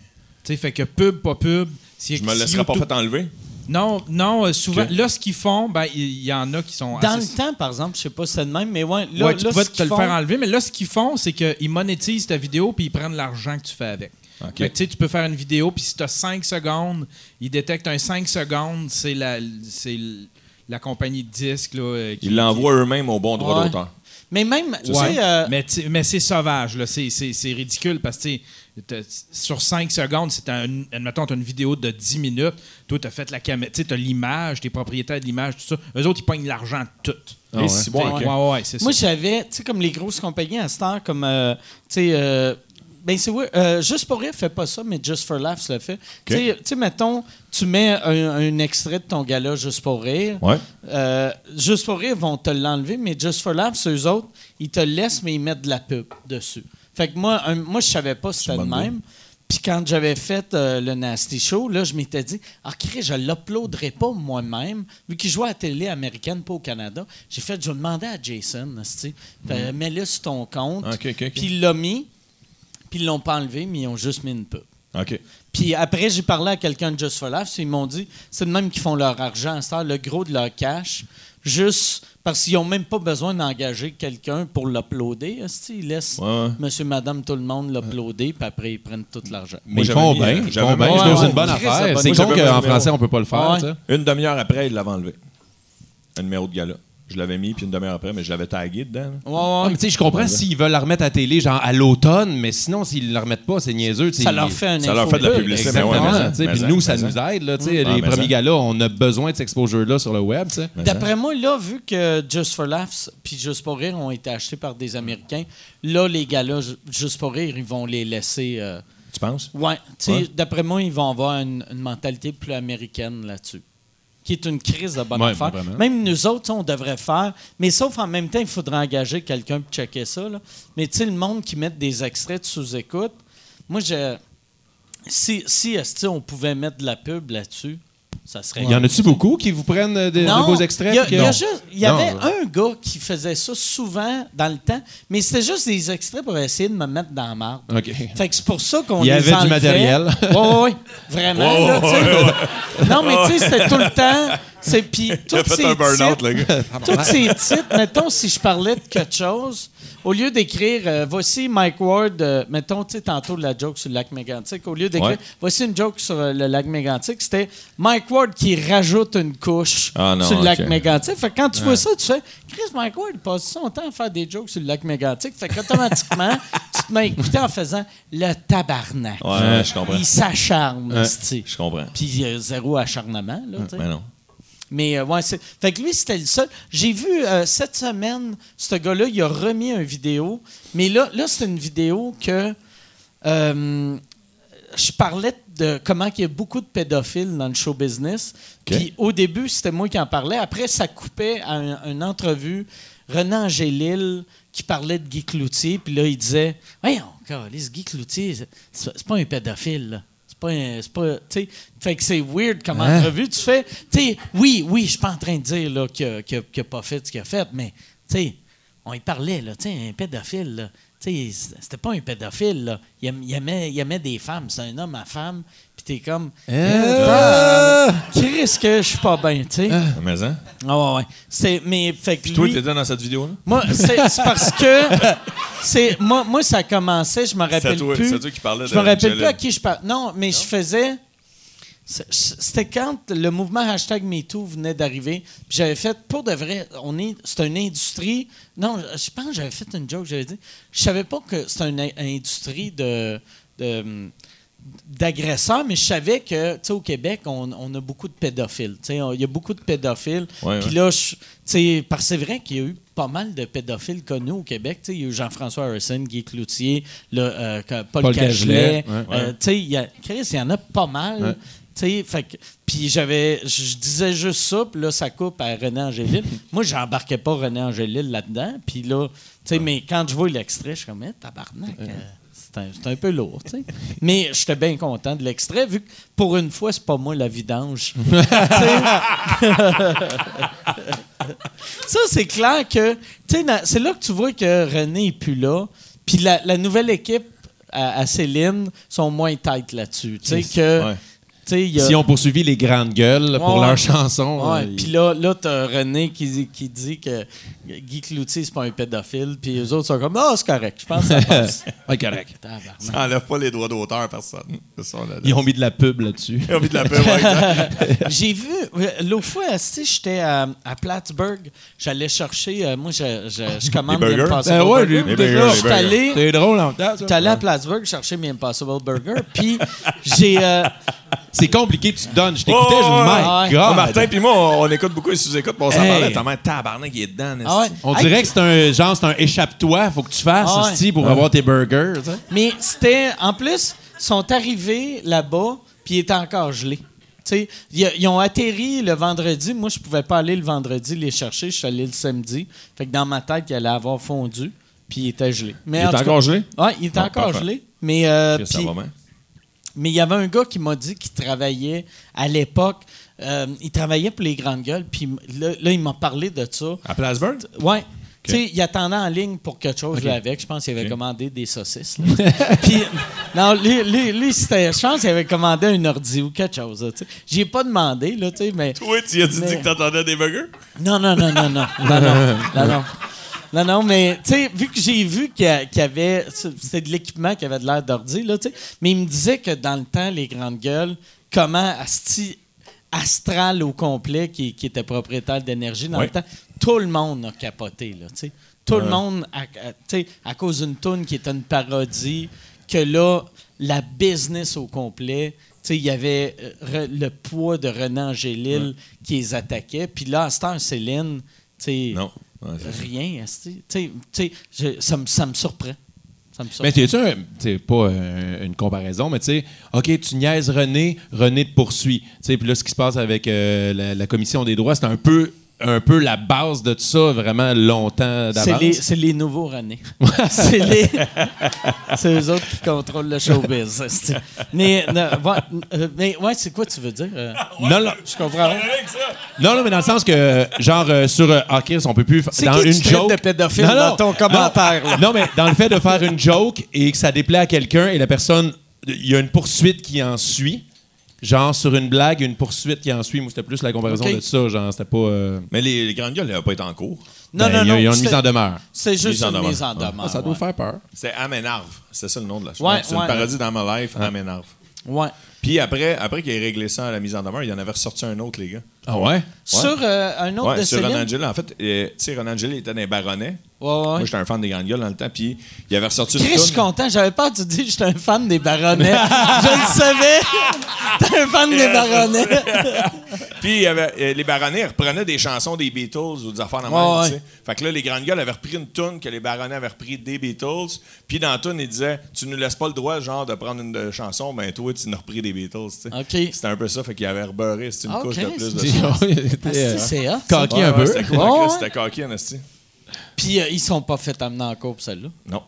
Tu sais, fait que pub pas pub. Si, Je me laisserais pas fait enlever. Non, non, euh, souvent là ce qu'ils font, ben il y, en a qui sont Dans assez- le temps, par exemple, je sais pas si c'est de même, mais ouais, là, ouais, tu là, ce te le font- faire enlever, mais là, ce qu'ils font, c'est qu'ils monétisent ta vidéo puis ils prennent l'argent que tu fais avec. OK. Fait que, tu sais, tu peux faire une vidéo, puis si tu as 5 secondes, ils détectent un 5 secondes, c'est la, la compagnie de disques. Là, euh, qui- Ils l'envoient eux-mêmes au bon droit Ouais. d'auteur. Mais même, tu Ouais. sais, euh, Mais, mais c'est sauvage, là. C'est, c'est- c'est ridicule parce que sur 5 secondes, c'est un, admettons, tu as une vidéo de 10 minutes. Toi, tu as fait la caméra, tu as l'image, tu es propriétaire de l'image, tout ça. Eux autres, ils pognent l'argent de tout. Bon, Ouais, ok. ouais, ouais, c'est moi, ça. j'avais, tu sais, comme les grosses compagnies à cette heure, comme, euh, tu sais, euh, ben c'est vrai, euh, Juste pour rire fait pas ça, mais Just for Laughs le fait. Tu sais- tu sais, mettons, tu mets un, un extrait de ton gala Juste pour rire. Ouais. Euh, Juste pour rire vont te l'enlever, mais Just for Laughs, eux autres, ils te laissent, mais ils mettent de la pub dessus. Fait que moi, un- moi je savais pas si c'était de même. Puis quand j'avais fait euh, le Nasty Show, là, je m'étais dit, ah, Chris, je l'uploaderai pas moi-même, vu qu'il jouait à la télé américaine, pas au Canada. J'ai fait, je demander à Jason, Fait, mets-le sur ton compte. Puis il l'a mis, puis ils l'ont pas enlevé, mais ils ont juste mis une pub. OK. Puis après, j'ai parlé à quelqu'un de Just for Laughs, ils m'ont dit, c'est de même qu'ils font leur argent, heure, le gros de leur cash, juste parce qu'ils n'ont même pas besoin d'engager quelqu'un pour l'uploader. Ils laissent Ouais, monsieur, madame, tout le monde l'uploader, puis après, ils prennent tout l'argent. Mais ils font bien. euh, Ils font bien. c'est une bonne affaire. C'est con qu'en français, on peut pas le faire. Une demi-heure après, il l'avait enlevé. Un numéro de gala. Je l'avais mis, puis une demi-heure après, mais je l'avais tagué dedans. là. Ouais, Ah, ouais. mais tu sais, je comprends s'ils veulent la remettre à la télé, genre à l'automne, mais sinon, s'ils la remettent pas, c'est niaiseux. Ça leur fait un Ça leur fait de la publicité. mais ouais, Puis ça, nous, ça nous aide. Là, sais, Ah, les premiers gars-là, on a besoin de cette exposure-là sur le web. D'après moi, là, vu que Just for Laughs puis Just for Rire ont été achetés par des Américains, là, les gars-là, Ju- Just for Rire, ils vont les laisser... euh, Tu penses? Ouais, sais, Ouais. d'après moi, ils vont avoir une, une mentalité plus américaine là-dessus. Qui est une crise de bonne Ouais, affaire. vraiment. Même nous autres, on devrait faire. Mais sauf en même temps, il faudrait engager quelqu'un pour checker ça. là. Mais tu sais, le monde qui met des extraits de sous-écoute, moi, je. Si, si on pouvait mettre de la pub là-dessus, ça serait. Il y en a-tu beaucoup qui vous prennent euh, de, de Non, vos extraits? Il y, a- a juste- Non. avait un gars qui faisait ça souvent dans le temps, mais c'était juste des extraits pour essayer de me mettre dans la marde. OK. Fait que c'est pour ça qu'on Il y les avait du matériel. Oui, oui, oui. Vraiment. là. Non, mais tu sais, c'était tout le temps. C'est, puis Il a fait un burn-out, le gars. tous ces titres, mettons, si je parlais de quelque chose, au lieu d'écrire euh, voici Mike Ward, euh, mettons, tu sais, tantôt de la joke sur le lac Mégantic, au lieu d'écrire Ouais. voici une joke sur euh, le lac Mégantic, c'était Mike Ward qui rajoute une couche Ah non, sur le lac ok. Mégantic. Fait que quand tu vois ça, tu fais Chris Mike Ward passe son temps à faire des jokes sur le lac Mégantic. Fait qu'automatiquement, tu te mets à écouter en faisant le tabarnak. Ouais, je comprends. Il s'acharne. Je comprends. Puis zéro acharnement, là, tu sais. Mais non. Mais euh, ouais, c'est. Fait que lui, c'était le seul. J'ai vu euh, cette semaine, ce gars-là, il a remis une vidéo. Mais là, là c'est une vidéo que. euh, je parlais de comment il y a beaucoup de pédophiles dans le show business. Puis au début, c'était moi qui en parlais. Après, ça coupait à un- une entrevue. René Angélil qui parlait de Guy Cloutier. Puis là, il disait Voyons, câlisse, Guy Cloutier, c'est pas un pédophile. là. C'est pas c'est fait que c'est weird comme Hein? entrevue. Tu fais. Oui, oui, je suis pas en train de dire là, qu'il a, qu'il a- qu'il a pas fait ce qu'il a fait, mais on y parlait, là, tu sais, un pédophile, là. C'était pas un pédophile, là. Il aimait, il aimait des femmes. C'est un homme à femme. T'es comme. Euh, Qu'est-ce que je suis pas bien, tu sais? Mais hein? Ah ouais, ouais. C'est, mais, fait que Puis toi, lui- t'étais dans cette vidéo-là? moi, c'est, c'est parce que. C'est, moi, moi, ça commençait, je me rappelle toi- plus. c'est toi qui parlais Je me rappelle Jalil. plus à qui je parlais. Non, mais je faisais. c'est- C'était quand le mouvement hashtag MeToo venait d'arriver. Puis j'avais fait, pour de vrai, on est, c'est une industrie. Non, je pense que j'avais fait une joke, j'avais dit. Je savais pas que c'était une in- industrie de. de d'agresseurs, mais je savais que, tu sais, au Québec, on, on a beaucoup de pédophiles. Tu sais, il y a beaucoup de pédophiles. Ouais, Puis là, tu sais, parce que c'est vrai qu'il y a eu pas mal de pédophiles connus au Québec. Tu sais, il y a eu Jean-François Harrison, Guy Cloutier, le, euh, Paul, Paul Cagelet. Ouais. Euh, tu sais, il y a, Chris, il y en a pas mal. Tu sais, fait que- puis j'avais, je disais juste ça, puis là, ça coupe à René Angélil. Moi, j'embarquais pas René Angélil là-dedans. Puis là, tu sais, mais quand je vois l'extrait, je suis comme, Eh, tabarnak, euh, un, c'est un peu lourd, tu sais. Mais j'étais bien content de l'extrait, vu que pour une fois, c'est pas moi la vidange. Ça, c'est clair que, tu sais, dans- c'est là que tu vois que René est plus là. Puis la, la nouvelle équipe à, à Céline sont moins tight là-dessus. Tu sais, que. Ouais. Y a- Si on poursuivi les grandes gueules pour Ouais. leurs chansons. Ouais, euh, puis là, là t'as René qui, dit- qui dit que Guy Cloutier, c'est pas un pédophile, puis les autres sont comme, ah, c'est correct, je pense que ça passe. ouais, correct. Ça enlève pas les droits d'auteur à personne. C'est ça, là. Ils ont mis de la pub là-dessus. Ils ont mis de la pub. J'ai vu, euh, l'autre fois, sais, j'étais à, à Plattsburgh, j'allais chercher, euh, moi, je, je, je commande Les burgers? Impossible Ben ouais, Burger. les burgers, Je allé, C'est drôle en temps, allé à Plattsburgh chercher mes Impossible Burger, puis j'ai... euh, C'est compliqué, tu te donnes. Je t'écoutais, Oh, je me. God. Martin puis moi, on, on écoute beaucoup les sous-écoutes, on s'en Hey. parlait. T'as même tabarnak, il est dedans. ah ouais. On Hey, dirait que c'est un genre, c'est un échappe-toi, faut que tu fasses, Ah ouais. pour avoir tes burgers. Mais c'était. En plus, ils sont arrivés là-bas, puis ils étaient encore sais, ils, ont atterri le vendredi. Moi, je pouvais pas aller le vendredi les chercher. Je suis allé le samedi. Fait que dans ma tête, il allait avoir fondu. puis il était gelé. Mais Il cas- encore gelé? Ouais, il était Ah, encore parfait. gelé. Mais, euh, ça puis- va bien. Mais il y avait un gars qui m'a dit qu'il travaillait à l'époque. euh, il travaillait pour les grandes gueules. Puis là, là, il m'a parlé de ça. À Plattsburgh? Ouais. Tu sais, il attendait en ligne pour quelque chose avec. Je pense qu'il avait commandé des saucisses. Puis, non, lui, lui, lui, c'était, je pense qu'il avait commandé un ordi ou quelque chose. là, tu sais. J'y ai pas demandé, là, tu sais, mais. Oui, tu as dit que t'entendais des burgers? Non, non, non, non, non. Non, non. Non, non. Non, non, mais, tu sais, vu que j'ai vu qu'il y a- avait. C'était de l'équipement qui avait de l'air d'ordi, là, tu sais. Mais il me disait que dans le temps, les grandes gueules, comment Asti Astral au complet, qui, qui était propriétaire d'énergie dans Ouais. le temps, tout le monde a capoté, là, tu sais. Tout le monde, tu sais, à cause d'une toune qui était une parodie, que là, la business au complet, tu sais, il y avait euh, Re- le poids de René Angélil qui les attaquait. Puis là, à cette heure, Céline, tu sais, Non. Ouais, rien. asti. Tu sais, tu sais, je- ça, me- ça me surprend. Ça me surprend. Mais tu tu un- t'sais, pas euh, une comparaison, mais tu sais, OK, tu niaises René, René te poursuit. Puis là, ce qui se passe avec euh, la, la commission des droits, c'est un peu, un peu la base de tout ça, vraiment longtemps d'avance? c'est les nouveaux René. c'est les. c'est eux autres qui contrôlent le showbiz. Mais, non, ouais, mais ouais, c'est quoi tu veux dire? euh? Non, non, Je comprends. non, non, mais dans le sens que, genre, euh, sur euh, OK, on peut plus. dans qui une tu joke. de pédophile Non, dans non, ton commentaire? là? Non, mais dans le fait de faire une joke et que ça déplaît à quelqu'un et la personne, il y a une poursuite qui en suit. Genre, sur une blague, une poursuite qui en suit. Moi, c'était plus la comparaison de ça. Genre, c'était pas. euh, Mais les, les grandes gueules, elles n'avaient pas été en cours. Non, ben, non, y non. il y a une mise en demeure. C'est juste Mise en une demeure. mise en Ah, demeure. ça doit ouais. faire peur. C'est Amenarve. C'est ça le nom de la chose. Ouais, c'est ouais. une parodie dans My Life, Amenarve. Ouais. Puis après, après qu'il ait réglé ça à la mise en demeure, il en avait ressorti un autre, les gars. Ah ouais? Sur euh, un autre Ouais, de sur Angel. En fait, euh, tu sais, Renan Angel était dans les baronnets. Ouais, ouais. Moi, j'étais un fan des grandes gueules dans le temps. Puis il avait ressorti une Chris, je suis content. J'avais pas tu dis j'étais un fan des baronnets. je le savais. T'es un fan des baronnets. Puis il y avait, euh, les baronnets reprenaient des chansons des Beatles ou des affaires même, Ouais, ouais. Fait que là, les grandes gueules avaient repris une tune que les baronnets avaient repris des Beatles. Puis dans la tune, ils disaient Tu nous laisses pas le droit, genre, de prendre une chanson, ben toi, tu nous as repris des Beatles, sais. C'était un peu ça, fait qu'il avait rebeuré, c'était une Ok, couche de plus de ça. Coquille Ouais, un peu. C'était c'était coquille, en esti. Puis euh, ils sont pas fait amener en cours pour celle-là? Non.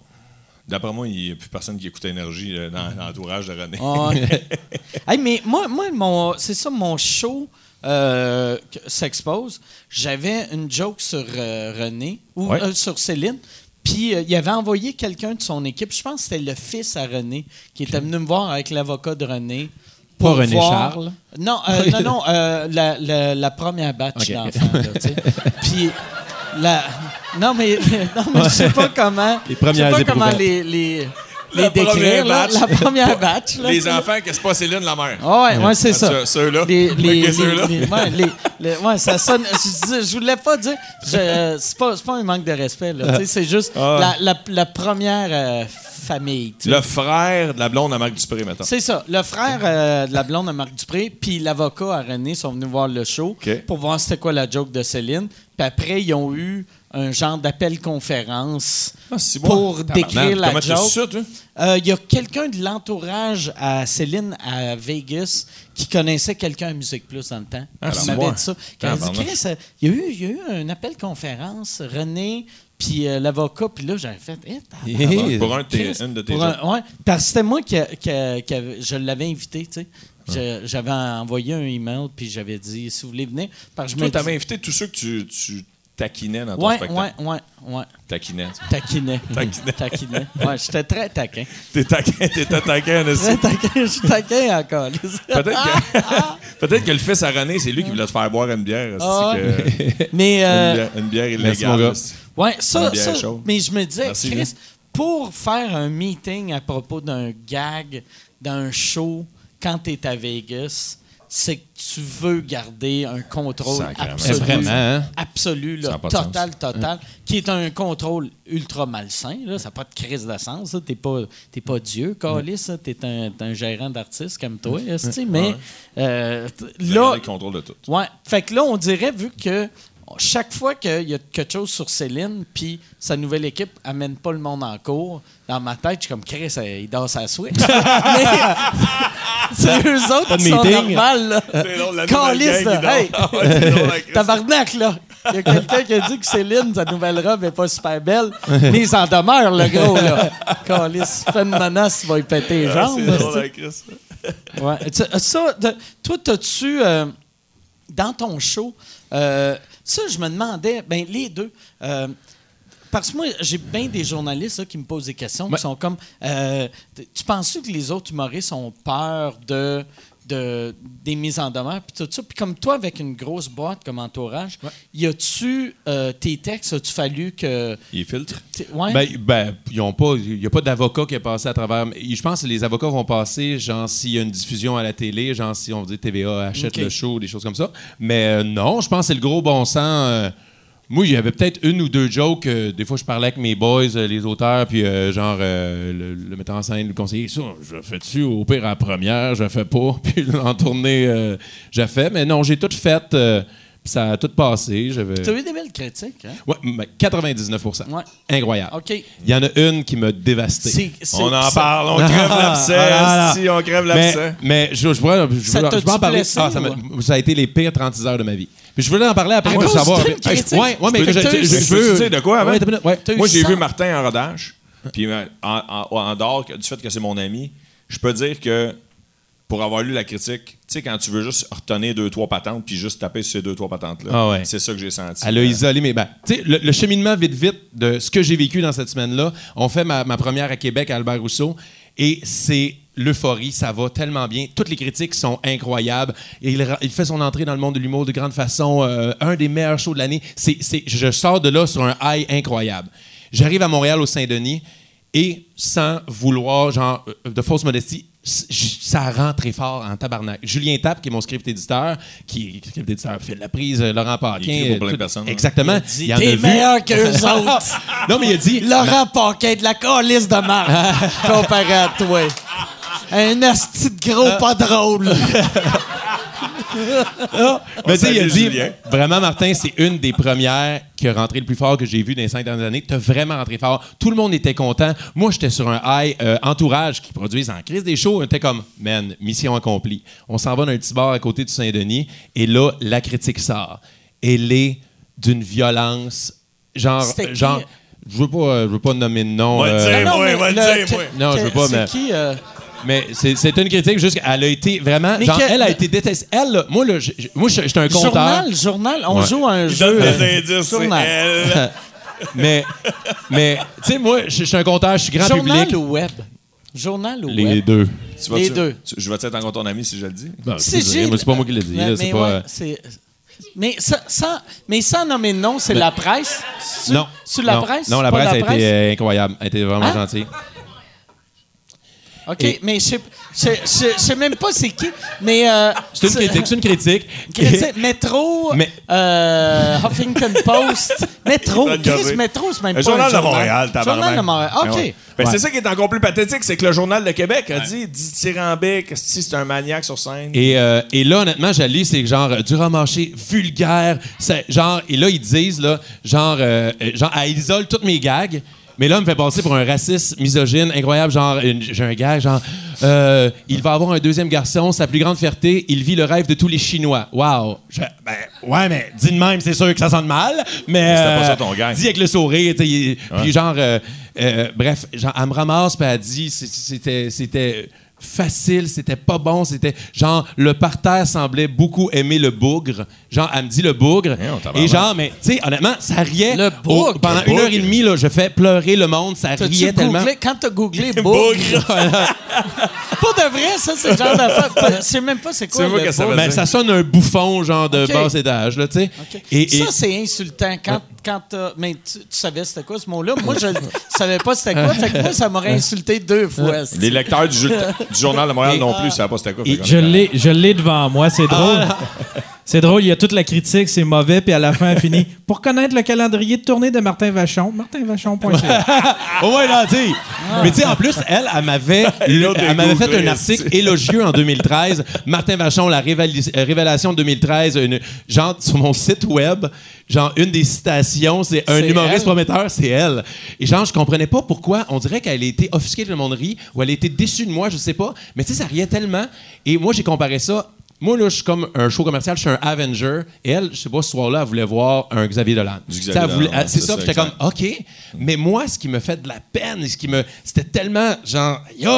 D'après moi, il n'y a plus personne qui écoute Énergie euh, dans l'entourage de René. Hey, mais moi, moi mon, c'est ça, mon show euh, s'expose. J'avais une joke sur euh, René ou Ouais. euh, sur Céline. Puis euh, il avait envoyé quelqu'un de son équipe. Je pense que c'était le fils à René qui était venu me voir avec l'avocat de René. Pas pour René voir- Charles? Non, euh, non, non, euh, la, la- la première batch Ok. d'enfants. Puis la, non mais non mais je sais pas comment. Les premières je sais pas comment les les, les La décrire. première là. batch. La première batch. là, Les enfants, que c'est pas Céline la mère. Ah ouais, ouais, c'est Ah, ça. ceux- ceux-là. Les, Ok, les, ouais, les- les- ouais, ça sonne. Je, voulais pas dire. C'est pas, pas un manque de respect, là. C'est juste Ah. la, la, la première euh, famille. Le frère de la blonde à Marc Dupré, maintenant. C'est ça. Le frère euh, de la blonde de Marc Dupré, puis l'avocat à René sont venus voir le show pour voir c'était quoi la joke de Céline. Puis après, ils ont eu un genre d'appel-conférence Ah, c'est bon. pour décrire la Comment joke. Euh, Il y a quelqu'un de l'entourage à Céline à Vegas qui connaissait quelqu'un à Musique Plus dans le temps. Ah, qui m'avait dit ça. Qui dit, euh, il y, a eu, il y a eu un appel conférence, René, puis euh, l'avocat, puis là, j'avais fait. Eh. Eh, Pour un de tes, Chris, une de tes pour un- ouais, parce que c'était moi qui, qui- qui avait- je l'avais invité, tu sais. J'avais envoyé un email, puis j'avais dit, si vous voulez venir, parce que je Toi, t'avais invité tous ceux que tu, tu taquinais dans ton Ouais, spectacle? ouais, ouais, ouais. Taquinais. Taquinais. Taquinais. Taquinais. Ouais, j'étais très taquin. T'es taquin, t'es taquin aussi. Très taquin, je suis taquin encore. Peut-être que, peut-être que le fils à René, c'est lui qui voulait te faire boire une bière. Ah que- Mais, une, euh, bière une bière illégale. ouais, ça, Une bière ça chaude. mais je me disais, Merci, Chris, pour faire un meeting à propos d'un gag, d'un show, quand tu es à Vegas, c'est que tu veux garder un contrôle absolu. Vraiment, hein? Absolu, là, pas de total, total, qui est un contrôle ultra malsain. Là. Ça n'a pas de crise de sens. Tu n'es pas, t'es pas Dieu, Calis. Tu es un, t'es un gérant d'artiste comme toi. Mais Ouais. euh, là, gardé le contrôle de tout. Ouais. Fait que là, on dirait, vu que chaque fois qu'il y a quelque chose sur Céline, puis sa nouvelle équipe amène pas le monde en cours, dans ma tête, je suis comme Chris, il dort sa Switch. Mais c'est eux autres Pas qui sont normales, là. C'est la gang, là. Hey! Tabarnak, là. Il y a quelqu'un qui a dit que Céline, sa nouvelle robe est pas super belle. Mais il s'en demeure, le gros, là. Une menace, il va y péter les jambes. C'est drôle, hein, Chris. Ouais. Ça, de- toi, t'as-tu, euh, dans ton show, euh, ça, je me demandais, ben les deux, euh, parce que moi, j'ai bien des journalistes là, qui me posent des questions, Ouais. qui sont comme, euh, tu penses que les autres humoristes ont peur de, de des mises en demeure, puis tout ça, puis comme toi, avec une grosse boîte comme entourage, y a-tu euh, tes textes, as-tu fallu que... Il filtre. t'es- Ouais? Ben, ben, ils ont pas. Il n'y a pas d'avocat qui est passé à travers. mais Je pense que les avocats vont passer, genre, s'il y a une diffusion à la télé, genre, si on dit TVA achète le show, des choses comme ça. Mais euh, non, je pense que c'est le gros bon sens. euh, moi, il y avait peut-être une ou deux jokes. euh, des fois, je parlais avec mes boys, euh, les auteurs, puis euh, genre, euh, le, le metteur en scène, le conseiller, ça, je fais-tu au pire à la première, je le fais pas. Puis en tournée, euh, je le fais. Mais non, j'ai tout fait. euh, puis ça a tout passé. J'avais. T'as eu des belles critiques, hein? Ouais, mais 99 Ouais. Incroyable. OK. Il y en a une qui m'a dévasté. C'est- c'est- On en parle, on crève l'abcès. Ah, là, là. Si, on crève Mais, l'abcès. mais je, je, pourrais- je, Ça je- je peux en parler. blessé Ah, ça, ça a été les pires 36 heures de ma vie. Puis je voulais en parler après À pour savoir. Ouais, ouais, mais Je veux. te dire de quoi avant? Ouais, eu Moi, j'ai 100. vu Martin en rodage. Puis euh, en, en- en dehors du fait que c'est mon ami, je peux dire que pour avoir lu la critique, tu sais, quand tu veux juste retenir deux, trois patentes puis juste taper sur ces deux, trois patentes-là, Ah ouais. c'est ça que j'ai senti. Elle a isolé mes. Ben, tu sais, le, le cheminement vite, vite de ce que j'ai vécu dans cette semaine-là. On fait ma, ma première à Québec à Albert Rousseau et c'est l'euphorie. Ça va tellement bien. Toutes les critiques sont incroyables. Il, fait son entrée dans le monde de l'humour de grande façon. euh, un des meilleurs shows de l'année. C'est, je sors de là sur un high incroyable. J'arrive à Montréal au Saint-Denis et sans vouloir, genre, euh, de fausse modestie, ça rentre très fort en tabarnak. Julien Tapp, qui est mon script éditeur, qui est script éditeur, fait de la prise, euh, Laurent Paquin. Il pour plein de personnes, hein. Exactement. dit, Il a T'es vu. meilleur qu'eux autres. Non, mais il a dit. Laurent Paquin de la calice de marde comparé à toi. Un asti de gros pas drôle. Mais tu sais, il a dit, Julien. vraiment, Martin, c'est une des premières qui a rentré le plus fort que j'ai vu dans les cinq dernières années. T'as vraiment rentré fort. Tout le monde était content. Moi, j'étais sur un high euh, entourage qui produisent en crise des shows. On était comme, man, mission accomplie. On s'en va dans un petit bar à côté du Saint-Denis et là, la critique sort. Elle est d'une violence, genre, C'était qui? genre, je veux pas, euh, je veux pas nommer de nom. Va le euh, dire. Non, moi, mais va le. Non, je veux pas, C'est mais- qui? euh, Mais c'est une critique juste qu'elle a été vraiment. Mais genre, que- elle a été détestée. Elle, là, moi, là, je- je- moi, je je suis un compteur. journal, journal. On Ouais. joue à un Il jeu. donne euh, des indices, journal. elle. Mais, mais tu sais, moi, je je suis un compteur, je suis grand Journal public. ou web? Journal ou Les web? deux. Tu vas- Les tu- deux. tu- je vais être encore ton ami si je le dis? Bon, C'est pas moi qui l'ai dit. Mais, pas, ouais, euh, mais, ça- sans, mais sans nommer de nom, c'est la presse? Non. Sur la non, presse? Non, la presse a été euh, incroyable. Elle a été vraiment Hein? gentille. OK, Et- mais je sais- je je- je sais même pas c'est qui, mais... euh, C'est une critique, c'est une critique. Critique, Métro, Mais- euh, Huffington Post, Métro, Chris. Métro, c'est même Le pas journal un de Montréal, tabarnak. Journal de Montréal, OK. Ouais. Ben, Ouais. C'est ça qui est encore plus pathétique, c'est que le Journal de Québec a dit dithyrambique, si c'est un maniaque sur scène. Et, euh, et là, honnêtement, je lis, c'est genre du remarché vulgaire. genre, et là, ils disent, là, genre, genre, elle isole toutes mes gags. Mais là, me fait passer pour un raciste misogyne incroyable. Genre, j'ai un gag, genre, euh, il va avoir un deuxième garçon, sa plus grande fierté, il vit le rêve de tous les Chinois. Wow! Je ben, ouais, mais dis de même, c'est sûr que ça sonne mal. Mais. C'était pas euh, ça ton gag. Dis avec le sourire, tu Puis genre, euh, euh, bref, genre, elle me ramasse, puis elle dit, c'était. Facile, c'était pas bon, c'était genre le parterre semblait beaucoup aimer le bougre. Genre elle me dit le bougre et genre mais tu sais honnêtement, ça riait Le bougre. au- pendant Le une heure et demie là, je fais pleurer le monde, ça riait tellement. googlé, quand t'as googlé bougre, pas de vrai, ça, c'est le genre d'affaire. Je sais même pas c'est quoi le que ça bougre. veut Ben, ça sonne un bouffon genre de Ok. bas étage là, tu sais. Et, et- Ça, c'est insultant. Quand, quand t'as- Mais tu, tu savais c'était quoi ce mot-là? Moi, je savais pas c'était quoi. Fait que moi, ça m'aurait insulté deux fois. Les lecteurs du, ju- du Journal de Montréal non plus, ça pas c'était quoi. Je l'ai, je l'ai devant moi, c'est drôle. C'est drôle, il y a toute la critique, c'est mauvais, puis à la fin, elle finit. Pour connaître le calendrier de tournée de Martin Vachon, martinvachon.ca. Au moins gentil. Mais tu sais, en plus, elle, elle m'avait, elle m'avait fait un article élogieux en 2013. Martin Vachon, la révali- euh, révélation de 2013, une, genre sur mon site web, genre une des citations, c'est un C'est humoriste elle? prometteur, c'est elle. Et genre, je comprenais pas pourquoi. On dirait qu'elle a été offusquée de monde rit ou elle a été déçue de moi, je sais pas. Mais tu sais, ça riait tellement. Et moi, j'ai comparé ça. Moi, là, je suis comme un show commercial, je suis un Avenger. Et elle, je sais pas, ce soir-là, elle voulait voir un Xavier Dolan. C'est ça, j'étais comme. OK. Mais moi, ce qui me fait de la peine, ce qui me. C'était tellement, genre, yo,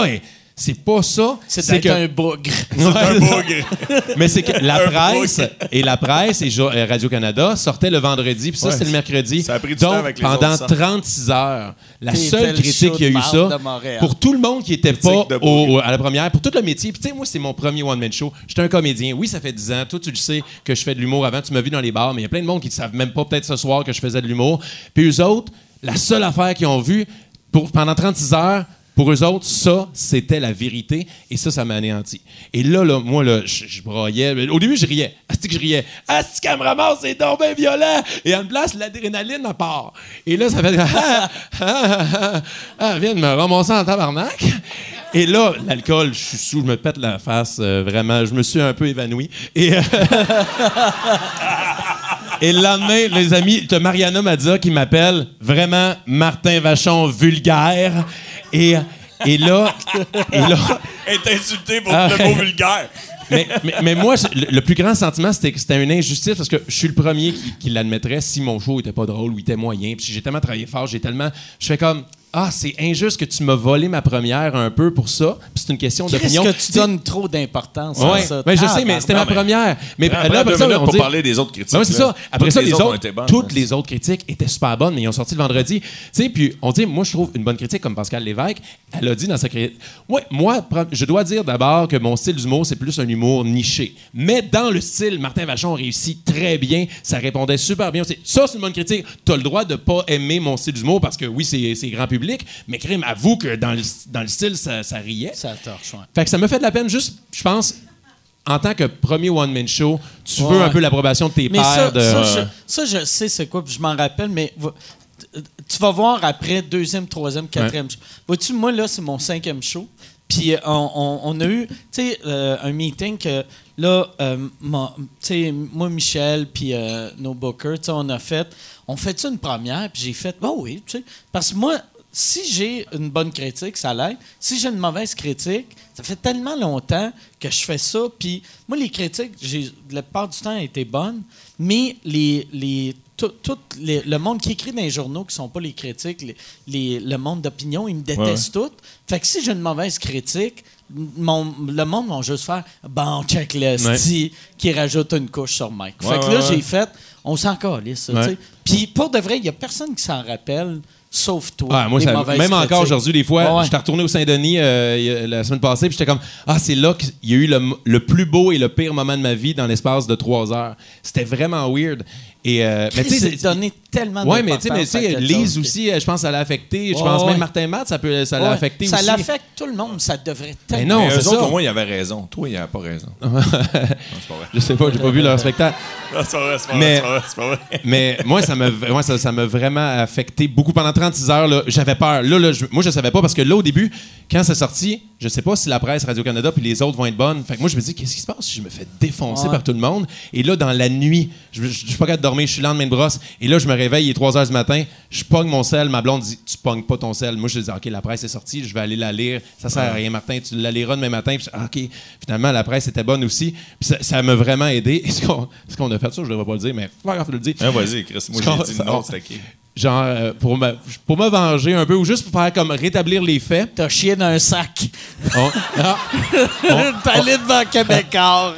c'est pas ça. C'est un bougre. Un bougre. Mais c'est que la Un presse et la presse et euh, Radio-Canada sortaient le vendredi, puis ça, Ouais. c'était le mercredi. Ça a pris du Donc, temps avec les pendant autres, ça. 36 heures, la seule critique show qui a eu ça, pour tout le monde qui était pas au- à la première, pour tout le métier. Puis tu sais, moi, c'est mon premier one-man show. J'étais un comédien. Oui, ça fait 10 ans. Toi, tu le sais que je fais de l'humour avant. Tu m'as vu dans les bars, mais il y a plein de monde qui ne savent même pas peut-être ce soir que je faisais de l'humour. Puis eux autres, la seule affaire qu'ils ont vue pour, pendant 36 heures, pour eux autres, ça, c'était la vérité. Et ça, ça m'a anéanti. Et là, là moi, là, je, broyais. Au début, je riais. Asti que je riais. Asti qu'elle me ramasse, c'est donc bien violent. Et en place, l'adrénaline, part. Et là, ça fait... Ah, ah, ah, ah, vient de me ramasser en tabarnak. Et là, l'alcool, je suis sous, je me pète la face, euh, vraiment. Je me suis un peu évanoui. Et... euh, Et le lendemain, les amis, t'as Mariana Mazza qui m'appelle vraiment Martin Vachon vulgaire. Et, et là, et là Être insulté pour Ah, le mot vulgaire. mais, mais, mais moi, le, le plus grand sentiment, c'était que c'était une injustice parce que je suis le premier qui, qui l'admettrait si mon show était pas drôle ou était moyen. Puis j'ai tellement travaillé fort, j'ai tellement. Je fais comme. Ah, c'est injuste que tu m'as volé ma première un peu pour ça. Puis c'est une question d'opinion. que tu sais- donne trop d'importance à ça? ouais, je sais, mais c'était ma mais- première. Mais Après, là, après deux ça, on pour dit- parler des autres critiques. Oui, c'est ça. Après Toutes ça, les autres, bonnes, toutes hein. les autres critiques étaient super bonnes, mais ils ont sorti le vendredi. Tu sais, puis on dit, moi, je trouve une bonne critique comme Pascal Lévesque. Elle a dit dans sa critique. Ouais, moi, je dois dire d'abord que mon style d'humour, c'est plus un humour niché. Mais dans le style, Martin Vachon réussit très bien. Ça répondait super bien. aussi. Ça, c'est une bonne critique. Tu as le droit de pas aimer mon style d'humour parce que oui, c'est c'est grand public, mais crime, avoue que dans le, dans le style, ça, ça riait. Ça torche, ouais. Fait que ça me fait de la peine, juste, je pense, en tant que premier one-man show, tu veux Ouais. un peu l'approbation de tes Mais pairs. ça, de... ça, je, ça, je sais c'est quoi, puis je m'en rappelle, mais tu vas voir après deuxième, troisième, quatrième show. Vois-tu, moi, là, c'est mon cinquième show. Puis euh, on, on- on a eu, tu sais, euh, un meeting que, là, euh, sais, moi, Michel, puis euh, nos bookers, tu sais, on a fait, on fait une première, puis j'ai fait, oh oui, tu sais, parce que moi, si j'ai une bonne critique, ça l'aide. Si j'ai une mauvaise critique, ça fait tellement longtemps que je fais ça. Puis moi, les critiques, j'ai, la plupart du temps, étaient bonnes, mais les, les, tout, tout les- le monde qui écrit dans les journaux qui sont pas les critiques, les, les- le monde d'opinion, ils me détestent tous. Fait que si j'ai une mauvaise critique, mon, le monde va juste faire bon, check le Ouais. qui rajoute une couche sur Mike. Ouais, fait que ouais, là, ouais. j'ai fait, on s'en calisse, Ouais. Puis pour de vrai, il y a personne qui s'en rappelle, sauf toi. Ah, moi, ça- même encore critiques. aujourd'hui, des fois, Ouais, ouais. j'étais retourné au Saint-Denis euh, la semaine passée, puis j'étais comme Ah, c'est là qu'il y a eu le, le plus beau et le pire moment de ma vie dans l'espace de trois heures. C'était vraiment weird. Et, euh, mais tu sais, donné tellement Ouais, mais tu sais, mais tu sais, Lise aussi, euh, je pense, ça l'a affecté. Je pense ouais. même Martin Matt, ça, peut, ça l'a Ouais, affecté ça aussi. l'affecte tout le monde, ça devrait Mais tellement. non, Mais c'est eux autres, ça. au moins, ils avaient raison. Toi, il n'avait pas raison. non, c'est pas vrai. Je sais pas, j'ai pas vu leur spectacle. Non, c'est pas vrai, c'est pas Mais- vrai, c'est pas vrai. Mais moi, ça m'a moi, ça, ça m'a vraiment affecté beaucoup. Pendant 36 heures, là, j'avais peur. Là, là, je- moi, je savais pas parce que là, au début, quand c'est sorti, je sais pas si la presse Radio-Canada puis les autres vont être bonnes. Fait que moi, je me dis, qu'est-ce qui se passe? Si je me fais défoncer Ouais. par tout le monde? Et là, dans la nuit, je, je, je suis pas capable de dormir, je suis lendemain de brosse. Et là, je me réveille, il est 3 heures du matin, je pogne mon sel. Ma blonde dit, tu pognes pas ton sel. Moi, je dis, OK, la presse est sortie, je vais aller la lire. Ça sert à rien, Martin. Tu la liras demain matin. Puis OK, finalement, la presse était bonne aussi. Puis ça- ça m'a vraiment aidé. Est-ce qu'on ce qu'on a fait ça? Je devrais pas le dire, mais pas grave de le dire. Ah, vas-y, Chris. Moi, j'ai dit non, c'était qui? genre euh, pour me pour me venger un peu ou juste pour faire comme rétablir les faits. T'as chié dans un sac. On, ah, allé devant Québécois.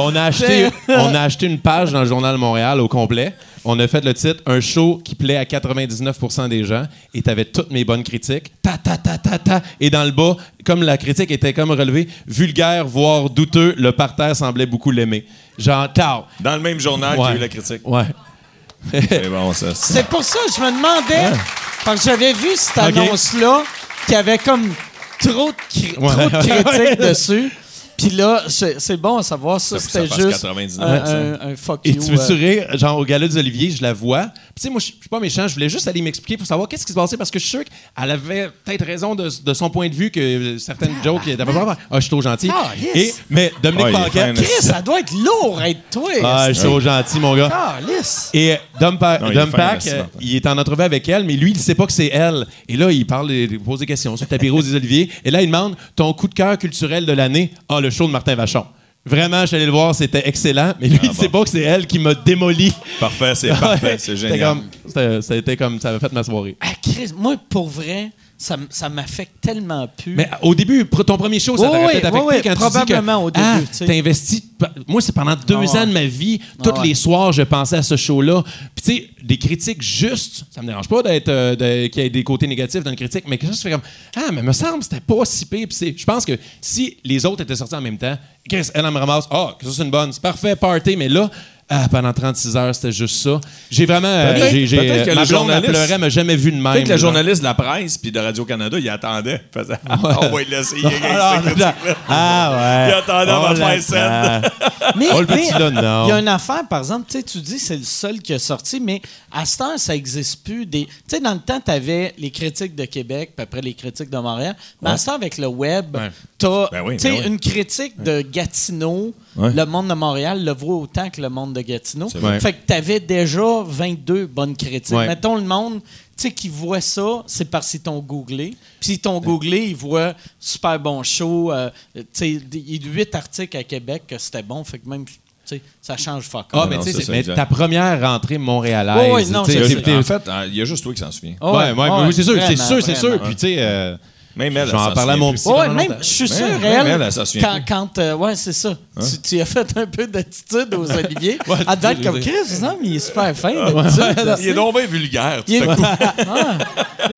On- a acheté on a acheté une page dans le journal de Montréal au complet. On a fait le titre un show qui plaît à 99% des gens et t'avais toutes mes bonnes critiques. Ta ta ta ta ta et dans le bas comme la critique était comme relevée vulgaire voire douteux, le parterre semblait beaucoup l'aimer. Genre tao. Dans le même journal, Ouais. j'ai eu la critique. Ouais. C'est bon, ça. c'est- C'est pour ça que je me demandais, parce que j'avais vu cette annonce-là, qu'il y avait comme trop de, cri- Ouais. trop de critiques dessus. Puis là, c'est bon à savoir ça, Ça, c'était juste 99, un, un- un fuck Et you. tu veux-tu euh, rire? Genre, au gala des Oliviers, je la vois. Tu sais, moi, je suis pas méchant. Je voulais juste aller m'expliquer pour savoir qu'est-ce qui se passait parce que je suis sûr qu'elle avait peut-être raison de, de son point de vue que certaines jokes étaient pas bonnes. Ah, je suis trop gentil. Ah, yes. Et, mais Dominique Paquette. fin, Chris, ça doit être lourd être toi. Ah, je suis trop gentil, mon gars. Ah, lisse. Et Dom, Pa- Non, il Dom Pack, euh, il est en entrevue avec elle, mais lui, il sait pas que c'est elle. Et là, il parle, il pose des questions sur le tapis rose des Oliviers. Et là, il demande ton coup de cœur culturel de l'année? Ah, le show de Martin Vachon. Vraiment, je suis allé le voir, c'était excellent. Mais lui, il sait pas que c'est elle qui m'a démoli. Parfait, c'est parfait, c'est C'était génial. comme- c'était- Ça a été comme. Ça avait fait ma soirée. Ah, Chris, moi, pour vrai, ça, ça m'affecte tellement plus. Mais au début, ton premier show, ça t'aurait oui, affecté oui, quand tu probablement dis que, au début, ah, tu sais. t'as investi... Moi, c'est pendant deux Ah ans de ma vie, tous Ah ouais. les soirs, je pensais à ce show-là. Puis tu sais, des critiques justes, ça me dérange pas d'être euh, qu'il y ait des côtés négatifs dans une critique, mais que ça se fait comme, ah, mais me semble que c'était pas si pire. Puis je pense que si les autres étaient sortis en même temps, Chris, elle, elle me ramasse, ah, que ça c'est une bonne, c'est parfait, party, mais là... Ah, pendant 36 heures, c'était juste ça. J'ai vraiment. euh, Peut-être- j'ai- j'ai- peut-être que ma le blonde, elle journaliste- pleurait, elle m'a jamais vu de même. Peut-être que le journaliste de la presse puis de Radio-Canada, il attendait. Il faisait, Ah, on va le laisser. Il, Ah, ah, ouais. il attendait avant On de faire scène. Mais, Oh, le mais petit là, non. il y a une affaire, par exemple, tu sais, tu dis c'est le seul qui a sorti, mais à cette heure, ça n'existe plus. Des... Tu sais, dans le temps, tu avais les critiques de Québec, puis après les critiques de Montréal. Mais à cette heure, avec le web, Ouais. tu as Ben oui, tu sais, ben oui. une critique de Gatineau. Ouais. Le monde de Montréal le vaut autant que le monde de Gatineau. Fait que tu avais déjà 22 bonnes critiques. Ouais. Mettons le monde. Tu sais, qui voit ça, c'est parce qu'ils t'ont googlé. Puis s'ils t'ont googlé, ils voient super bon show. euh, tu sais, il y a eu huit articles à Québec que c'était bon. Fait que même, tu sais, ça change fuck Ah, mais tu sais, mais ta première rentrée montréalaise. Ouais, ouais, non, En fait, il y a juste toi qui s'en souviens. Ah Ouais, ouais, ouais, oui, c'est sûr, c'est sûr, c'est sûr. Puis tu sais, euh, Même elle, je vais en s'en parler à mon psy. Ouais, même, je suis sûr, Même- elle, même elle, elle s'en souvient quand, quand euh, ouais, c'est ça. Tu, tu as fait un peu d'attitude aux Olivier. Ouais, je comme Chris, non, mais il est super fin. Il est donc bien vulgaire. tout Il est- à coup.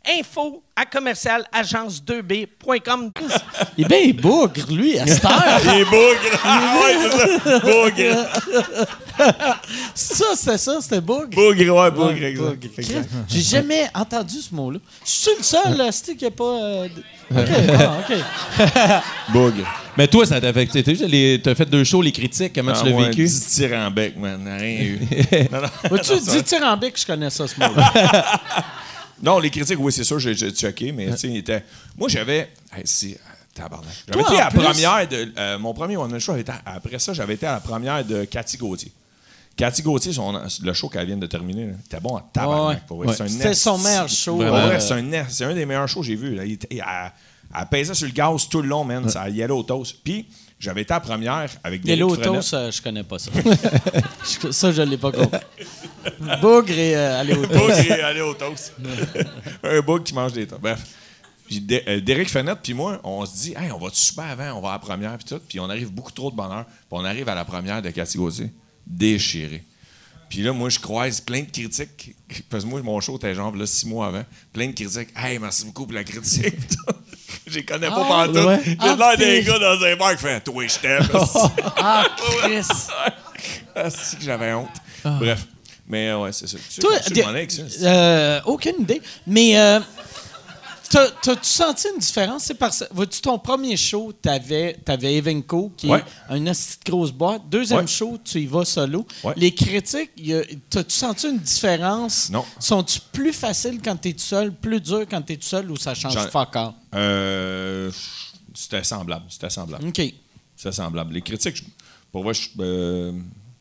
info à commercial agence2b.com. Il est bien bougre, lui, à cette heure. Il est bougre. Ah ouais, c'est ça. Bougre. ça, c'était ça, c'était bougre? Bougre, ouais, bougre, Ouais, exact. J'ai jamais entendu ce mot-là. Je suis le seul, là, c'est qui n'a pas. euh, OK, ah, OK. Bougre. Mais toi, ça t'a affecté. T'as fait deux shows, les critiques. Comment tu l'as Ah ouais, vécu? 10 tirs en bec, man. Rien eu. non, non. Vois-tu, dis tyrambique, je connais ça, ce mot-là. Non, les critiques, oui, c'est sûr, j'ai checké, mais tu sais, il était. Moi, j'avais. Hey, si, tabarnak. J'avais Toi, été à la plus- première de. euh, mon premier one-man show, avait été à- après ça, j'avais été à la première de Cathy Gauthier. Cathy Gauthier, son- le show qu'elle vient de terminer, était bon à tabarnak. Ouais, ouais. Ouais. C'était son meilleur show. Euh, c'est un, un des meilleurs shows que j'ai vu. là. Il était- elle, elle pesait sur le gaz tout le long, man. Ça y allait au toast. Puis, j'avais été à la première avec des Toast, euh, je connais pas ça. Ça, je l'ai pas compris. Bougre et euh, aller au bug et aller au toast. un bug qui mange des toasts. Bref. Puis euh, Derek Fenêtre puis moi, on se dit, hey, on va super avant, on va à la première, puis tout. Puis on arrive beaucoup trop de bonheur. Puis on arrive à la première de Cathy Gauthier, déchiré. Puis là, moi, je croise plein de critiques. Parce que moi, mon show était genre là, six mois avant. Plein de critiques. Hey, merci beaucoup pour la critique. Je les connais pas Ah, ouais. J'ai Ah, l'air d'un gars dans un bar qui fait Toi, je t'aime. Ah, Chris. Ah, c'est que j'avais honte. Bref. Mais ouais, c'est ça. Tu sais, Toi, as avec ça? euh, aucune idée. Mais euh, t'as-tu senti une différence? C'est parce vois-tu, ton premier show, t'avais avais Evenco, qui Ouais. est une grosse boîte. Deuxième Ouais. show, tu y vas solo. Ouais. Les critiques, t'as-tu senti une différence? Non. Sont-tu plus faciles quand t'es tout seul, plus dur quand t'es tout seul ou ça change fuck all? Euh, c'était semblable. C'était semblable. OK. C'était semblable. Les critiques, pour je- euh,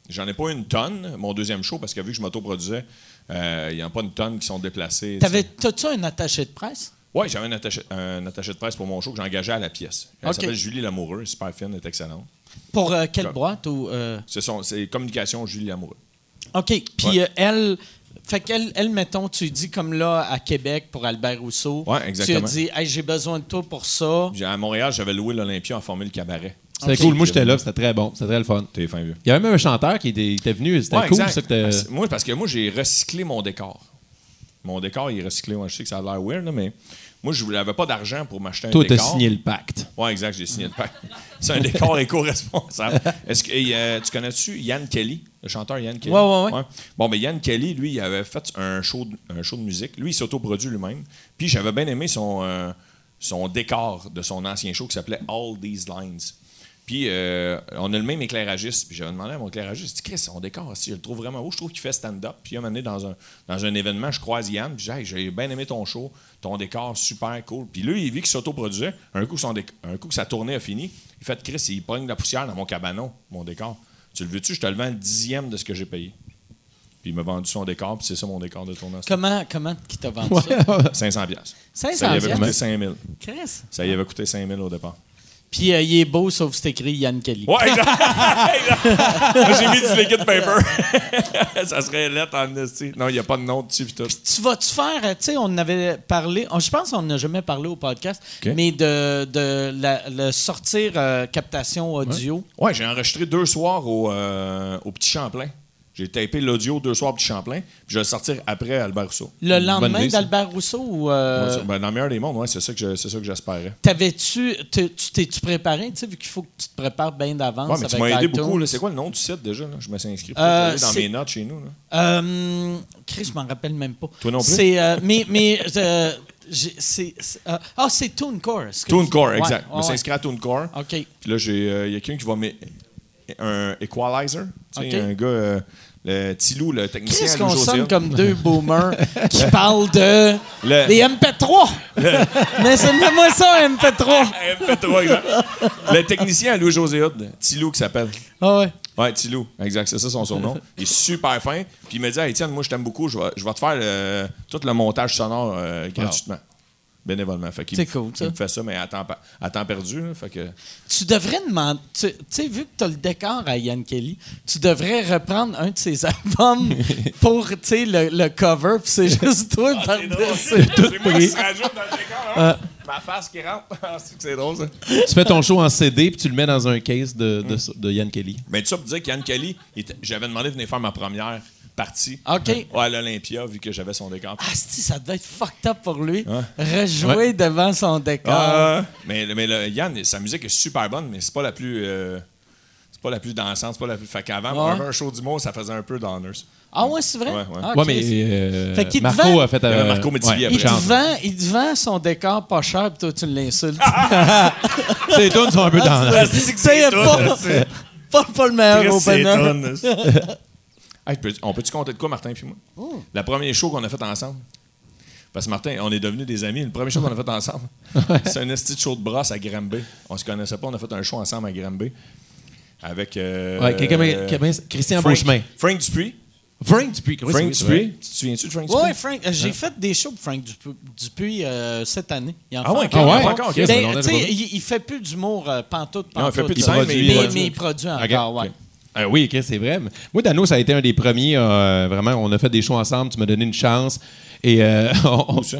j'en ai pas une tonne, mon deuxième show, parce que vu que je m'autoproduisais, euh, il n'y en a pas une tonne qui sont déplacées. T'avais- T'as-tu un attaché de presse? Oui, j'avais un attaché, un attaché de presse pour mon show que j'engageais à la pièce. Elle s'appelle Julie Lamoureux, super fine, elle est excellente. Pour euh, quelle Comme- boîte? Ou, euh, C'est son- c'est communication Julie Lamoureux. OK. Puis Ouais. euh, elle. Fait qu'elle, elle, mettons, tu dis comme là à Québec pour Albert Rousseau. Ouais, exactement. Tu as dit, hey, j'ai besoin de toi pour ça. À Montréal, j'avais loué l'Olympia en formule cabaret. C'était cool. Moi, j'étais là. C'était très bon. C'était très le fun. T'es fin vieux. Il y avait même un chanteur qui était, venu. C'était Ouais, cool. exact. ça, Moi, parce que moi, j'ai recyclé mon décor. Mon décor, il est recyclé. Moi, je sais que ça a l'air weird, là, mais Moi, je n'avais pas d'argent pour m'acheter un Toi, t'as décor. signé le pacte. Ouais, exact, j'ai signé le pacte. C'est un décor éco-responsable. Est-ce que euh, tu connais-tu Yann Kelly, le chanteur Yann Kelly? Ouais, ouais, ouais. Bon, mais Yann Kelly, lui, il avait fait un show de, un show de musique. Lui, il s'autoproduit lui-même. Puis j'avais bien aimé son, euh, son décor de son ancien show qui s'appelait All These Lines. Puis euh, on a le même éclairagiste. Puis j'avais demandé à mon éclairagiste, Chris, son décor, si je le trouve vraiment beau, je trouve qu'il fait stand-up. Puis un moment donné, dans un, dans un événement, je croise Yann, puis dis, Hey, j'ai bien aimé ton show, ton décor, super cool. Puis lui, il vit qu'il s'autoproduisait. Un coup, son un coup que sa tournée a fini, il fait, Chris, il pogne de la poussière dans mon cabanon, mon décor. Tu le veux-tu, je te le vends le dixième de ce que j'ai payé. Puis il m'a vendu son décor, puis c'est ça mon décor de tournage. Comment, comment qui t'a vendu ça? 500 pièces. 500 Ça y avait coûté piastres? 5000. Chris. Ça y avait coûté 5000 au départ. Puis euh, il est beau, sauf que c'est écrit Yann Kelly. Ouais, j'ai mis du liquid paper. ça serait lettre en esti. Non, il n'y a pas de nom dessus pis tout. Tu vas-tu faire, euh, tu sais, on avait parlé, on- je pense qu'on n'a jamais parlé au podcast, mais de, de la- le sortir euh, captation audio. Ouais, j'ai enregistré deux soirs au, euh, au Petit Champlain. J'ai tapé l'audio deux soirs Petit Champlain, puis je vais le sortir après Albert Rousseau. Le lendemain d'Albert Rousseau ou euh, Ouais, ben, dans le meilleur des mondes, ouais, c'est ça que je- c'est ça que j'espérais. t'avais-tu, te- tu t'es-tu préparé, tu sais, vu qu'il faut que tu te prépares bien d'avance Ouais, mais tu m'as aidé beaucoup. C'est quoi le nom du site déjà? là? Je me suis inscrit. Euh, dans mes notes chez nous. là. Euh, Chris, je m'en rappelle même pas. Toi non plus? C'est, mais, mais, c'est, euh, ah, c'est TuneCore. TuneCore, Ouais, exact. je me suis inscrit à TuneCore. OK. Puis là, j'ai, il y a quelqu'un qui va mettre un equalizer. Tu sais, un gars, le Tilou, le technicien. Qu'est-ce qu'on sonne comme deux boomers qui parlent de Le- des MP3? Mais c'est moi ça, un MP3. MP3, exact. Le technicien à Louis-José Tilou qui s'appelle. Ah ouais. Ouais, Tilou, exact, c'est ça son surnom. Il est super fin. Puis il m'a dit, hey, Étienne, moi je t'aime beaucoup, je vais, je vais te faire le- tout le montage sonore euh, gratuitement. Bénévolement. Fait qu'il C'est cool, ça. Il me fait ça, mais à temps, pa- à temps perdu. là. fait que, Tu devrais demander. Tu tu sais, vu que tu as le décor à Yann Kelly, tu devrais reprendre un de ses albums pour tu sais, le, le cover, puis c'est juste toi par-dessus. c'est moi qui se rajoute dans le décor. hein. Ma face qui rentre. Ah, c'est que c'est drôle, ça. Tu fais ton show en CD puis tu le mets dans un case de, de, de Yann Kelly. Mais tout ça pour dire qu'Yann Kelly, j'avais demandé de venir faire ma première ouais, à l'Olympia, vu que j'avais son décor. Ah, si, ça devait être fucked up pour lui. Rejouer devant son décor. Ah, mais mais le, Yann, sa musique est super bonne, mais c'est pas la plus. euh, c'est pas la plus dansante, c'est pas la plus. Fait qu'avant, Ouais. un, show d'humour, ça faisait un peu d'honneurs. Ah ouais, c'est vrai? Ouais, ouais. Ah, Ouais, mais euh, Fait qu'il te Marco vend- a fait. Il euh, Marco Métivier ouais, après. il, vend, il te vend son décor pas cher, puis toi, tu l'insultes. Ces tunes sont un peu dans la- Tu sais, pas, pas, pas le meilleur opener. Hey, peux- on peut-tu compter de quoi, Martin et moi? Oh. La première show qu'on a fait ensemble. Parce que Martin, on est devenus des amis. Le premier show qu'on a fait ensemble, c'est un esti de show de brosse à Granby. On se connaissait pas, on a fait un show ensemble à Granby. Avec. euh, Ouais, quelqu'un- euh, quelqu'un- Christian Frank- Beauchemin. Frank Dupuis. Frank Dupuis. oui, Frank oui. Dupuis. Tu te souviens-tu de Frank Dupuis? Ouais, Frank, euh, j'ai fait des shows pour Frank Dupu- Dupuis euh, cette année. Il en Ah fait ouais, encore. Ah ouais? encore. Ben, il, il fait plus d'humour euh, pantoute, pantoute. Non, il fait plus de scène, mais mais, il produit encore, ouais. Euh, oui, ok, c'est vrai. Moi, Dano, ça a été un des premiers. euh, vraiment, on a fait des shows ensemble. Tu m'as donné une chance. Et euh, on, ça?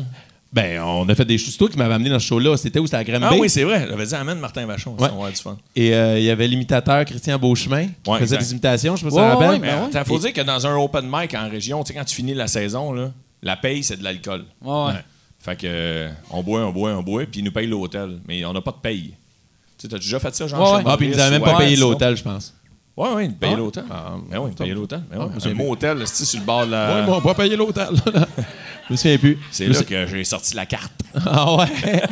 ben, on a fait des shows. C'est toi qui m'avais amené dans ce show-là. C'était où? C'était à Granby? Ah oui, c'est vrai. J'avais dit amène Martin Vachon. Ça Ouais. va avoir du fun. Et euh, il y avait l'imitateur Christian Beauchemin qui Ouais, faisait exact. des imitations. Je me Ouais, souviens ouais, rappelle. Ben Mais ouais. attends, faut dire que dans un open mic en région, tu sais, quand tu finis la saison, là, la paye, c'est de l'alcool. Ouais, ouais. Fait que euh, on boit, on boit, on boit, puis ils nous payent l'hôtel. Mais on n'a pas de paye. Tu sais, t'as déjà fait ça, ouais. Ah, puis ils nous avaient même pas payé l'hôtel, je pense. Ouais, ouais, ils nous payaient Ah. l'hôtel. Ah, Ben oui, ils nous payaient l'hôtel. Ben Ah, sais un motel, c'est sur le bord de la. Oui, mais on va payer l'hôtel. je me souviens plus. C'est là que j'ai sorti la carte. Ah ouais.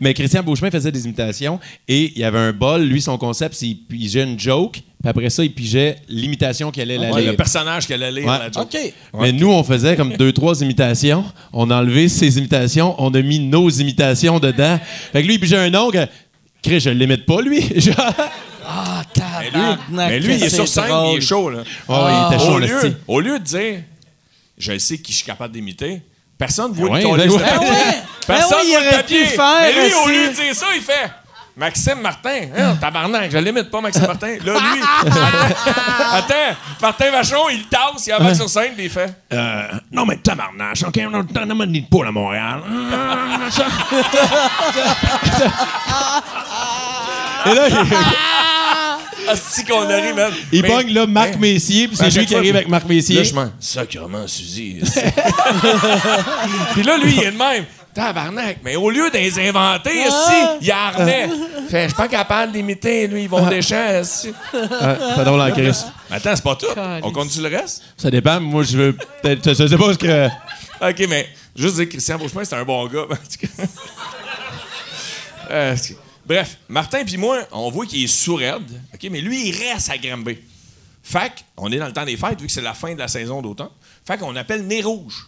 Mais Christian Beauchemin faisait des imitations et il y avait un bol. Lui, son concept, c'est qu'il pigeait une joke. Puis après ça, il pigeait l'imitation qu'elle allait Ouais, lire. le personnage qu'elle allait lire, Ouais. la joke. OK. Mais nous, on faisait comme deux, trois imitations. On a enlevé ses imitations. On a mis nos imitations dedans. Fait que lui, il pigeait un nom que... Chris, je l'imite pas, lui. Ah, Mais lui, tabarnak, mais lui, il est sur scène, drôle. il est chaud, là. Ah, il était chaud, au, lieu, au lieu de dire, je sais qui je suis capable d'imiter, personne ne voit Ouais, ton ben de Ben papier. ouais. Personne Ben ouais, il voit le aurait papier. faire Mais lui, au lieu de dire ça, il fait Maxime Martin. Hein, tabarnak, je l'imite pas, Maxime Martin. Là, lui, attends, attends, Martin Vachon, il tasse, il avance sur scène, puis il fait Euh, non, mais tabarnak, OK, on ne me dit pas à Montréal. Et là, il, Ah, c'est qu'on arrive, man. Il Mais- pogne là Marc Hein? Messier, puis c'est chaque lui qui fois, arrive puis- avec Marc Messier. Là, je m'en. Sacrement, Suzy. Puis là, lui, il est de même. Tabarnak, mais au lieu de les inventer, si, il en remet. Fait, je suis pas capable d'imiter, lui, ils vont des champs, si. C'est drôle en crise. Mais Attends, c'est pas tout. On continue le reste? Ça dépend. Moi, je veux peut-être. Je sais pas ce que. OK, mais juste dire que Christian Beauchemin, c'est un bon gars. en tout cas. Euh, Bref, Martin puis moi, on voit qu'il est sourd OK, mais lui, il reste à Granby. Fait on est dans le temps des fêtes, vu que c'est la fin de la saison d'automne. Fait qu'on appelle Nez Rouge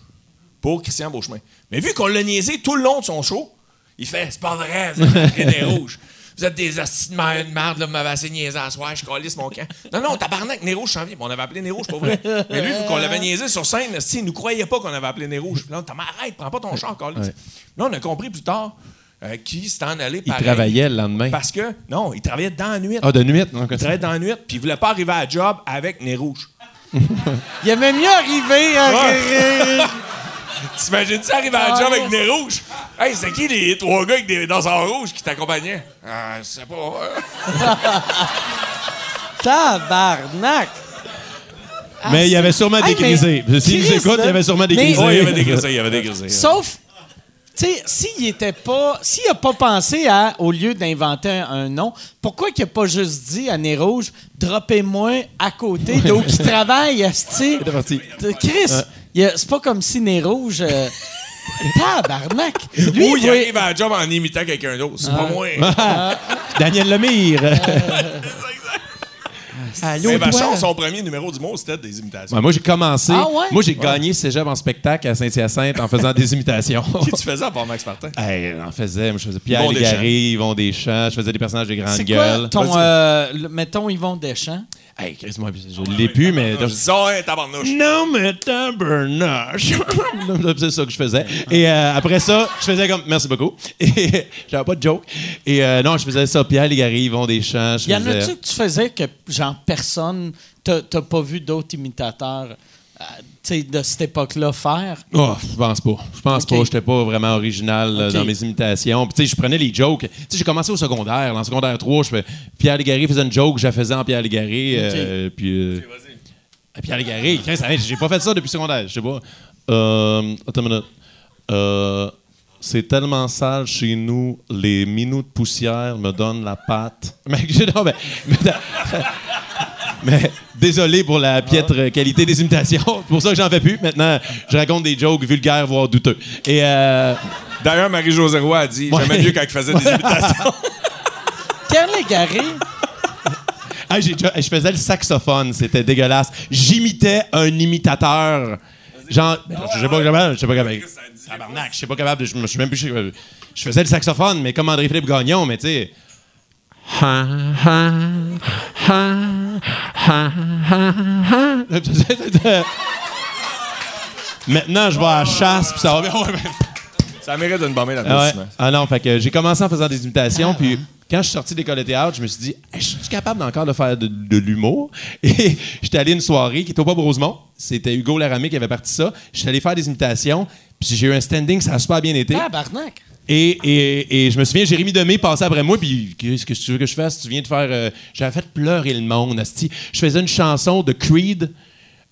pour Christian Beauchemin. Mais vu qu'on l'a niaisé tout le long de son show, il fait C'est pas vrai, vous Nez Rouge. Vous êtes des hosties de merde, merde, là, vous m'avez assez niaisé à soir, je calisse mon camp. Non, non, tabarnak, Nez Rouge, viens. On avait appelé Nez Rouge, pour vrai. Mais lui, vu qu'on l'avait niaisé sur scène, il nous croyait pas qu'on avait appelé Nez Rouge. Là, on dit, arrête, prends pas ton char, calisse. Là, on a compris plus tard euh, qu'il s'était en allé Il pareil. travaillait le lendemain. Parce que, non, il travaillait dans la nuit. Ah, de nuit, non? Il travaillait dans la nuit, puis il voulait pas arriver à la job avec Nez Rouge. Il aimait mieux arriver à Ouais. T'imagines-tu arriver à la job avec Nez Rouge? Hey, c'est qui les trois gars avec des danseurs rouges qui t'accompagnaient? Ah, je sais pas. Tabarnak! Mais il avait sûrement Hey, dégrisé. mais S'il nous Chris, écoute, là, il avait sûrement mais- dégrisé. Ouais, il y avait des grisés, il y avait des grisés. Sauf, sais, s'il était pas, s'il a pas pensé à, au lieu d'inventer un, un nom, pourquoi qu'il a pas juste dit à Nez Rouge, droppez-moi à côté d'où qui travaille, parti. Chris, c'est pas comme si Nez Rouge. euh, tabarnak! Lui, Ou il arrive à la job en imitant quelqu'un d'autre. C'est pas moi. Daniel Lemire. Allô, Mais? Vachon, son premier numéro du mot, c'était des imitations. Ouais, moi, j'ai commencé. Ah ouais? Moi, j'ai gagné cégep en spectacle à Saint-Hyacinthe en faisant des imitations. Qui tu faisais à part Max Martin? Hey, j'en faisais. Moi, je faisais Pierre Yvon Légaré, Yvon Deschamps. Je faisais des personnages de grande C'est gueule. quoi ton, euh, mettons, Yvon Deschamps? Hey, Chris, moi, je l'ai plus, mais. Je dis tabarnouche. Non, mais tabernache. c'est ça que je faisais. Et euh, après ça, je faisais comme merci beaucoup. Et j'avais pas de joke. Et euh, non, je faisais ça. Pierre Légaré, Yvon Deschamps. je Y en a-tu que tu faisais que, genre, personne, t'as pas vu d'autres imitateurs, euh, de cette époque-là faire? Oh, je pense pas. Je pense Ok. pas. J'étais pas vraiment original euh, dans mes imitations. Puis, tu sais, je prenais les jokes. Tu sais, j'ai commencé au secondaire. En secondaire 3, je fais Pierre Légaré faisait une joke, je la faisais en Pierre Légaré. euh, puis. euh, Ah, Pierre Légaré, j'ai pas fait ça depuis le secondaire. Je sais pas. Euh, attends une minute. Euh, c'est tellement sale chez nous, les minous de poussière me donnent la patte. Mais, non, mais, mais- mais désolé pour la piètre qualité des imitations. C'est pour ça que j'en fais plus. Maintenant, je raconte des jokes vulgaires, voire douteux. Et euh, D'ailleurs, Marie-Josée Roy a dit. J'aimais mieux quand il faisait des imitations. Pierre Légaré, ah, j'ai déjà- je faisais le saxophone, c'était dégueulasse. J'imitais un imitateur. Genre, je sais pas capable, je sais pas capable. Tabarnak, je sais pas capable, de- je me suis même plus. Je faisais le saxophone, mais comme André-Philippe Gagnon, mais tu sais. Maintenant, je vais à la chasse, puis ça va bien. Ça mérite d'une bomber Ah, ouais. Ah non, fait que j'ai commencé en faisant des imitations, puis quand je suis sorti d'école de théâtre, je me suis dit, Hey, je suis capable encore de faire de, de l'humour. Et j'étais allé à une soirée qui était au Bob Rosemont. C'était Hugo Laramé qui avait parti ça. J'étais allé faire des imitations, puis j'ai eu un standing, ça a super bien été. tabarnak! Et, et, et je me souviens, Jérémy Demé passait après moi, puis qu'est-ce que tu veux que je fasse? Tu viens de faire. euh, J'avais fait pleurer le monde, asti. Je faisais une chanson de Creed.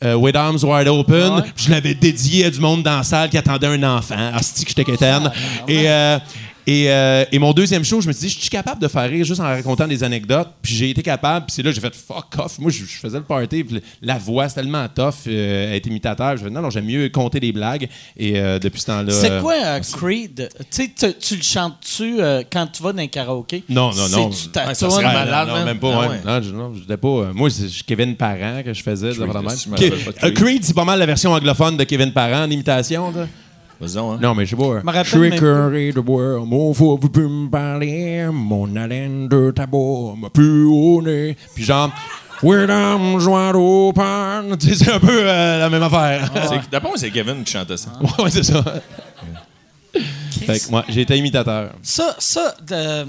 euh, With Arms Wide Open, Ouais? je l'avais dédié à du monde dans la salle qui attendait un enfant. Asti que j'étais quétaine. Et, euh, et, euh, et mon deuxième show, je me suis dit, je suis capable de faire rire juste en racontant des anecdotes. Puis j'ai été capable. Puis c'est là que j'ai fait fuck off. Moi, je, je faisais le party. puis la voix, c'est tellement tough, euh, être imitateur. Je fait non, non, j'aime mieux compter des blagues. Et euh, depuis ce temps-là. C'est quoi euh, Creed? Tu sais, tu- tu le chantes-tu euh, quand tu vas dans un karaoké? Non, non, non. Ta Ouais, ça serait malade, non, man. même pas. Ah ouais. ouais. Non, je, non, pas. euh, moi, c'est Kevin Parent que je faisais. Creed, c'est pas mal la version anglophone de Kevin Parent en imitation. là. Vas-y, hein. Non, mais je sais pas. rappelle même Trickery the world, mon fou, vous pouvez me parler, mon haleine de tabac m'a pu au nez. Puis genre, With arms wide open. C'est un peu euh, la même affaire. C'est- D'après moi, c'est Kevin qui chantait ça. ouais, c'est ça. Fait que moi, j'ai été imitateur. Ça, ça de-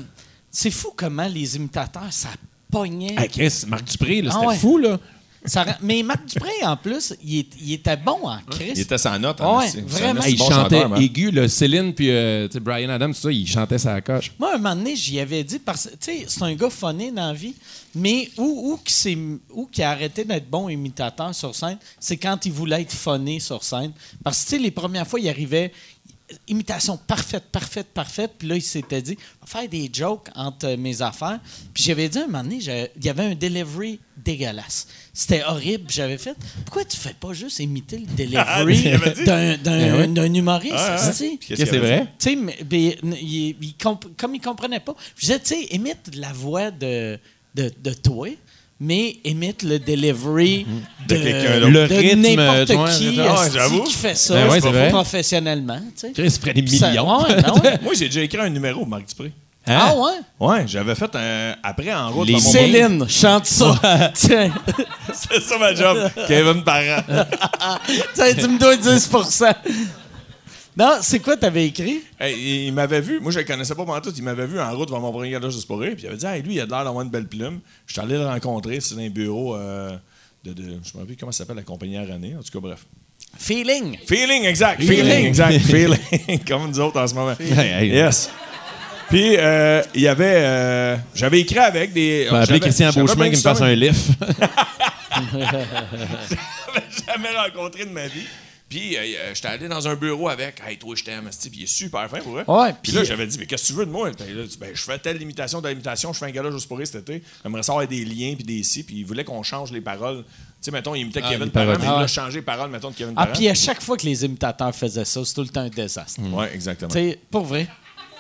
c'est fou comment les imitateurs, ça pognait. Hey, Chris, Marc Dupré, Ah c'était ouais. fou, là. Ça Mais Marc Dupré, en plus, il, est- il était bon en Chris. Il était sans note. en Ouais, vraiment. Ah, il bon chantait chanteur, aigu, là, Céline puis euh, Brian Adams, tout ça, il chantait sa coche. Moi, un moment donné, j'y avais dit, parce que, tu sais, c'est un gars phoné dans la vie, mais où, où, qui s'est- où qui a arrêté d'être bon imitateur sur scène, c'est quand il voulait être phoné sur scène. Parce que, tu sais, les premières fois, il arrivait, imitation parfaite, parfaite, parfaite, puis là, il s'était dit, on va faire des jokes entre mes affaires. Puis j'avais dit, un moment donné, il y avait un delivery dégueulasse. C'était horrible. J'avais fait, pourquoi tu fais pas juste imiter le delivery avait dit? d'un- humoriste, Ah, ah. c'est avait vrai? Tu sais, mais- mais, il- il comp- comme il comprenait pas, je disais, tu sais, imite la voix de, de, de toi, mais imite le delivery de, De quelqu'un d'autre. Le de rythme, n'importe qui ah, qui fait ça Ben ouais, professionnellement. tu sais. Des Ça- millions. ouais, ben. Moi, j'ai déjà écrit un numéro, Marc Dupré. Hein? Ah ouais? Ouais, j'avais fait un. Après, en route, Les dans mon Céline, chante ça. Tiens, C'est ça ma job. Kevin Parent. Tiens, tu me dois 10 Non, c'est quoi t'avais écrit? Hey, il- m'avait vu, moi je le connaissais pas pendant tout, il m'avait vu en route devant mon premier juste pour rire, puis il avait dit hey, lui il a l'air d'avoir une belle plume. Je suis allé le rencontrer, c'est dans un bureau euh, de, de- je me rappelle comment ça s'appelle la compagnie Aranée, en tout cas bref. Feeling. Feeling exact, Feeling. feeling, exact, feeling comme nous autres en ce moment. Hey. Yes. Puis euh, il y avait euh, j'avais écrit avec des appeler j'avais- Christian j'avais Beauchemin qui me fasse un lift. jamais rencontré de ma vie. Puis, euh, euh, j'étais allé dans un bureau avec, hey, toi, je t'aime, puis il est super fin pour vrai. Ouais, puis puis- là, j'avais dit, mais qu'est-ce que tu veux de moi? Puis là, il dit, ben, je fais telle imitation, telle imitation, je fais un gala juste pour cet été. J'aimerais savoir des liens, puis des si, puis il voulait qu'on change les paroles. Tu sais, mettons, il imitait Ah, Kevin Parent, mais il Ah. voulait changer les paroles, mettons, de Kevin Ah, puis à chaque fois que les imitateurs faisaient ça, c'est tout le temps un désastre. Ouais, exactement. Tu sais, pour vrai.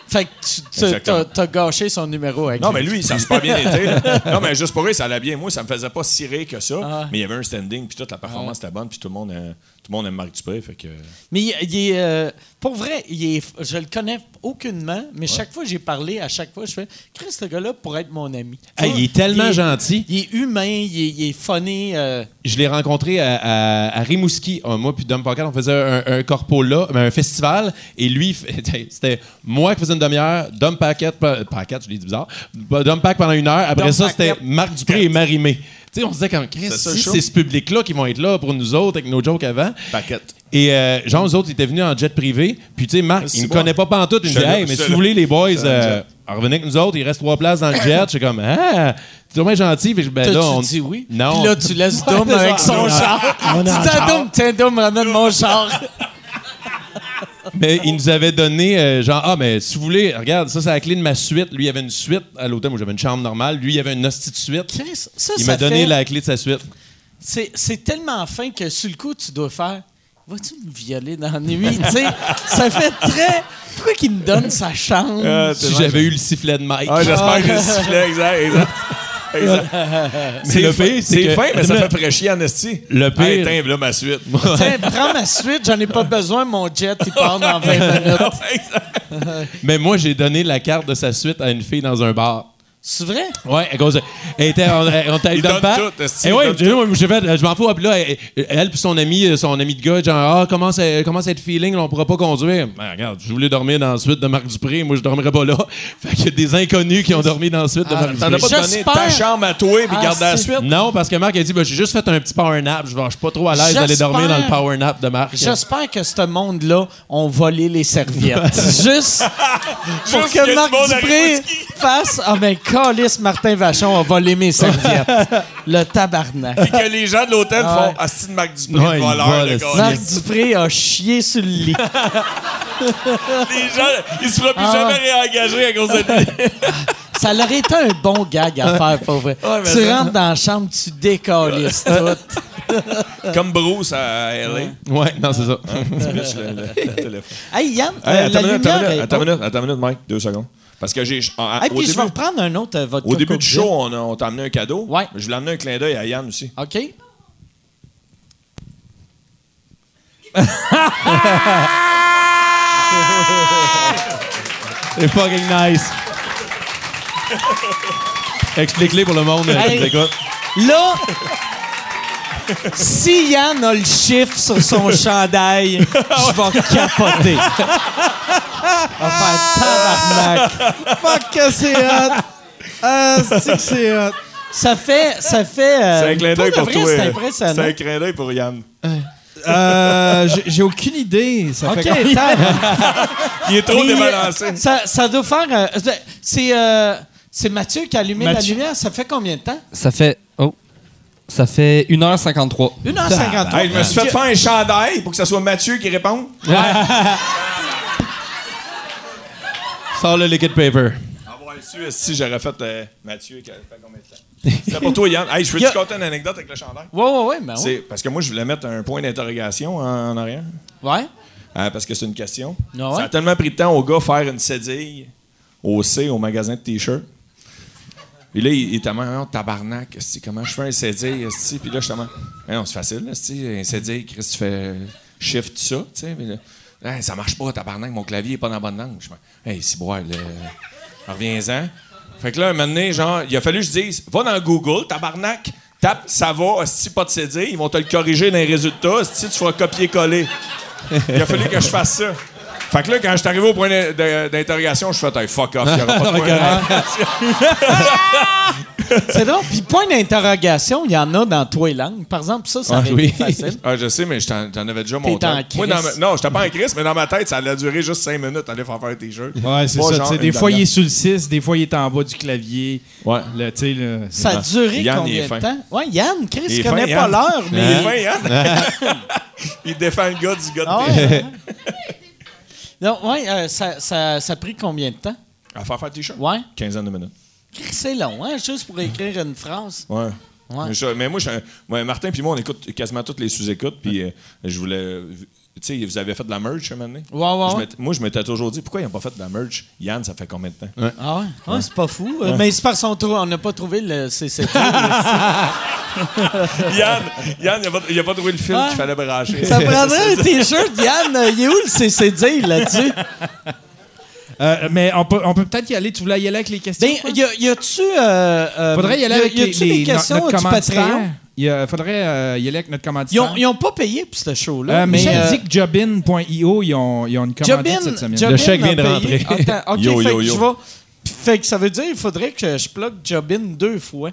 Fait que tu t'as, gâché son numéro avec Non, mais lui, ça a super bien été. là. Non, mais juste pour rire, ça allait bien. Moi, ça me faisait pas si rire que ça. Ah. Mais il y avait un standing, puis toute la performance était bonne, puis tout le monde, euh, tout le monde aime Marc Dupré. Fait que. Mais il, il est. euh, pour vrai, il est, je le connais aucunement, mais chaque fois que j'ai parlé, à chaque fois, je fais Chris, ce gars-là pourrait être mon ami. Hey, il est tellement Il est- gentil. Il est humain, il est, il est funny. euh, Je l'ai rencontré à, à- à Rimouski. Euh, moi puis Dom Pocket, on faisait un, un corpo là, un festival. Et lui, c'était moi qui faisais une demi-heure, Dom Paquette, pa- Paquette, je l'ai dit bizarre, Dom Pack pendant une heure. Après Dom ça, c'était. Marc Dupré et Marimé. Tu sais, on se disait comme, Chris, C'est si ce public-là qui vont être là pour nous autres avec nos jokes avant. Paquette. Et euh, genre, nous autres, ils étaient venus en jet privé. Puis, tu sais, Marc, il me bon. connaît pas pantoute. Il me Je dit, hey, mais si vous voulez, les boys, euh, revenez avec nous autres. Il reste trois places dans le jet. Je suis comme, ah, tu es vraiment gentil. Puis, je- ben, là, on... dit oui? Non. Puis là, tu laisses Dom avec son char. on a tu dis à. Dom, tiens, Dom, ramène mon char. Mais il nous avait donné, euh, genre, ah, mais si vous voulez, regarde, ça, c'est la clé de ma suite. Lui, il avait une suite à l'hôtel. Moi, j'avais une chambre normale. Lui, il avait une hostie de suite. Chris, ça, Il ça m'a donné fait- la clé de sa suite. C'est, c'est tellement fin que sur le coup, tu dois faire Vas-tu me violer dans la nuit? tu sais, ça fait très. Pourquoi qu'il me donne sa chambre? Ah, Si j'avais eu le sifflet de Mike. Ah, j'espère que j'ai sifflé, exact, exact. Mais le pire, c'est C'est que- fin, mais ça fait fraîchier en esti. Le pire- Hey, tiens, là, ma suite. Tiens, prends ma suite, j'en ai pas besoin, mon jet, il part dans 20 minutes. Mais moi, j'ai donné la carte de sa suite à une fille dans un bar. C'est vrai? Ouais, à cause de- Elle était, on, on donne tout, esti, Et ouais, j'ai fait, je m'en fous. Puis là, elle, elle puis son ami, son ami de gars, genre, ah, comment c'est, comment être feeling, là, on pourra pas conduire. Ben, regarde, je voulais dormir dans la suite de Marc Dupré, moi, je dormirais pas là. Fait qu'il y a des inconnus qui ont dormi dans la suite de Ah, Marc T'en Dupré. as pas donné J'espère- ta chambre à toi puis Ah, garde la suite? Non, parce que Marc a dit, ben, j'ai juste fait un petit power nap. Je ne suis pas trop à l'aise d'aller dormir dans le power nap de Marc. J'espère que ce monde-là ont volé les serviettes. Juste pour Juste que du Marc Dupré fasse Ah, ben, Calice Martin Vachon a volé mes serviettes. Le tabarnak. Puis que les gens de l'hôtel Ah ouais. font Asti de Marc Dupré, Ouais, le il voleur, vole, le gars. Marc Dupré a chié sur le lit. Les gens, il se fera plus Ah. jamais réengager à cause de lui. Ça leur été un bon gag à faire, pour vrai. Ouais, mais tu ça- rentres dans la chambre, tu décalisses tout. Comme Bruce à L.A. Ouais, non, c'est ça. Tu bitches le, le- le téléphone. Hey, Yann, Hey, euh, attends la une minute, attends lumière... une minute, est- attends une minute, attends une minute, Mike, deux secondes. Parce que j'ai. au puis je début, vais reprendre un autre euh, vodka au début du show, on, a- on t'a amené un cadeau. Ouais. Je voulais amener un clin d'œil à Yann aussi. OK. C'est fucking nice. Explique-les pour le monde Hey. Là, si Yann a le chiffre sur son chandail, je vais capoter. On va faire tabarnak. Fuck que c'est hot! Ah, c'est que c'est hot! Ça fait. Ça fait euh, C'est un clin d'œil pour pour de vrai, toi. C'est impressionnant. C'est un clin d'œil pour Yann. Euh, j'ai- J'ai aucune idée. Ça OK, fait combien- tac. Il est trop Mais, débalancé. Ça, ça doit faire. euh, c'est, euh, c'est Mathieu qui a allumé Mathieu. la lumière. Ça fait combien de temps? Ça fait. Oh. Ça fait 1h53. 1h53. Hey, je me suis fait faire un chandail pour que ce soit Mathieu qui réponde. Sors le liquid paper. Su, si j'aurais fait euh, Mathieu qui a fait combien de temps? C'est pour toi, Yann. Hey, je a- te conter une anecdote avec le chandail? Ouais, ouais, ouais. Ben, ouais. Parce que moi, je voulais mettre un point d'interrogation en, en arrière. ouais. Euh, parce que c'est une question. Ah ouais? Ça a tellement pris de temps au gars faire une cédille au C, au magasin de t-shirts. Puis là, il était tellement oh, tabarnak, comment je fais un cédille? Puis là, je Eh non, c'est facile, un cédille, Chris, tu fais shift ça, tu sais. Puis là, Hey, ça marche pas, tabarnak, mon clavier est pas dans la bonne langue. Je fais, hey, si bois, là, reviens-en. Fait que là, un moment donné, genre, il a fallu que je dise, va dans Google, tabarnak, tape, ça va, esti, pas de cédille, ils vont te le corriger dans les résultats, esti, tu feras copier-coller. Il a fallu que je fasse ça. Fait que là, quand je suis arrivé au point d'in- d'in- d'interrogation, je suis fait, hey, fuck off, il n'y aura pas de point d'interrogation. C'est drôle. Puis point d'interrogation, il y en a dans toi et langue. Par exemple, ça, ça Ah, oui. facile. Ah, je sais, mais je t'en t'en avais déjà T'es monté. en un. Moi, dans ma- non, j'étais pas en crise, mais dans ma tête, ça allait durer juste 5 minutes, aller faire faire un t-shirt. Ouais, c'est ça. genre Des fois, il est sur le 6, des fois, il est en bas du clavier. Ouais. Là, c'est- Ça a duré Yann, combien de fin. temps? Ouais, Yann, Chris, Il connaît pas l'heure, Il est mais. fin, Yann. il défend le gars du gars de Ah. non, ouais, euh, ça, ça, ça a pris combien de temps? À faire faire le t-shirt? Ouais. Quinzaine de minutes. C'est long, hein, juste pour écrire une phrase. Ouais. Ouais. Je- mais moi, je, ouais, Martin puis moi, on écoute quasiment toutes les sous-écoutes, puis euh, je voulais... Tu sais, vous avez fait de la merch un moment donné? Ouais, ouais, Je ouais. Moi, je m'étais toujours dit, pourquoi ils n'ont pas fait de la merch? Yann, ça fait combien de temps? Ah ouais? Ouais, c'est pas fou. Euh, Mais c'est parce qu'on trou- on n'a pas trouvé le CCT. Yann, Yann, il a, pas- pas trouvé le fil Ouais. qu'il fallait brancher. ça prendrait un T-shirt. Yann, il est où le CCD là-dessus? Euh, mais on peut, on peut peut-être y aller. Tu voulais y aller avec les questions? Ben, y, a, y a-tu. Euh, euh, faudrait y aller y a- avec y les, no- questions notre du. Patreon? Il faudrait euh, y aller avec notre Ils commanditaire. ils ont pas payé pour ce show-là. Euh, mais euh, dit que Jobin.io, ils ont, ils ont une commandite Jobin, cette semaine. Jobin Le chèque vient de rentrer. Attends, OK, Yo, fait yo, que yo. je vais- Fait que ça veut dire qu'il faudrait que je plug Jobin deux fois.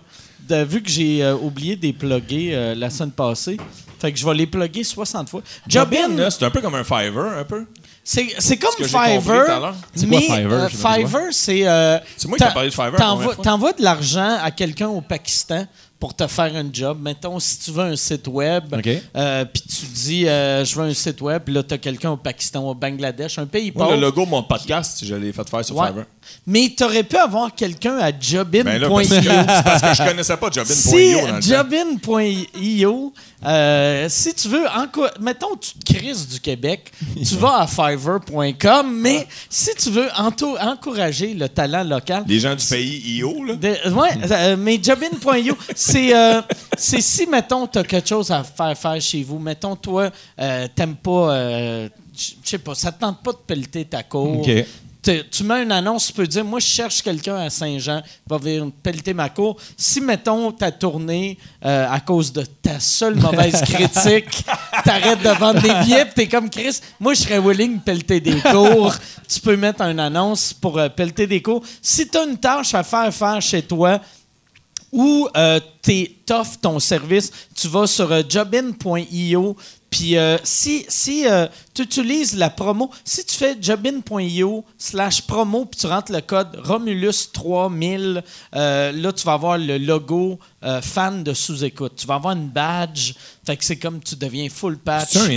De- vu que j'ai euh, oublié de les plugger euh, la semaine passée. Fait que je vais les plugger 60 fois. Jobin, c'est un peu comme un Fiverr, un peu. c'est c'est comme Fiverr. mais, Fiverr, Fiverr, c'est. euh, C'est moi qui ai parlé de Fiverr. T'envoies de l'argent à quelqu'un au Pakistan pour te faire un job. Mettons, si tu veux un site web, OK. euh, puis tu dis, euh, je veux un site web, puis là, tu as quelqu'un au Pakistan, au Bangladesh, un pays pauvre. le logo de mon podcast, je l'ai fait faire sur Ouais. Fiverr. Mais tu aurais pu avoir quelqu'un à jobin.io. Ben parce que, c'est parce que je connaissais pas Jobin.io Si jobin.io, euh, si tu veux, mettons, tu te crises du Québec, tu vas à fiverr.com, mais si tu veux encourager le talent local, Les gens du pays IO, là. de- ouais, euh, mais jobin.io, c'est euh, c'est si, mettons, tu as quelque chose à faire faire chez vous. Mettons, toi, euh, t'aimes pas, euh, je sais pas, ça te tente pas de pelleter ta cour. OK. Tu- Tu mets une annonce, tu peux dire Moi, je cherche quelqu'un à Saint-Jean, va venir pelleter ma cour. Si, mettons, ta tournée, euh, à cause de ta seule mauvaise critique, t'arrêtes de vendre des billets, puis t'es comme Chris, moi, je serais willing de pelleter des cours. tu peux mettre une annonce pour euh, pelleter des cours. Si tu as une tâche à faire faire chez toi, ou euh, t'offres ton service, tu vas sur euh, jobin.io. Puis euh, si, si tu utilises la promo, si tu fais jobin.io slash promo, puis tu rentres le code Romulus3000, euh, là, tu vas avoir le logo euh, fan de sous-écoute. Tu vas avoir une badge. Fait que c'est comme tu deviens full patch. C'est un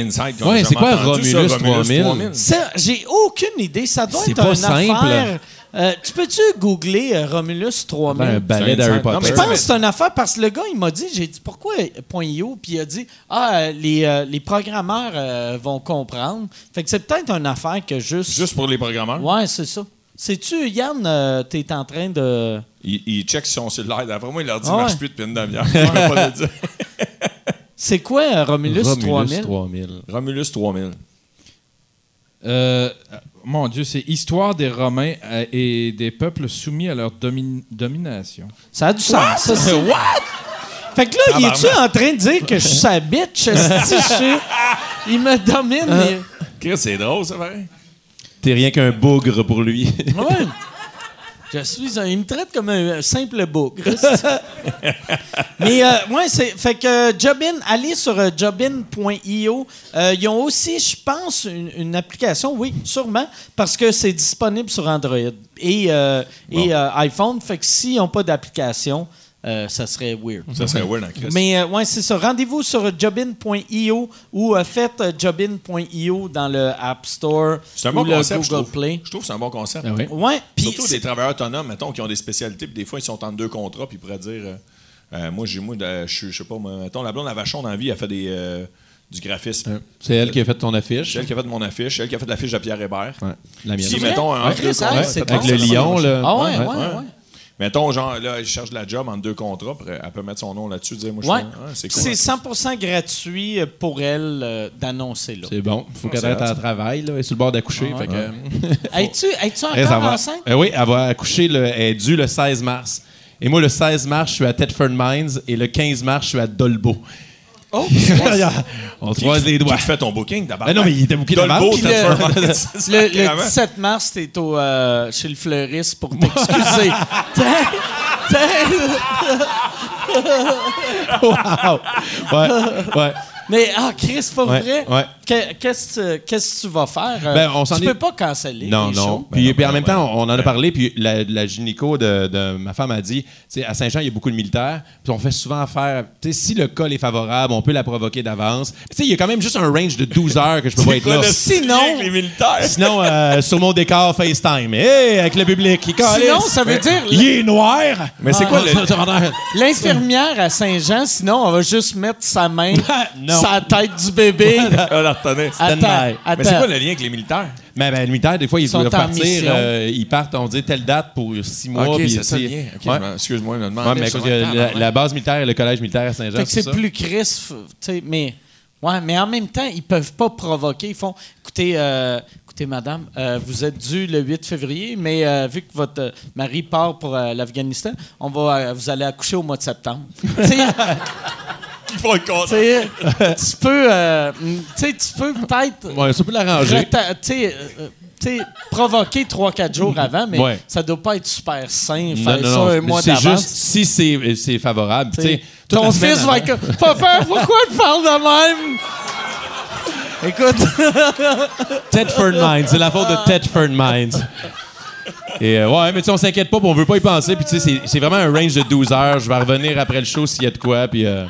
Ouais, c'est quoi Romulus 3000? Ça, j'ai aucune idée. Ça doit C'est être pas une simple. affaire. Euh, tu peux-tu googler euh, Romulus 3000? Ben, un ballet C'est un d'Harry. Non, Potter. mais Je pense que c'est une affaire parce que le gars, il m'a dit, j'ai dit pourquoi .io, puis il a dit ah euh, les, euh, les programmeurs euh, vont comprendre. Fait que c'est peut-être une affaire que juste. Juste pour les programmeurs? Ouais, c'est ça. Sais-tu, Yann, euh, t'es en train de. Il, il check son cellulaire. D'après moi, il leur dit Ah marche ouais. plus depuis une demi-heure. Je peux pas le dire. C'est quoi Romulus, Romulus 3000 3000. Romulus 3000. Euh, mon Dieu, c'est Histoire des Romains euh, et des peuples soumis à leur domi- domination. Ça a du sens. Ça, c'est- Fait que là, il est-tu en train de dire que je suis sa bitch? Il me domine. Euh. c'est drôle, ça, pareil. T'es rien qu'un bougre pour lui. Ouais. Je suis un. Il me traite comme un, simple bougre. Mais, euh, ouais, c'est. Fait que euh, Jobin, allez sur euh, jobin.io. Euh, ils ont aussi, je pense, une, une application, oui, sûrement, parce que c'est disponible sur Android et, euh, et iPhone. Fait que s'ils n'ont pas d'application, euh, ça serait weird. Ça serait weird en Christ. Mais euh, ouais, c'est ça. Rendez-vous sur jobin.io ou euh, faites euh, jobin.io dans le App Store C'est un ou bon le concept, je Google trouve. Play. Je trouve que c'est un bon concept. Ah oui. Ouais, Surtout des travailleurs autonomes, mettons, qui ont des spécialités, puis des fois, ils sont en deux contrats, puis ils pourraient dire Moi, j'ai, moi, de- je suis- je sais pas, moi, mettons, la blonde à Vachon dans la vie, elle fait des, euh, du graphisme. C'est elle qui a fait ton affiche. C'est elle qui a fait mon affiche, c'est elle qui a fait l'affiche de Pierre Hébert. Ouais, la mienne. Si, mettons, entre Ouais, Avec le lion, là. Ah ouais, ouais, Ouais. ouais. Mettons, genre, là, elle cherche de la job en deux contrats, puis elle peut mettre son nom là-dessus, dire Moi, je suis. Ah, c'est cool. C'est 100% gratuit euh, pour elle euh, d'annoncer là. C'est bon. Il faut qu'elle arrête hot, à ça. travail. Là. Elle est sur le bord d'accoucher. Ah que, Es-tu encore va- enceinte? Euh, oui, elle va accoucher. Le, elle est due le 16 mars. Et moi, le 16 mars, je suis à Thetford Mines. Et le 15 mars, je suis à Dolbeau. Oh! On se croise les doigts. Qui fait ton booking d'abord? Ben non, mais il était booké t'as le- Le, le Carrément. 17 mars, t'es au, euh, chez le fleuriste pour t'excuser. Wow. Ouais, ouais. Mais, ah, Chris, pas Ouais, vrai? ouais. Que- Qu'est-ce que tu vas faire? Euh, Ben, on s'en tu est- peux pas canceller Non, les non. shows. Puis, Ben puis en même ben temps, on en a parlé, puis la, la gynéco de, de ma femme a dit, tu sais, à Saint-Jean, il y a beaucoup de militaires, puis on fait souvent affaire, tu sais, si le col est favorable, on peut la provoquer d'avance. Puis, Tu sais, il y a quand même juste un range de 12 heures que je peux pas être là. Sinon- les militaires? Sinon, euh, sur mon décor FaceTime, hey, avec le public, il Sinon, ça veut dire Il est noir. Mais c'est Ah, quoi le. l'infirmière à Saint-Jean, sinon, on va juste mettre sa main la tête du bébé. Ah, la retenez. Attends, by. Mais c'est quoi le lien avec les militaires? Mais ben, le militaire, des fois, ils Sont doivent en partir. euh, ils partent, on dit telle date pour six mois. ok, c'est ça le lien. Ouais. Excuse-moi, je me demande. Ouais, mais la, la base militaire et le collège militaire à Saint-Jean. Fait que c'est plus sais, mais ouais, mais en même temps, ils peuvent pas provoquer. Ils font, écoutez, euh, écoutez, madame, euh, vous êtes due le 8 février, mais euh, vu que votre euh, mari part pour euh, l'Afghanistan, on va, euh, vous allez accoucher au mois de septembre. tu font le peux, euh, tu peux peut-être Ouais, ça peut l'arranger. reta- tu sais, euh, provoquer 3-4 jours avant, mais Ouais. ça doit pas être super sain Non, faire non, ça non, un mois d'avance. juste si c'est c'est favorable. T'sais, Ton fils va être comme Papa, pourquoi tu parles de même? Écoute, Tedford Mines, c'est la faute de Tedford Mines. Et euh, ouais, mais tu sais, on s'inquiète pas, on veut pas y penser. Puis tu sais, c'est- c'est vraiment un range de 12 heures. Je vais revenir après le show s'il y a de quoi. Puis euh,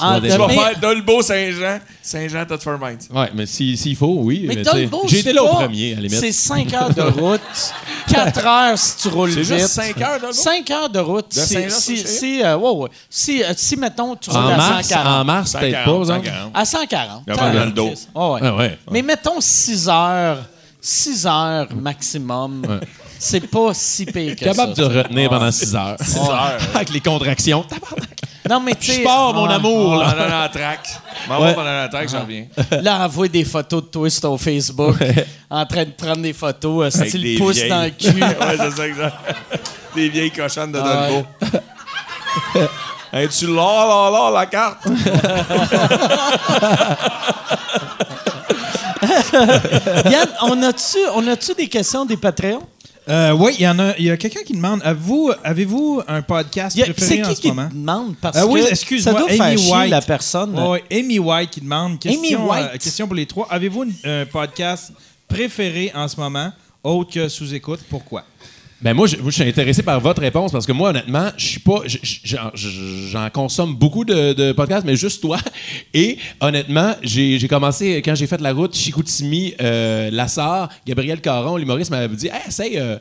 Ah, Tu vas Mais- faire Dolbeau Saint-Jean, Saint-Jean, Thetford Mines. Ouais, mais s'il s'il faut, oui. mais tu t'as sais, le beau. J'ai été là au c'est pas- premier, à la limite. C'est 5 heures de route, 4 heures si tu roules C'est vite. juste 5 heures, Dolbeau? 5 heures de route. De Si, si, si, euh, ouais, ouais. si, euh, si, mettons, tu roules En à mars, 140. en mars, peut-être pas. 140, exemple. 140. À 140. Il va avoir T'as- dans le dos. Ouais, ouais. Ah ouais. Mais mettons 6 heures, 6 heures maximum. C'est pas si pire que Capable ça. de retenir pendant 6 heures. heures. Avec les contractions. Tabarnak. Non, mais tu. Je pars, mon ouais. amour. On là. en a la traque. M'en Ouais. va pendant la traque, j'en reviens. Là, envoie des photos de toi sur ton Facebook en train de prendre des photos, euh, Avec style des pouce vieilles. dans le cul. ouais, c'est ça, exact. Des vieilles cochonnes de Ah Dolbeau. hey, tu l'as, là, là, la carte? Yann, on a-tu on a-tu des questions des Patreons? Euh, oui, il y en a. Il y a quelqu'un qui demande avez-vous, avez-vous un podcast a- préféré C'est en qui ce qui moment? demande? Parce Euh, oui, ça doit Amy faire chier White. la personne. Ouais, Amy White qui demande question, Amy White? euh, question pour les trois. Avez-vous un podcast préféré en ce moment, autre que sous-écoute? Pourquoi? Ben moi, je, suis intéressé par votre réponse parce que moi, honnêtement, je suis pas. je- je- J'en consomme beaucoup de, podcasts, mais juste toi. Et honnêtement, j'ai j'ai commencé, quand j'ai fait la route Chicoutimi, euh, Lassar, Gabriel Caron, l'humoriste, m'avait dit Hey, essaye. euh,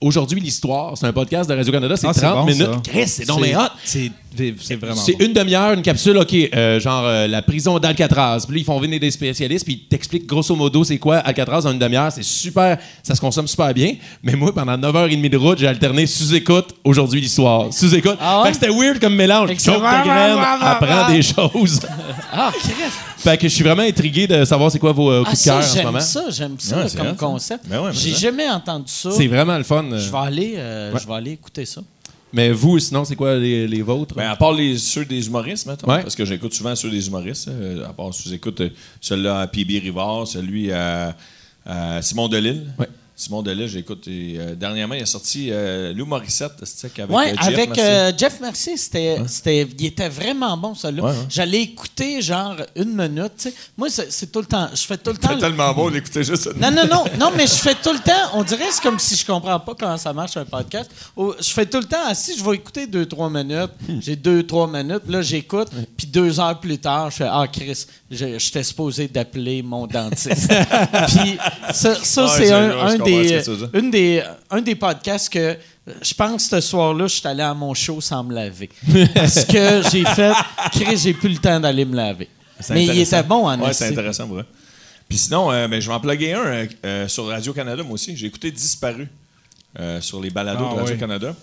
Aujourd'hui, l'histoire, c'est un podcast de Radio-Canada, c'est Ah, 30 bon, minutes. Chris, c'est donc hot. C'est c'est vraiment. C'est bon. une demi-heure, une capsule, OK, euh, genre euh, la prison d'Alcatraz. Puis là, ils font venir des spécialistes, puis ils t'expliquent grosso modo c'est quoi Alcatraz en une demi-heure. C'est super, ça se consomme super bien. Mais moi, pendant 9h30 de route, j'ai alterné sous-écoute, aujourd'hui l'histoire. Sous-écoute. Ah ouais? Fait que c'était weird comme mélange. Fait que c'est Choke ta vraiment, graine, vraiment, apprends des choses. Ah, Chris. Fait que je suis vraiment intrigué de savoir c'est quoi vos euh, Ah, coups de cœur ça, en ce j'aime moment. ça, j'aime ça Ouais, c'est comme ça. concept. Ben ouais, mais J'ai ça. jamais entendu ça. C'est vraiment le fun. euh. Je vais aller, euh, Ouais. je vais aller écouter ça. Mais vous, sinon, c'est quoi les, les vôtres? Ben, à part les, ceux des humoristes, mettons, Ouais. parce que j'écoute souvent ceux des humoristes, euh, à part sous-écoute, euh, celui-là à PB Rivard, celui à, à Simon Delille. Ouais. Simon Delille, j'écoute. euh, dernièrement, il a sorti euh, Lou Morissette, avec, Ouais, euh, Jeff avec Mercier. Jeff Mercier, c'était, c'était, il était vraiment bon, ça là. Ouais, ouais. J'allais écouter genre une minute. Moi, c'est, tout le temps. Je fais tout le temps. C'est le- tellement beau d'écouter juste ça. Non, non, non, non, mais je fais tout le temps. On dirait que c'est comme si je comprends pas comment ça marche un podcast. Je fais tout le temps assis, je vais écouter deux, trois minutes. J'ai deux, trois minutes. Là, j'écoute. Puis deux heures plus tard, je fais Ah, Chris, je- j'étais supposé d'appeler mon dentiste. puis ça, ça c'est un, un des, une des, un des podcasts que je pense ce soir-là, je suis allé à mon show sans me laver. Parce que j'ai fait Chris, j'ai plus le temps d'aller me laver. Mais il était bon en Ouais, c'est intéressant, vrai. Puis sinon, euh, ben, je vais en plugger un euh, sur Radio-Canada, moi aussi. J'ai écouté Disparu euh, sur les balados Ah, de Radio-Canada.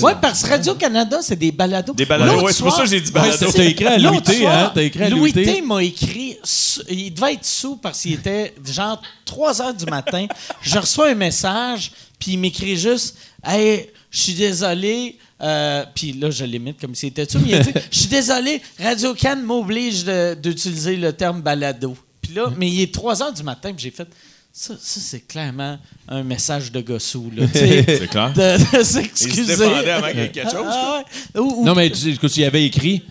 Oui, parce que Radio-Canada, c'est des balados. Des balados, ouais, c'est pour soir- ça que j'ai dit balado. Ouais, T'as écrit à Louis T, soir, hein? T'as écrit à Louis Louis T. M'a écrit, il devait être sous parce qu'il était genre 3 heures du matin. Je reçois un message, puis il m'écrit juste Hey, je suis désolé. euh, puis là, je l'imite comme s'il était dessus, mais il a dit Je suis désolé, Radio Can m'oblige de- d'utiliser le terme balado. Puis là, mais il est 3 heures du matin, puis j'ai fait ça, ça c'est clairement un message de gossou. Tu C'est clair. de, de Il s'excuser. y ait quelque chose. Ah ouais. Ou- ou- Non, mais tu sais, écoute, il avait écrit.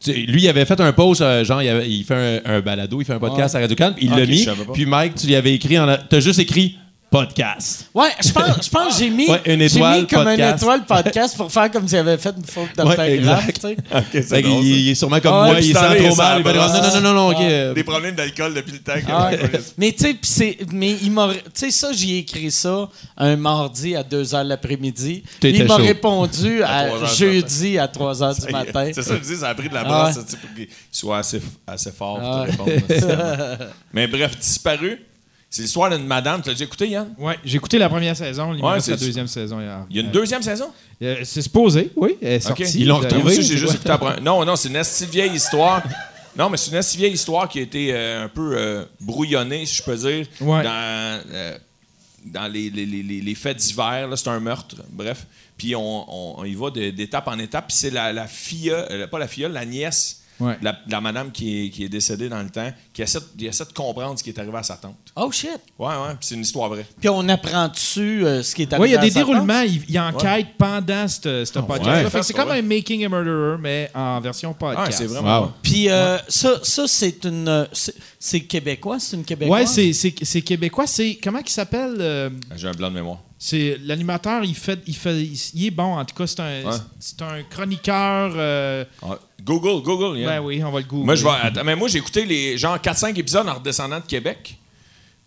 tu lui, il avait fait un post, euh, genre, il, avait- il fait un, un balado, il fait un podcast à Radio-Can, puis il l'a mis. Puis Mike, tu lui avais écrit, en a- t'as juste écrit podcast. Ouais, je pense, je pense que j'ai mis, Ouais, une j'ai étoile mis comme une étoile podcast pour faire comme s'il avait fait une faute Ouais, d'orthographe. exact. tu sais. Ok, Fait c'est qu'il- drôle, il, il est sûrement comme Ah moi, ouais, il sent trop mal. Il va dire, non, non, non, non, ok. Des problèmes d'alcool depuis le temps. que- Ah ouais. Ouais. Mais tu sais, mais il m'a, tu sais ça, j'ai écrit ça un mardi à 2 h l'après-midi. Il m'a répondu À à, 3 heures du jeudi à 3 h du matin. C'est ça, je dis, ça a pris de la Ah brasse ouais. pour qu'il soit assez, assez fort Ah pour te répondre. Mais bref, disparu. C'est l'histoire d'une madame. Tu l'as déjà écouté, Yann? Ouais, j'ai écouté la première saison, il Ouais, reste la deuxième saison. hier. Il y a une Euh, deuxième saison? euh, c'est supposé, oui. Elle est. Ils l'ont D'ailleurs, retrouvé. Moi aussi, c'est j'ai juste. Non, non, c'est une assez vieille histoire. Non, mais c'est une assez vieille histoire qui a été euh, un peu euh, brouillonnée, si je peux dire, Ouais. dans, euh, dans les, les- les- les- les faits divers. là, C'est un meurtre, bref. Puis on, on- on y va d'étape en étape. Puis c'est la, la fille, euh, pas la fille, la nièce Ouais. la, madame qui est, qui est décédée dans le temps, qui essaie, de- qui essaie de comprendre ce qui est arrivé à sa tante. Oh shit. Ouais, ouais, c'est une histoire vraie. Puis on apprend dessus euh, ce qui est arrivé. Oui, il y a des déroulements. Il, il enquête pendant ce ce podcast. ouais. Fait que c'est comme un Making a Murderer, mais en version Ah, podcast. c'est vraiment. Wow. Puis euh, ça, ça c'est une, c'est, québécois, c'est une québécoise? Ouais, c'est- c'est c'est québécois. C'est comment il s'appelle euh, J'ai un blanc de mémoire. C'est l'animateur. Il fait, il fait, il, il est bon. En tout cas, c'est un, Ouais. c'est un chroniqueur. euh, Google, Google, Yann. Ben oui, on va le googler. Moi, je vais. attends, mais moi, j'ai écouté les genre 4-5 épisodes en redescendant de Québec.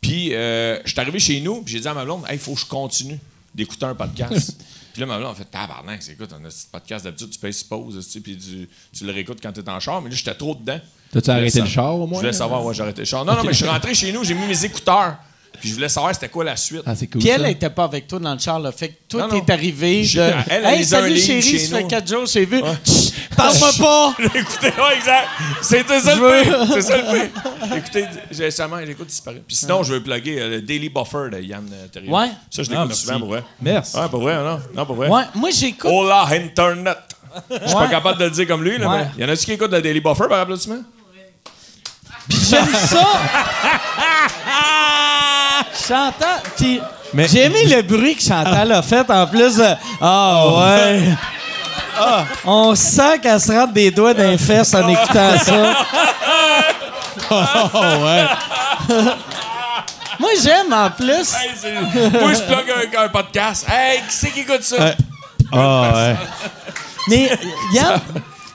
Puis, euh, je suis arrivé chez nous, puis j'ai dit à ma blonde, il faut que je continue d'écouter un podcast. puis là, ma blonde a fait, tabarnak, c'est écoute, on a un petit podcast d'habitude, tu payes pause, tu sais, puis tu, tu le réécoutes quand t'es en char. Mais là, j'étais trop dedans. T'as-tu arrêté Je le char au Je moins? voulais savoir, ouais, j'ai arrêté le char. Non, non, mais je suis rentré chez nous, j'ai mis mes écouteurs. Puis je voulais savoir c'était quoi la suite. Ah, c'est cool. Puis elle n'était pas avec toi dans le char. Là. Fait que toi, Non, non. t'es arrivé Je- de. elle, elle hey, salut livre chérie, ça fait nous. 4 jours, j'ai vu. Chut, Parle-moi pas! Écoutez, ouais, exact. C'était ça Je le veux- pire. C'est ça le pire. Écoutez, j'ai récemment, j'écoute disparu. Puis sinon, je veux plugger euh, le Daily Buffer de Yann euh, Terrier. Ouais. Ça, je Ah, l'écoute merci. souvent, pour vrai. Merci. Ouais, pour vrai, non? Non, pour vrai. Ouais, moi, j'écoute. Hola, Internet. Je suis pas Ouais. capable de le dire comme lui, là, Ouais. mais y en a-tu qui écoutent le Daily Buffer par applaudissement? J'aime ça. Chantal. Puis Mais- j'ai aimé le bruit que Chantal a fait en plus de. Ah ouais. Ah, on sent qu'elle se rentre des doigts d'un fesses en écoutant ça. Oh, ouais. Moi, j'aime en plus. Hey, Moi, je plug un, un podcast. Hey, qui c'est qui écoute ça? Ah, ouais. Mais Yann,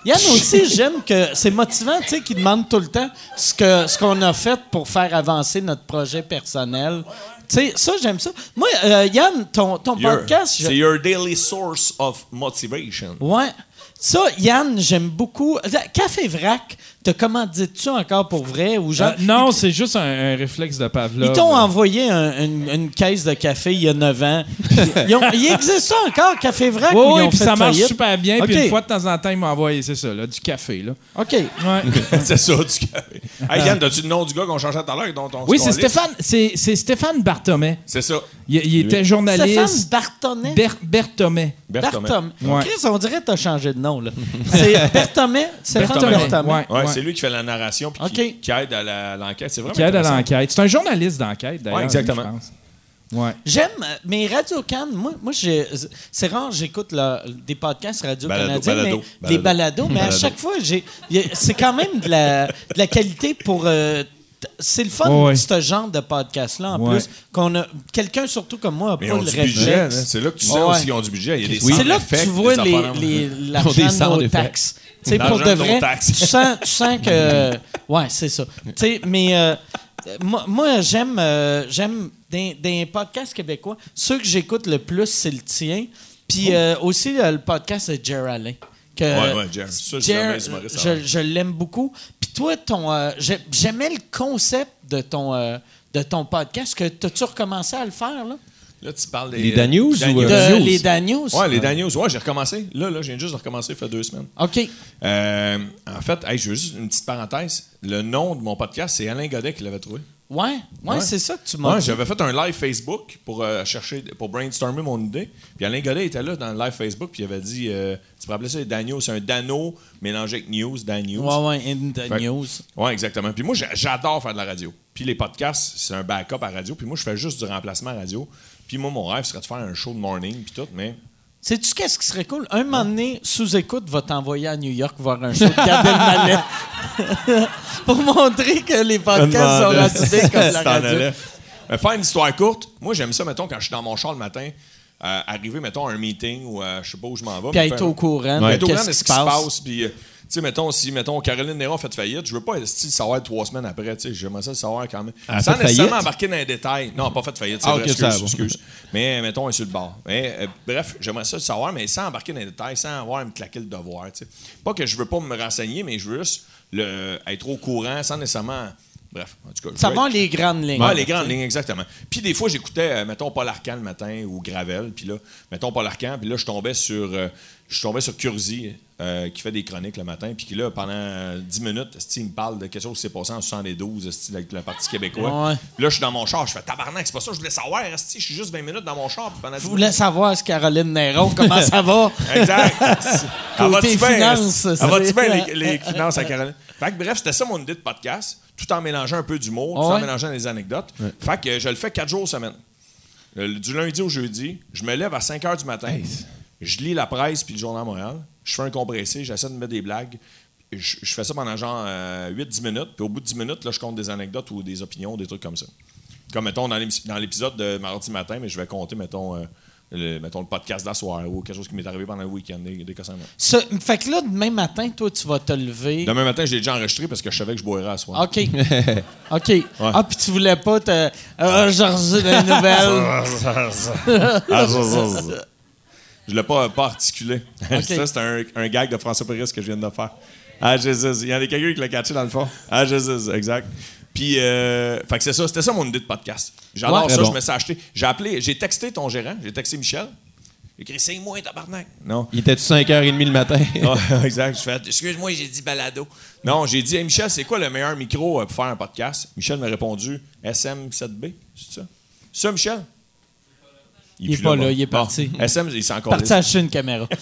Yann aussi, j'aime que c'est motivant, tu sais, qu'il demande tout le temps ce que ce qu'on a fait pour faire avancer notre projet personnel. Tu sais, ça, j'aime ça. Moi, euh, Yann, ton, ton Your- podcast, je- C'est your daily source of motivation. Ouais. Ça, Yann, j'aime beaucoup. Café Vrac, te commandites-tu encore pour vrai? Ou genre, Euh, non, c'est juste un, un réflexe de Pavlov. Ils t'ont envoyé un- une, une caisse de café il y a 9 ans. Ils ont- il existe ça encore, Café Vrac? Oui, ou ils oui, puis ça marche faillite? super bien. OK. Puis une fois de temps en temps, ils m'ont envoyé, c'est ça, là, du café. Là. OK. Ouais. c'est ça, du café. Hey, Yann, as-tu le nom du gars qu'on changeait tout à l'heure? dont on oui, c'est? Stéphane, c'est, c'est Stéphane Barthomet. C'est ça. Il, il était Stéphane journaliste. Bartonnet. Ber- Berthomet. Berthomet. Berthom. Ouais. Chris, on dirait que t'as changé de nom, là. C'est Berthomet. Stéphane Ouais, ouais. C'est lui qui fait la narration puis qui, aide à l'enquête. C'est vraiment Qui aide à l'enquête. C'est un journaliste d'enquête, d'ailleurs. Ouais, exactement. lui. Ouais. J'aime, euh, mais Radio Can, moi, moi c'est rare, j'écoute des podcasts Radio Balado, Canadien, balado, mais balado. des balados, mais à chaque fois, c'est quand même de la, de la qualité pour. euh, c'est le fun, Ouais, ouais. ce genre de podcast-là, en Ouais. plus, qu'on a. Quelqu'un, surtout comme moi, a Mais pas le du budget. réflexe. là. C'est là que tu sais Ouais. aussi qu'ils ont du budget. Il y a des Oui. C'est là que tu vois les, l'argent de nos taxes. Tu sais, pour de vrai, tu sens, tu sens que... Ouais, c'est ça. Tu sais, mais euh, moi, moi, j'aime euh, j'aime des, des podcasts québécois. Ceux que j'écoute le plus, c'est le tien. Puis euh, aussi euh, le podcast de Jer Alain. Que, Ouais, ouais, Jer. Ça, des je, l'aime beaucoup. Puis toi, ton, euh, j'ai- j'aimais le concept de ton, euh, de ton podcast. Que T'as-tu recommencé à le faire, là? Là, tu parles des. Les Dan News ou, euh, les Daniels? Ouais, les Dan News. Ouais, j'ai recommencé. Là, là, je viens juste de recommencer, il fait deux semaines. OK. Euh, en fait, hey, je veux juste une petite parenthèse. Le nom de mon podcast, c'est Alain Godet qui l'avait trouvé. Ouais, ouais, Ouais. c'est ça que tu m'as Ouais, dit. j'avais fait un live Facebook pour euh, chercher, pour brainstormer mon idée. Puis Alain Godet était là dans le live Facebook, puis il avait dit, euh, tu pourrais appeler ça les Daniels, c'est un Dano mélangé avec News, Dan News. Ouais, ouais, in the Fait- news. Ouais, exactement. Puis moi, j'a- j'adore faire de la radio. Puis les podcasts, c'est un backup à radio. Puis moi, je fais juste du remplacement à radio. Puis moi, mon rêve serait de faire un show de morning, puis tout, mais. Sais-tu qu'est-ce qui serait cool? Un moment donné, sous-écoute va t'envoyer à New York voir un show de Gad Elmaleh. Pour montrer que les podcasts sont bien comme la radio. Mais faire une histoire courte, moi, j'aime ça, mettons, quand je suis dans mon char le matin, euh, arriver, mettons, à un meeting ou euh, je sais pas où je m'en vais. Puis être faire- au courant Ouais. de Être au courant qu'est-ce de qui ce se passe. Puis, euh, sais, mettons, si, mettons, Caroline Néron fait faillite, je veux pas le savoir trois semaines après, tu sais, j'aimerais ça le savoir quand même. Elle Sans nécessairement faillite? embarquer dans les détails. Non, pas fait faillite, c'est Ah, vrai, ok, excuse, ça excuse. Mais, mettons, elle est sur le bord. Mais, euh, bref, j'aimerais ça le savoir, mais sans embarquer dans les détails, sans avoir à me claquer le devoir, tu sais. Pas que je veux pas me renseigner, mais je veux juste le, être au courant sans nécessairement... Bref, en tout cas. Savoir être- les grandes lignes. Ouais, les grandes lignes, exactement. Puis des fois, j'écoutais, euh, mettons, Paul Arcan le matin ou Gravel, puis là, mettons Paul Arcan, puis là, je tombais sur, euh, je tombais sur Curzi, euh, qui fait des chroniques le matin, puis qui là, pendant euh, 10 minutes, il me parle de quelque chose qui s'est passé en 72, esti, avec la partie québécoise. Ouais. Puis là, je suis dans mon char, je fais tabarnak, c'est pas ça, je voulais savoir, je suis juste 20 minutes dans mon char, puis pendant 10 Je voulais savoir, ce Caroline Néron, comment ça va? Exact. Elle va-tu bien, ça Elle va-tu bien, les, les finances à Caroline? Fait que bref, c'était ça mon idée de podcast, tout en mélangeant un peu d'humour, tout en mélangeant des anecdotes. Fait que je le fais quatre jours semaine. Euh, Du lundi au jeudi, je me lève à 5 h du matin. Je lis la presse puis le Journal de Montréal. Je fais un compressé, j'essaie de mettre des blagues. Je, je fais ça pendant genre 8-10 minutes. Puis au bout de 10 minutes, là, je compte des anecdotes ou des opinions, des trucs comme ça. Comme, mettons, dans l'épisode de mardi matin, mais je vais compter, mettons, euh, le, mettons, le podcast d'asseoir ou quelque chose qui m'est arrivé pendant le week-end, des. Ce- fait que là, demain matin, toi, tu vas te lever. Demain matin, je l'ai déjà enregistré parce que je savais que je boirais à soir. OK. OK. Ah, puis tu voulais pas te. Euh, j'ai reçu Je ne l'ai pas, pas articulé. ça, c'est un, un gag de François Péris que je viens de faire. Ah, Jésus. Il y en a quelqu'un qui l'a catché dans le fond. Ah, Jésus, exact. Puis, euh, fait que c'est ça. C'était ça mon idée de podcast. J'adore Ouais. ça. Je me suis acheté. J'ai appelé, j'ai texté ton gérant. J'ai texté Michel. J'ai écrit 5 mois, tabarnak. Non. Il était 5h30 le matin. Ah, exact. Je fais, excuse-moi, j'ai dit balado. Non, j'ai dit, Hey, Michel, c'est quoi le meilleur micro euh, pour faire un podcast? Michel m'a répondu, SM7B, c'est ça? Ça, Michel? Il est plus pas là, il est Bon, parti. SM, il s'est encore Parti acheter une caméra.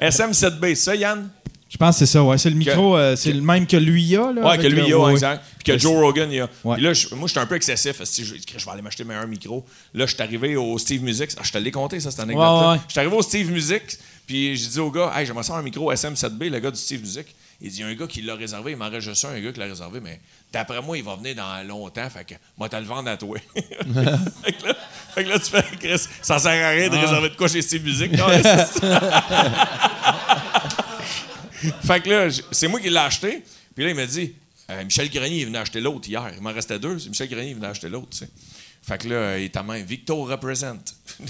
SM7B, ça, Yann? Je pense que c'est ça, ouais. C'est le micro, euh, c'est le même que lui a. Là, Ouais, que lui, le- il a, ouais, exact. Puis que Joe Rogan, il a. Ouais. Puis là, je- moi, j'étais un peu excessif. Si je, je vais aller m'acheter meilleur micro. Là, je suis arrivé au Steve Music. Ah, je te l'ai compté, ça, cette anecdote-là. Ouais, ouais. Je suis arrivé au Steve Music, puis j'ai dit au gars, hey, j'aimerais ça un micro SM7B, le gars du Steve Music. Il dit, il y a un gars qui l'a réservé, il m'en reste juste un, un gars qui l'a réservé, mais d'après moi, il va venir dans longtemps, fait que moi, te le vendre à toi. fait, que là, fait que là, tu fais, Chris, ça sert à rien Ah. de réserver de quoi chez Steve Music. Non, c'est- fait que là, c'est moi qui l'ai acheté. Puis là, il m'a dit Euh, Michel Grenier, il venait acheter l'autre hier. Il m'en restait deux. Michel Grenier, il venait acheter l'autre. tu sais. Fait que là, il même Victo represent.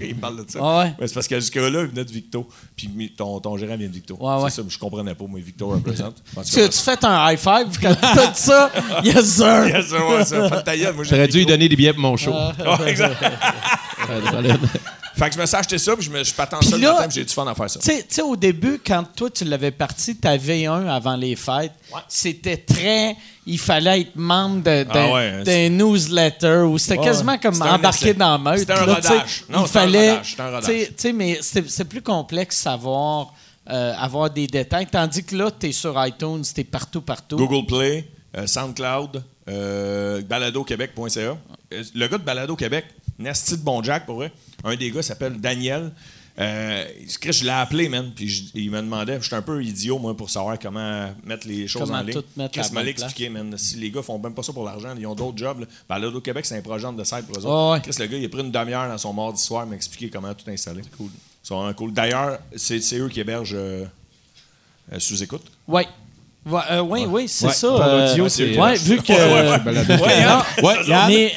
Il parle de ça. Ah ouais? C'est parce que jusque-là, il venait de Victo. Puis ton, ton gérant vient de Victo. Ouais, ouais. C'est ça, mais je comprenais pas, moi, Victo represent. En tout Tu cas, tu fais un high five quand tu as dit ça? Yes, sir! Yes, sir, ouais, ça. Fais ta gueule, moi, J'aurais dû lui donner des billets pour mon show. Ouais, exact. Fait que je me suis acheté ça, puis je me je suis pas Puis ça le matin, j'ai du fun à faire ça. Tu sais- au début, quand toi, tu l'avais parti, ta V1 avant les fêtes, Ouais. c'était très. Il fallait être membre d'un Ah ouais, d'un newsletter ou c'était Ouais, quasiment comme un embarqué dans la meute. C'était un sais. rodage. Non, il c'était un fallait. rodage, c'était un rodage. tu sais- tu sais, mais c'est c'est plus complexe savoir. euh, avoir des détails. Tandis que là, tu es sur iTunes, tu es partout, partout. Google Play, euh, SoundCloud, euh, baladoquebec.ca. Euh, Le gars de Balado Québec, Nasty de Bon Jack, pour vrai, un des gars s'appelle Daniel. Euh, Chris, je l'ai appelé, man, puis je- il me demandait, j'étais un peu idiot, moi, pour savoir comment mettre les choses Comment en ligne. tout mettre Chris à la m'a expliqué, man. Si les gars font même pas ça pour l'argent, ils ont d'autres jobs. là. Balado Québec, c'est un projet de site pour eux autres. Ouais, ouais. Chris, le gars, il a pris une demi-heure dans son mardi soir, il m'a expliqué comment tout installer. Cool. Sont vraiment cool. D'ailleurs, c'est c'est eux qui hébergent euh, euh, sous-écoute. Oui. Ouais, euh, oui, oui, c'est Ouais, ça. pour euh, l'audio, c'est- ouais, vu que. Ouais? Ouais, mais.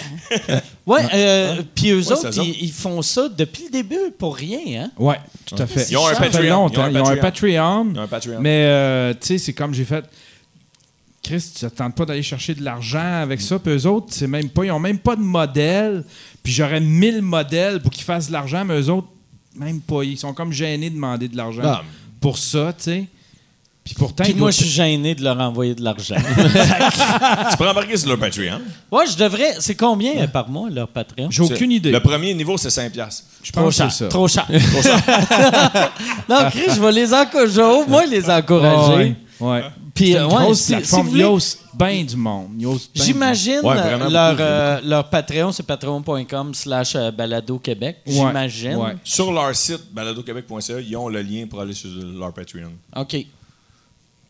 Ouais, euh, puis eux Ouais, autres, ils, ils font ça depuis le début pour rien, hein? Ouais, tout à fait. Ils ont un Ça fait Patreon. longtemps. Ils ont un Patreon. Ils ont un Patreon. Mais, euh, tu sais, c'est comme j'ai fait. Chris, tu ne tentes pas d'aller chercher de l'argent avec ça. Puis eux autres, c'est même pas, ils ont même pas de modèle. Puis j'aurais 1000 modèles pour qu'ils fassent de l'argent, mais eux autres, même pas. Ils sont comme gênés de demander de l'argent Ah. pour ça, tu sais. Puis pourtant, Puis moi, je suis gêné de leur envoyer de l'argent. tu peux embarquer sur leur Patreon. ouais, je devrais. C'est combien euh, par mois, leur Patreon? j'ai aucune idée. Le premier niveau, c'est 5$. piastres. Je Trop pense cher. ça. Trop cher. non, Chris, je vais les encourager. Je vais au moins les encourager. Ouais, ouais. Puis, C'est euh, une ouais, si- si voulez- bien du monde. J'imagine Ouais, euh, leur, euh, leur Patreon, c'est patreon.com slash balado Québec. Ouais, J'imagine. ouais. Sur leur site, baladoquebec.ca, ils ont le lien pour aller sur leur Patreon. OK.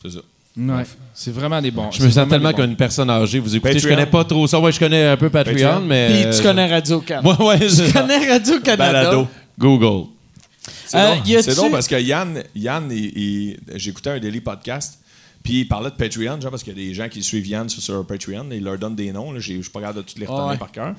C'est ça. Ouais. C'est vraiment des bons. Je me sens tellement comme une personne âgée. Vous écoutez, je Patreon. connais pas trop ça. Ouais, je connais un peu Patreon, Patreon. mais. Puis euh, tu connais Radio-Can. Ouais, ouais, Tu connais Radio-Canada. Balado. Google. C'est Euh, C'est drôle parce que Yann, Yann j'écoutais un daily podcast, puis il parlait de Patreon, genre parce qu'il y a des gens qui suivent Yann sur, sur Patreon, il leur donne des noms, je suis pas capable de tous les retenir Ouais. par cœur.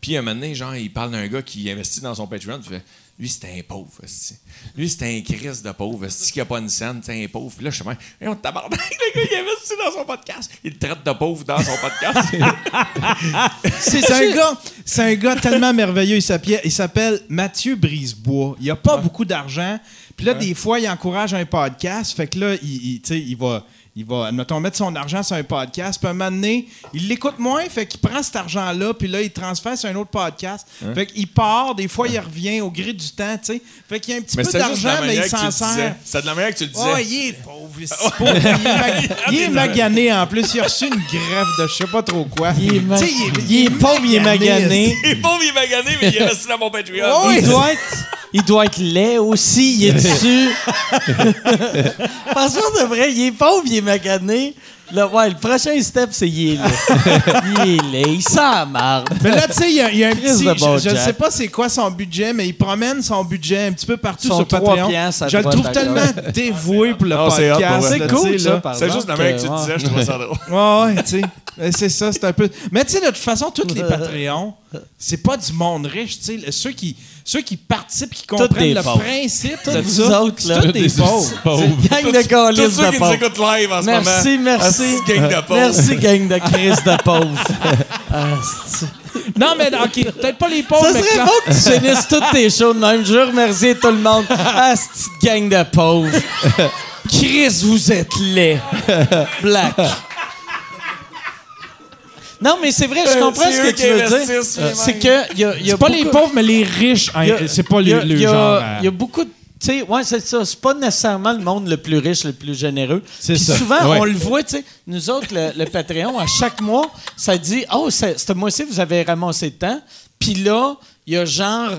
Puis un moment donné, genre, il parle d'un gars qui investit dans son Patreon, il fait lui, c'est un pauvre. esti. Lui, c'est un Chris de pauvre. esti, qui a pas une scène, c'est un pauvre. Puis là, je suis hey, on tabarnak, le gars, il investit dans son podcast. Il le traite de pauvre dans son podcast. C'est un gars, c'est un gars tellement merveilleux. Il s'appelle, Mathieu Brisebois. Il a pas beaucoup d'argent. Puis là, des fois, il encourage un podcast. Fait que là, il, il, il va, il va, admettons, mettre son argent sur un podcast. Puis à un moment donné, il l'écoute moins. Fait qu'il prend cet argent-là. Puis là, il transfère sur un autre podcast. Fait qu'il part. Des fois, il revient au gré du temps. tu sais. Fait qu'il y a un petit peu d'argent, mais il s'en sert. C'est de la manière que tu le disais. Oh, il est pauvre. il est si pauvre. Il est, mag- il est magané en plus. Il a reçu une greffe de je sais pas trop quoi. Il est, ma- il est pauvre, il est magané. Il est pauvre, il est magané, mais il est resté dans mon Patreon. Oh. Il doit être. Il doit être laid aussi, il est dessus. Parce qu'on de vrai, il est pauvre, il est magané. Là, ouais, le prochain step, c'est il est laid. il est laid, il sent marre. Mais là, tu sais, il y a, il y a un Chris petit. de Je, je ne sais pas c'est quoi son budget, mais il promène son budget un petit peu partout Son sur trois Patreon. Je le trouve tellement dévoué pour le Non, podcast. C'est là, cool, ça, là. C'est juste la manière que tu le ouais. disais, je trouvais ça drôle. Ouais, ouais, tu sais. C'est ça, c'est un peu. Mais tu sais, de toute façon, tous les Patreons, c'est pas du monde riche, tu sais. Ceux qui, ceux qui participent, qui comprennent le pauvres. principe de vous ça, autres, là. c'est tous des pauvres. Gang de calices ceux de qui nous écoutent live en ce moment. Merci, merci. Gang de pauvres. Merci, gang de crise de pauvres. Non, mais OK, peut-être pas les pauvres, Ça mais serait cla- bon que tu finisses toutes tes shows de même. Je veux remercier tout le monde. Ah, cette gang de pauvres. Chris, vous êtes laid. Black. Non, mais c'est vrai, je comprends c'est ce que tu veux dire. les C'est que y a, il y a C'est pas les pauvres, mais les riches. hein, il y a- C'est pas le, a- le il genre. euh, Il y a beaucoup de. Tu sais, ouais, c'est ça. C'est pas nécessairement le monde le plus riche, le plus généreux. C'est Puis ça. souvent, Ouais. on le voit, tu sais, nous autres, le, le Patreon, à chaque mois, ça dit Oh, ce mois-ci, vous avez ramassé de temps. Puis là, il y a genre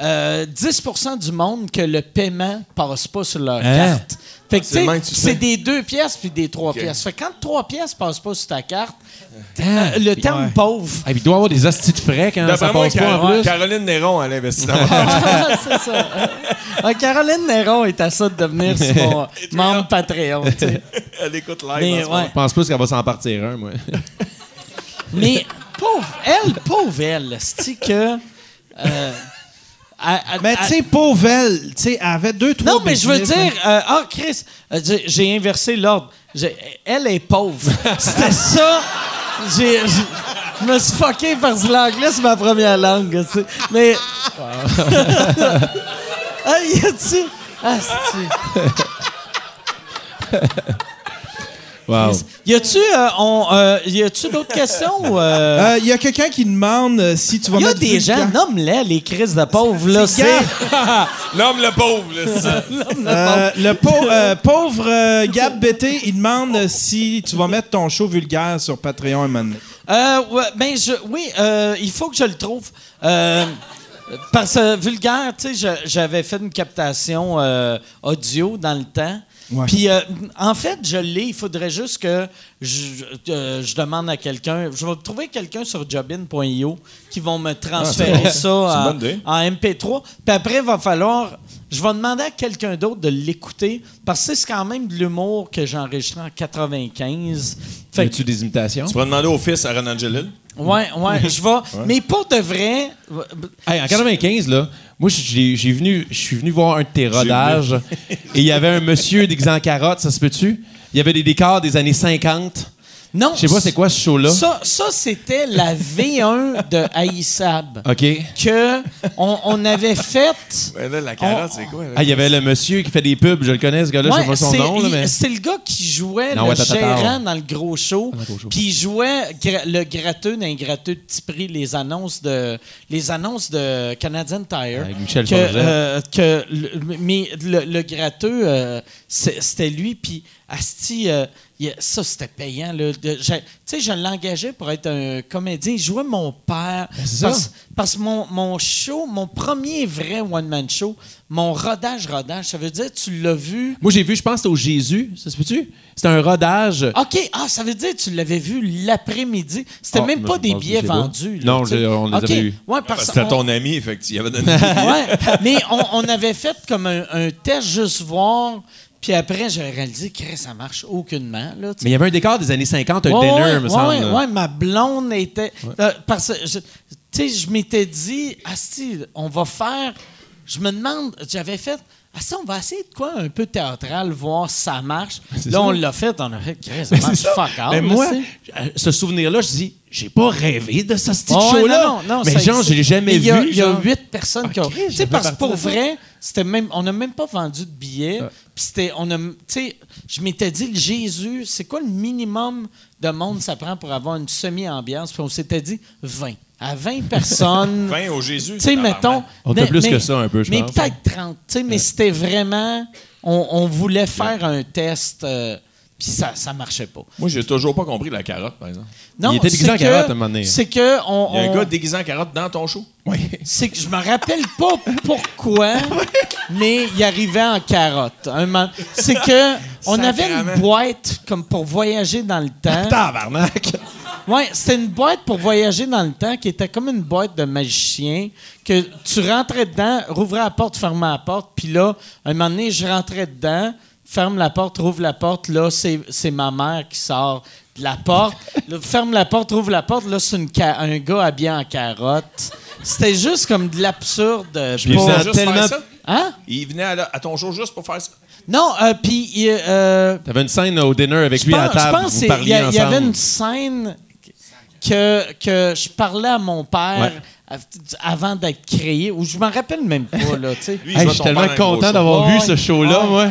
euh, 10% du monde que le paiement passe pas sur leur Hein? carte. Fait que, tu C'est le sais, tu c'est des deux pièces puis des trois pièces. Fait que quand trois pièces passent pas sur ta carte, euh, le terme Ouais. pauvre. Ah, il doit y avoir des hosties de frais quand ça D'après moi, passe pas en plus. Caroline Néron, elle investit dans mon Ah, c'est ça. Ah, Caroline Néron est à ça de devenir sur mon membre Patreon. tu. Elle écoute live. Mais en ce moment. ouais. Je pense plus qu'elle va s'en partir un, moi. Mais pauvre, elle, pauvre elle, c'est que. euh, Mais tu sais, pauvre elle, tu sais, elle avait deux, trois. non, mais je veux dire, euh, ah, Chris, euh, j'ai- inversé l'ordre. Elle est pauvre. C'était ça. J'ai- Je me suis fucké parce que l'anglais, c'est ma première langue. tu sais. Mais. ah, y a-tu? Ah. Wow. Y a-tu euh, on, euh, y a-tu d'autres questions? ou, euh? Euh, Il y a quelqu'un qui demande euh, si tu vas Il y a mettre des gens, nomme-les, les crises de pauvres, là. C'est. L'homme le pauvre, là, c'est ça. Euh, le pau- euh, pauvre euh, Gab BT, il demande euh, si tu vas mettre ton show vulgaire sur Patreon un moment donné. Euh, ouais, ben, je, oui, euh, il faut que je le trouve. Euh, parce que vulgaire, tu sais, j'avais fait une captation euh, audio dans le temps. Ouais. Puis, euh, en fait, je l'ai. Il faudrait juste que je, euh, je demande à quelqu'un. Je vais trouver quelqu'un sur jobin.io qui vont me transférer ça une en, bonne idée. en MP3. Puis après, il va falloir. Je vais demander à quelqu'un d'autre de l'écouter parce que c'est quand même de l'humour que j'ai enregistré en 95. Fait que Fais-tu des imitations? Tu pourrais demander au fils à Renan Angelil. Ouais, ouais, je vais. Mais pour de vrai. Hey, en 95, là, moi, j'ai venu, je suis venu voir un de tes rodages et il y avait un monsieur déguisé en carotte, ça se peut-tu? Il y avait des décors des années 50. Non. Je sais pas c'est quoi ce show-là. Ça, ça c'était la V1 de Aïssab. OK. Que on, on avait fait. Ouais, là, la carotte, c'est quoi? Ah, il y avait le monsieur qui fait des pubs, je le connais, ce gars-là, je sais Ouais, pas son nom, là, mais. c'est le gars qui jouait Non, le ouais, tata, gérant dans le gros show. Dans le gros show. Puis il jouait gra- le gratteux d'un gratteux de petit prix, les annonces de les annonces de Canadian Tire. Avec Michel que, euh, que le- mais le, le gratteux, euh, c'était lui. Puis Asti, euh, ça c'était payant. là. Sais, je l'engageais pour être un comédien. Il jouait mon père. Ben, c'est parce, ça. parce que mon, mon show, mon premier vrai one-man show, mon rodage-rodage, ça veut dire, tu l'as vu? Moi, j'ai vu, je pense, c'était au Jésus, ça se peut-tu? C'était un rodage. OK, ah, ça veut dire que tu l'avais vu l'après-midi. C'était Ah, même pas je des billets vendus. là, Non, on les OK, avait eus. Ouais, parce C'était ton ami, fait donné. Ouais, mais on, on avait fait comme un, un test juste voir. Puis après, j'ai réalisé que ça marche aucunement. Là. Mais il y avait un décor des années 50, un Ouais, dinner, ouais, me ouais, semble. ouais, ouais, ma blonde était. euh, parce que, tu sais, je m'étais dit, Asti, on va faire. Je me demande, j'avais fait. Asti, on va essayer de quoi un peu théâtral, voir si ça marche. Là, ça. on l'a fait, on a fait, ça marche C'est ça. fuck out. Mais moi, euh, ce souvenir-là, je dis, j'ai pas rêvé de ce petit Ah ouais, show-là. non, non, non, mais ça genre, je l'ai jamais Mais vu. Il y a huit personnes qui ont. Ok, Tu sais, parce que pour ça. vrai, c'était même, on n'a même pas vendu de billets. Puis c'était, on a, tu sais, je m'étais dit, le Jésus, c'est quoi le minimum de monde ça prend pour avoir une semi-ambiance? Puis on s'était dit 20. À 20 personnes. 20 au Jésus. Tu sais, mettons. On était mais- plus mais- que ça, un peu, je Mais peut-être 30. Tu sais, mais c'était vraiment. On, on voulait faire un test, euh, puis ça ça marchait pas. Moi, j'ai toujours pas compris la carotte, par exemple. Non, Il était déguisé c'est en que- carotte, à un moment donné. C'est que. On, Il y a un on- gars déguisé en carotte dans ton show? Oui. C'est que je me rappelle pas pourquoi, mais il arrivait en carotte. Un C'est que on avait une boîte comme pour voyager dans le temps. Tabarnak. Ouais, c'était une boîte pour voyager dans le temps qui était comme une boîte de magicien que tu rentrais dedans, rouvrais la porte, fermais la porte, puis là, un moment donné, je rentrais dedans, ferme la porte, rouvre la porte, là, c'est c'est ma mère qui sort de la porte, Là, ferme la porte, rouvre la porte, là, c'est un gars habillé en carotte. C'était juste comme de l'absurde. Ça a juste tellement- faire ça? Hein? Il venait à, la- à ton show juste pour faire ça? Non, euh, puis il, euh, T'avais une scène au dinner avec lui à table, je pense vous parliez il y avait une scène que, que je parlais à mon père Ouais. avant d'être créé, ou je m'en rappelle même pas, là. Lui, Hey, je suis tellement content d'avoir vu ce show-là, ouais. moi.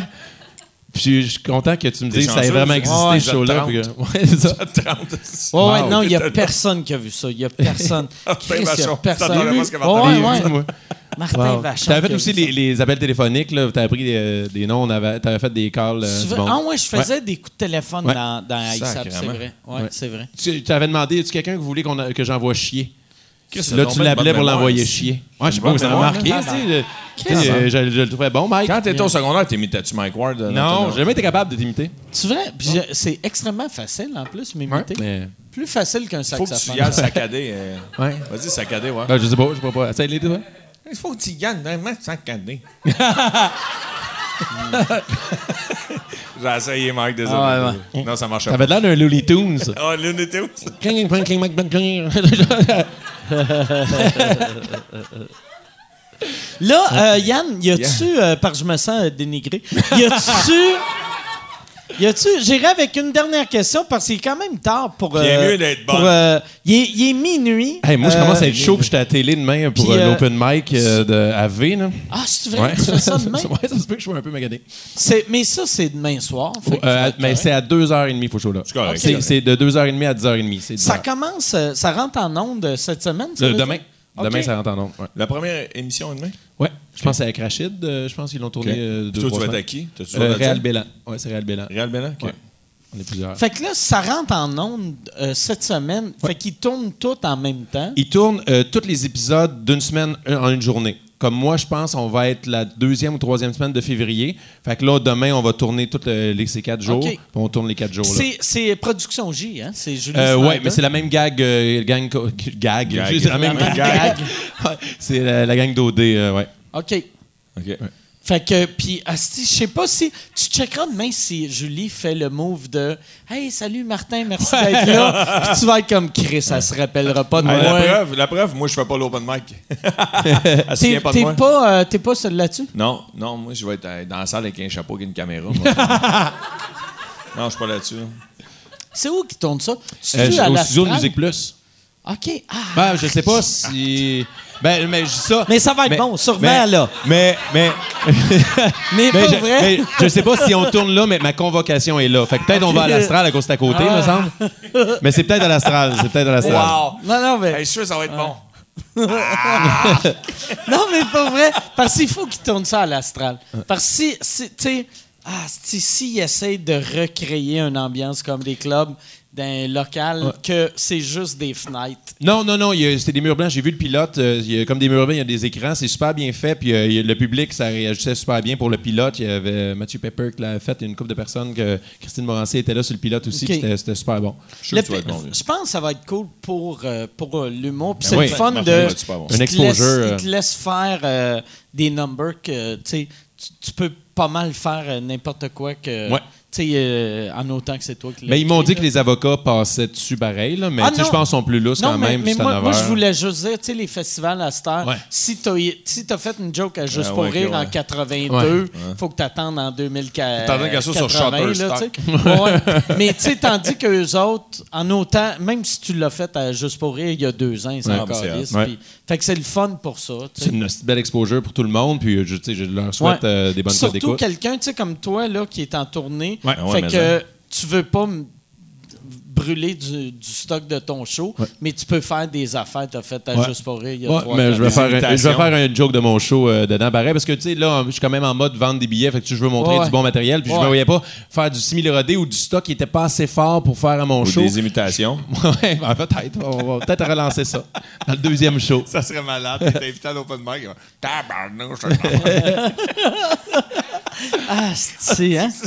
Puis je suis content que tu me dises que ça ait vraiment existé, ouais, ce show-là. 30. puis que- Ouais, c'est ça. 30. Ouais, ouais, Wow. non, il n'y a personne qui a vu ça. Il n'y a personne. Martin Chris, il y a personne. Que Ouais, Martin ouais, Wow. Vachon. T'avais qui fait aussi les, appels téléphoniques, là. T'avais pris des, des noms, avait, t'avais fait des calls. euh, Tu du veux- monde. Ah ouais, je faisais des coups de téléphone Ouais. dans, dans ISAP, c'est vrai. Ouais, Ouais. c'est vrai. Tu tu avais demandé, est-ce quelqu'un que voulait qu'on a- que j'envoie chier? Là, c'est tu l'appelais pour l'envoyer chier. Ouais, je sais pas, ça m'a marqué. Tu tu euh, Je je le trouvais bon, Mike. Quand t'étais au secondaire, t'imitais-tu Mike Ward? euh, dans Non, ton- j'ai jamais été capable de t'imiter. C'est vrai. Puis je- c'est extrêmement facile, en plus, m'imiter. Mais, Plus facile qu'un Faut que tu saxophone. y ailles saccader. euh, ouais. Vas-y, saccader, ouais. Ben, je sais pas, je sais pas. Essaye de l'aider, toi? Il faut que tu y gagnes vraiment saccader. J'ai essayé, Mike, désolé. Ah, ouais, Non, ça marche pas. T'avais l'air d'un Looney Tunes. Ah, Looney Tunes. Cling, cling, cling, cling, cling. Là, euh, Yann, y a-tu, euh, parce que je me sens euh, dénigré, y a-tu. Y a-tu. J'irai avec une dernière question parce qu'il est quand même tard pour. Bien euh, mieux d'être pour, bonne. euh, il, est, il est minuit. Hey, moi, je Euh, commence à être chaud, puis j'étais à la télé demain pour Puis, euh, euh, l'open mic euh, de AV. Là. Ah, c'est vrai, tu fais ça demain? ouais, ça se peut que je sois un peu magané. C'est- mais ça, c'est demain soir. fait que Euh, être mais correct. c'est à 2h30, il faut show là. C'est correct, c'est C'est de 2h30 à 10h30. C'est Ça 10 commence, euh, ça rentre en onde euh, cette semaine? ça Le- demain. Demain, ça rentre en ondes. Ouais. La première émission demain? Ouais, je pense que c'est avec Rachid. euh, je pense qu'ils l'ont tourné euh, deux Toi, tu vas être semaines. à qui? T'as-tu Euh, Réal dire? Bélan. Ouais, c'est Réal Bélan. Réal Bélan? OK. Ouais. On est plusieurs. Fait que là, ça rentre en ondes euh, cette semaine. Fait qu'ils tournent tout en même temps. Ils tournent euh, tous les épisodes d'une semaine en une journée. Comme moi, je pense, on va être la deuxième ou troisième semaine de février. Fait que là, demain, on va tourner tous euh, les, ces quatre jours. On tourne les quatre jours. C'est, Production J, hein? C'est Julie Euh, ouais, Snyder. mais c'est la même gag. euh, gang, gag. Gag. C'est la même La même gag. c'est la, la gang d'OD, euh, ouais. OK. OK. Fait que, puis, asti, je sais pas si. Tu checkeras demain si Julie fait le move de Hey, salut Martin, merci d'être là. Puis tu vas être comme Chris, elle se rappellera pas de moi. la, preuve, la preuve, moi, je fais pas l'open mic. Elle se pas de t'es moi. pas, euh, t'es pas seul là-dessus? Non, non, moi, je vais être euh, dans la salle avec un chapeau et une caméra. moi. non, je suis pas là-dessus. C'est où qui tourne ça? Euh, à au studio de Musique Plus. OK. Ah. Ben, je sais pas si. Ben, mais je dis ça. Mais ça va être bon, sûrement, mais- là. Mais, mais, Mais, mais, pas je, vrai? mais je sais pas si on tourne là, mais ma convocation est là. Fait que peut-être on va à l'Astral à cause à côté, me semble. Mais c'est peut-être à l'Astral. C'est peut-être à l'Astral. Non, non, mais. Hey, je suis sûr que ça va être bon. Non, mais pas vrai. Parce qu'il faut qu'il tourne ça à l'astral. Parce que si, si tu sais, ah, si, s'il essaie de recréer une ambiance comme des clubs d'un local, que c'est juste des fenêtres. Non, non, non, c'était des murs blancs. J'ai vu le pilote. euh, il y a comme des murs blancs, il y a des écrans. C'est super bien fait. Puis euh, il y a- le public, ça réagissait super bien pour le pilote. Il y avait Mathieu Pepper qui l'a fait. Il y a une couple de personnes. que Christine Morancier était là sur le pilote aussi. C'était super bon. Je Le bon. pense que ça va être cool pour, euh, pour euh, l'humour. Puis Ben c'est oui. le fun Martin de. bon. Un te exposure, laisse- euh. Il te laisse faire euh, des numbers que, tu sais, tu- tu peux pas mal faire euh, n'importe quoi que. Ouais. Tu sais, euh, en autant que c'est toi qui Mais ils m'ont dit que les avocats passaient dessus pareil. Là, mais Ah, tu je pense qu'ils sont plus lousses Non, quand mais, même. mais moi, moi, je voulais juste dire, tu sais, les festivals à cette heure, Ouais. si t'as si t'as fait une joke à Juste Ah, pour ouais, rire en ouais. 82, faut que t'attendes en 2040. T'attends qu'elle soit sur Shutterstock. Mais tu sais, tandis qu'eux autres, en autant, même si tu l'as fait à Juste pour rire il y a deux ans, ils sont Ouais, encore c'est puis- Fait que c'est le fun pour ça. tu. C'est une belle exposure pour tout le monde. Puis euh, je, tu sais, je leur souhaite euh, des bonnes Surtout quelqu'un, tu sais, comme toi, là, qui est en tournée. Ouais. Ah ouais, fait que ça. tu veux pas m- brûler du, du stock de ton show, mais tu peux faire des affaires que tu as faites à Ouais. Juste pour rire il y a Ouais, trois, mais je vais, faire un, je vais imitations. faire un joke de mon show euh, dedans, pareil, parce que, tu sais, là, je suis quand même en mode vendre des billets, fait que je veux montrer Ouais. du bon matériel, puis je me voyais pas faire du simili-rodé ou du stock qui était pas assez fort pour faire à mon Ou show. des imitations. ouais, ben, peut-être. On va peut-être relancer ça dans le deuxième show. Ça serait malade. T'es invité à l'open mic. Tabarnouche. Ah, c'est hein?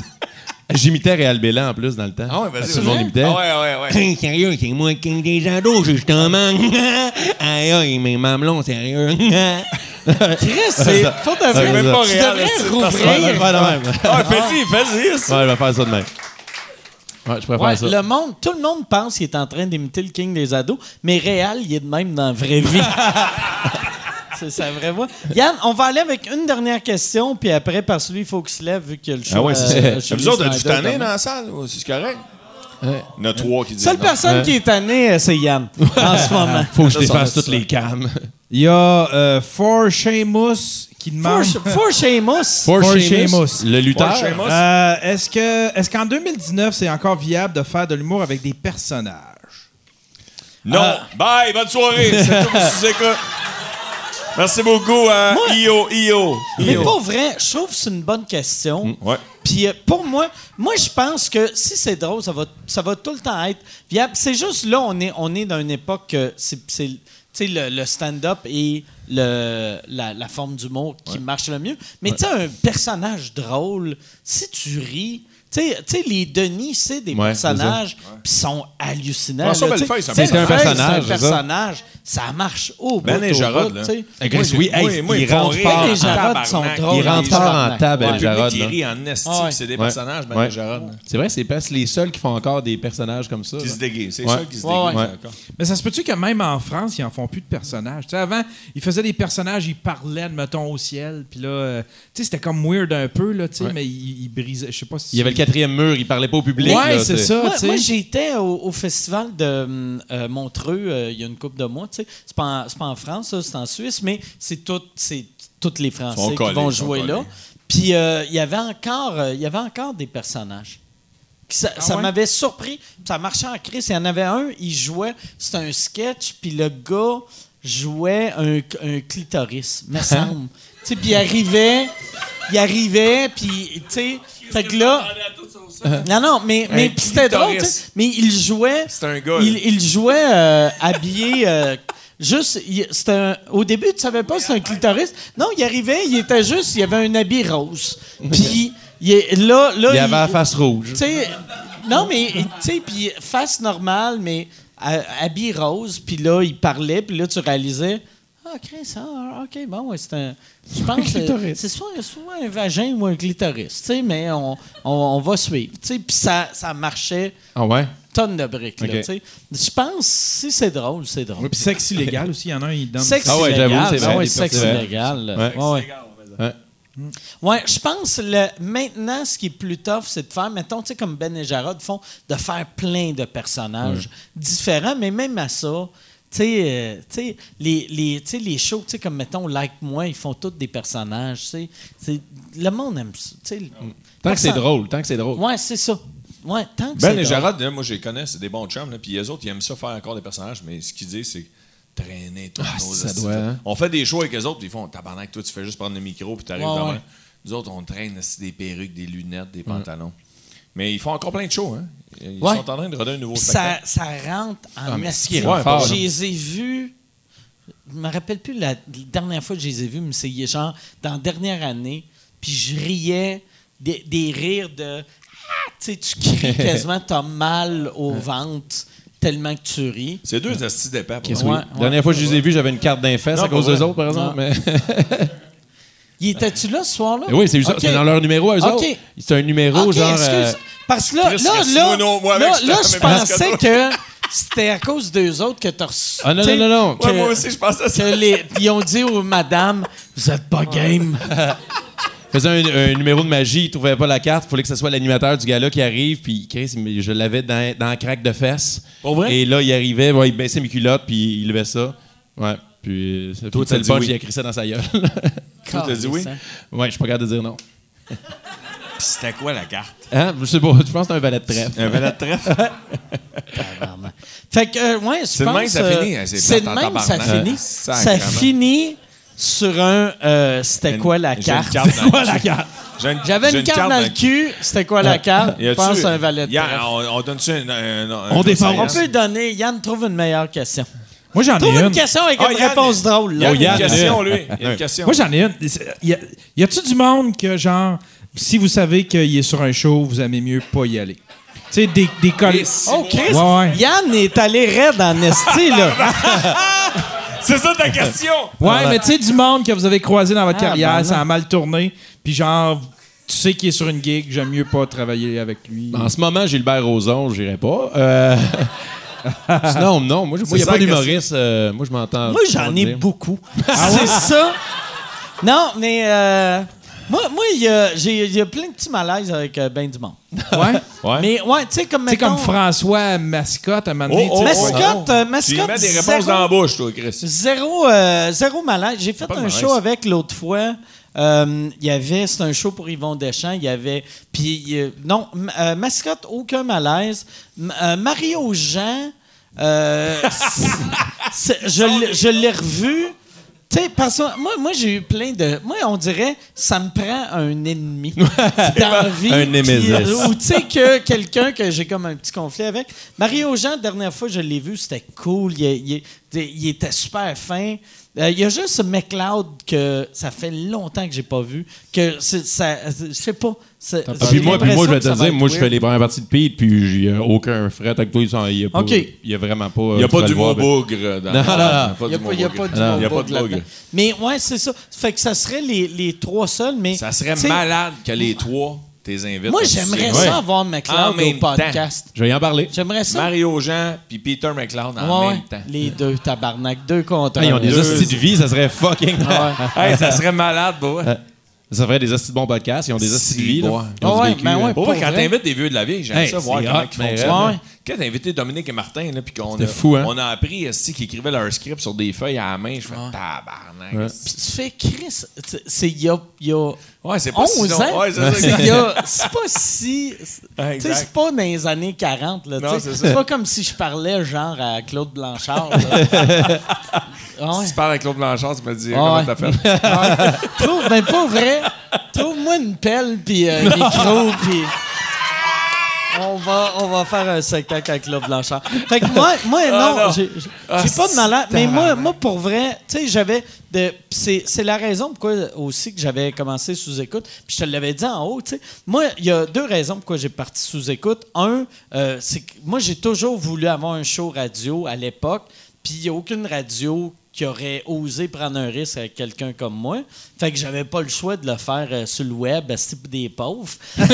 J'imitais Réal Bélan en plus dans le temps. Ah ouais, vas-y, Tout le monde vas-y. l'imitait. Ah ouais, ouais, ouais. Sérieux, c'est moi qui ai des ados, justement. aïe, aïe, mes mamelons, sérieux. Chris, c'est faut vrai. même pas tu réel, devrais c'est- Ouais, rouvrir. faire de même. Ah, fais-y, fais-y. Ouais, je vais faire ça de même. Ouais, je préfère Ouais, ça. le monde, tout le monde pense qu'il est en train d'imiter le king des ados, mais réel, il est de même dans la vraie vie. c'est sa vraie voix. Yann, on va aller avec une dernière question, puis après, parce que lui, il faut qu'il se lève vu qu'il y a le show. Ah ouais, c'est euh, ça. Vous autres, êtes-vous demain. dans la salle? C'est correct? Il y en a trois qui disent Seule non. personne qui est tannée, euh, c'est Yann, en ce moment. Faut que je défasse ça, toutes les cams. Il y a euh, For Sheamus qui demande. For, for Seamus? For For Sheamus, Sheamus. le lutteur. Sheamus. Euh, est-ce que est-ce qu'en 2019 c'est encore viable de faire de l'humour avec des personnages? Non. Bye, bonne soirée. C'est tout pour. Merci beaucoup à IO, IO. Mais IO. pas vrai, je trouve que c'est une bonne question. Ouais. Puis euh, pour moi, moi je pense que si c'est drôle, ça va, ça va tout le temps être viable. C'est juste là, on est, on est dans une époque que c'est, c'est, tu sais, le, le stand-up et le, la, la forme d'humour qui marche le mieux. Mais tu sais, un personnage drôle, si tu ris. Tu sais- les Denis, c'est des Ouais, personnages, ils sont hallucinants. François. Bellefeuille, c'est un personnage, C'est un ça. personnage. Ça marche au bout. Ben et Jarod, là. oui, moi, hey, moi, il rentre fort. Ben et en- Jarod sont tabarnak. drôles. Il rentre fort en table. Ben Jarod. Qui là. rit en esti, Ouais. c'est des Ouais. personnages, Ben Ouais. et Jarod. C'est vrai, c'est presque les seuls qui font encore des personnages comme ça. Qui se déguisent. C'est Ouais. ça qui se déguisent. Mais ça se peut-tu que même en France, ils en font plus de personnages? Tu sais, avant, ils faisaient des personnages, ils parlaient, mettons, au ciel. Puis là, euh, tu sais, c'était comme weird un peu, là, tu sais, mais ils, ils brisaient. Je sais pas si. Il y avait le quatrième mur, il parlait pas au public. Ouais, c'est ça, Moi, j'étais au, au festival de hum, euh, Montreux euh, il y a une couple de mois. tu sais. C'est pas, pas en France, c'est en Suisse, mais c'est tous les Français qui vont jouer là. Puis euh, il y avait encore, euh, il y avait encore des personnages. Ça, ça ouais? m'avait surpris. Ça marchait en crise. Il y en avait un, il jouait, c'était un sketch, puis le gars jouait un, un clitoris, me semble. Puis il arrivait, il arrivait, puis tu sais, fait que là, Non, non, mais, mais c'était drôle, tu sais. Mais il jouait. C'est un gars, Il, jouait euh, habillé. euh, juste, il- c'était un- au début, tu savais pas si c'était un clitoris. Non, il arrivait, il était juste, il avait un habit rose. Puis il est- là, là, Il avait la face rouge. tu sais, non, mais, tu sais, puis face normale, mais euh, habit rose, puis là, il parlait, puis là, tu réalisais, ah, Chris, ah, OK, bon, ouais, c'est un. Je pense que c'est soit, soit un vagin ou un clitoris, tu sais, mais on, on, on va suivre. Tu sais, puis ça, ça marchait Ah ouais? tonne de briques, tu sais. Je pense, si c'est drôle, c'est drôle. Puis sexe illégal aussi, il y en a un, il donne. Sexe Ah ouais, j'avoue, illégal, c'est ben vrai, ouais, sexe illégal. là. Ouais. Ouais, je pense le maintenant ce qui est plus tough, c'est de faire, mettons, tu sais, comme Ben et Jarod font, de faire plein de personnages différents, mais même à ça, tu sais, euh, tu sais, les, les, les shows, comme mettons, Like Moi, ils font tous des personnages, tu sais. C'est- Le monde aime ça, sais. Tant que c'est drôle, tant que c'est drôle. Ouais, c'est ça. Ouais, tant que Ben c'est et là, moi, je les connais, c'est des bons chums. Là, puis les autres, ils aiment ça faire encore des personnages, mais ce qu'ils disent, c'est traîner tous Ah, nos ça doit, hein. On fait des shows avec les autres, puis ils font tabarnak, toi, tu fais juste prendre le micro, puis t'arrives Ouais, devant. ouais. Nous autres, on traîne des perruques, des lunettes, des pantalons. Mais ils font encore plein de shows, hein. Ils Ouais. sont en train de redonner un nouveau ça, ça rentre en Ah, mais esti. ce qui est fort, Je les ai vus. Je me rappelle plus la, la dernière fois que je les ai vus, mais c'est genre dans la dernière année. Puis je riais des, des rires de. Ah! Tu sais, tu cries quasiment, t'as mal au ventre tellement que tu ris. C'est deux astis d'épais. pour Qu'est-ce moi. oui. Ouais, ouais. Dernière fois que je les ai vus, j'avais une carte d'infest à cause vrai. autres, par exemple. Mais... Il était-tu là ce soir-là? oui, c'est juste ça. Ok. C'est dans leur numéro, eux autres. C'est un numéro genre. excuse. euh, Parce que là, Chris, là, là, non, moi, avec là, là, je pensais que- que c'était à cause d'eux autres que t'as reçu. Ah non, non, non, non. que- Ouais, moi aussi, je pensais à ça. que les- ils ont dit aux madame, vous êtes pas game. faisait un, un numéro de magie, il trouvait pas la carte, il fallait que ce soit l'animateur du gars-là qui arrive, puis Chris, je l'avais dans, dans la craque de fesses. Pour vrai? Et là, il arrivait, ouais, il baissait mes culottes, puis il levait ça. Ouais. Puis, euh, puis t'as le punch, oui. il a écrit ça dans sa gueule. Toi, t'as dit oui? ouais, je suis pas capable de dire non. Puis c'était quoi la carte? Hein? Je sais pas, je pense que c'est un valet de trèfle. Un valet de trèfle? Fait que, euh, ouais, je C'est de pense... même que ça euh, finit, hein, c'est C'est de plate en même que ça tabarnak. finit. Euh, Ça sacrément. finit sur un... euh, C'était Une- quoi la j'ai une carte? carte dans le quoi la carte? J'ai une- J'avais j'ai une carte dans le cul. C'était quoi la carte? Y Je a-tu- pense que c'est un valet de Y a- trèfle. on, on donne-tu un, un- un- On un- défend. On un- peut donner... Yann, trouve une meilleure question. Moi, j'en ai Trouve une. une question avec Ah, une Yann, réponse drôle. Il y là. a Oh, une Yann, question, lui. Il y a une question. Moi, j'en ai une. Y, a- y a-tu du monde que, genre, si vous savez qu'il est sur un show, vous aimez mieux pas y aller? Tu sais, des, des collègues. Oh, Chris! Ouais, ouais. Yann est allé raide en esti, là. C'est ça ta question? Ouais, mais tu sais, du monde que vous avez croisé dans votre Ah, carrière, ben ça a mal tourné, puis genre, tu sais qu'il est sur une gig, j'aime mieux pas travailler avec lui. En ce moment, Gilbert Rozon, j'irai pas. Euh... Sinon, non. Moi, il n'y a pas d'humoriste. euh, moi, je m'entends. Moi, j'en ai beaucoup. c'est ça. Non, mais euh, moi, moi, il y a, j'ai- il y a plein de petits malaises avec euh, ben du monde. Ouais. Ouais. Mais ouais, tu sais, comme comme François Mascotte à un moment donné, Oh, oh, tu Mascotte, euh, Tu mascotte, mets des réponses zéro, dans la bouche, toi, Chris. zéro, euh, zéro malaise. J'ai fait un malaise. show avec l'autre fois. Euh, Il y avait, c'est un show pour Yvon Deschamps. Il y avait, puis euh, non, m- euh, mascotte, aucun malaise. M- euh, Mario Jean, euh, c'est- je, l'ai- je l'ai revu. Tu sais, parce que moi, moi j'ai eu plein de. Moi, on dirait, ça me prend un ennemi dans la vie. Un némésis. Ou tu sais, que quelqu'un que j'ai comme un petit conflit avec. Mario Jean, dernière fois je l'ai vu, c'était cool. Il, il- il était super fin. Euh, Il y a juste McLeod que ça fait longtemps que j'ai pas vu. Que ça. Je sais pas. Ah, puis moi, puis moi, je vais te dire, moi, je fais les premières parties de Pete, puis il n'y a aucun fret avec toi. Il n'y a, pas- OK. il y a vraiment pas. Il n'y a pas d'humour voir, ben- bougre. Dans Non, non, non. Il n'y a pas, du Non, mot Il n'y a pas bougre de là-dedans. bougre. Mais ouais, c'est ça. Fait que ça serait les, les trois seuls. Mais, Ça serait malade que les trois t'es invites. Moi, j'aimerais ça avoir McLeod au podcast. Je vais y en parler. J'aimerais ça. Mario Jean puis Peter McLeod en Ouais, même temps. Les deux, tabarnak. Deux contre Ah, ils ont des Deux. hosties de vie, ça serait fucking. Hey, ça serait malade, vrai. Ça ferait des hosties de bons podcasts. Ils ont des hosties de vie. là. Ouais. Ils ont Ah du ouais, vécu, ben là. ouais. Pour vrai, Pour quand t'invites des vieux de la vieille, j'aime Hey, ça voir comment hot, ils fonctionnent. Quand t'as invité Dominique et Martin, là, puis qu'on a, fou, hein? on a appris qu'ils écrivaient leur script sur des feuilles à la main, je fais tabarnak. Ouais. Puis tu fais Chris. C'est il y a, il y a Ouais, c'est pas 11 si ans. Ouais, c'est ça. C'est il y a- c'est pas si. tu sais. C'est pas dans les années 40. Là, Non, tu sais. c'est pas comme si je parlais genre à Claude Blanchard. Si tu parles avec Claude Blanchard, tu me dis Ah comment t'as fait? Ouais. Trouve, ben pas vrai. Trouve-moi une pelle puis un micro puis. On va, on va faire un spectacle avec Claude Blanchard. Fait que moi, moi non, non. j'ai j'ai pas de malade. Mais moi, moi, pour vrai, tu sais, j'avais. de- C'est c'est la raison pourquoi aussi que j'avais commencé sous écoute. Puis je te l'avais dit en haut, tu sais. Moi, il y a deux raisons pourquoi j'ai parti sous écoute. Un, euh, c'est que moi, j'ai toujours voulu avoir un show radio à l'époque. Puis il n'y a aucune radio qui aurait osé prendre un risque avec quelqu'un comme moi. Fait que j'avais pas le choix de le faire euh, sur le web, à type des pauvres.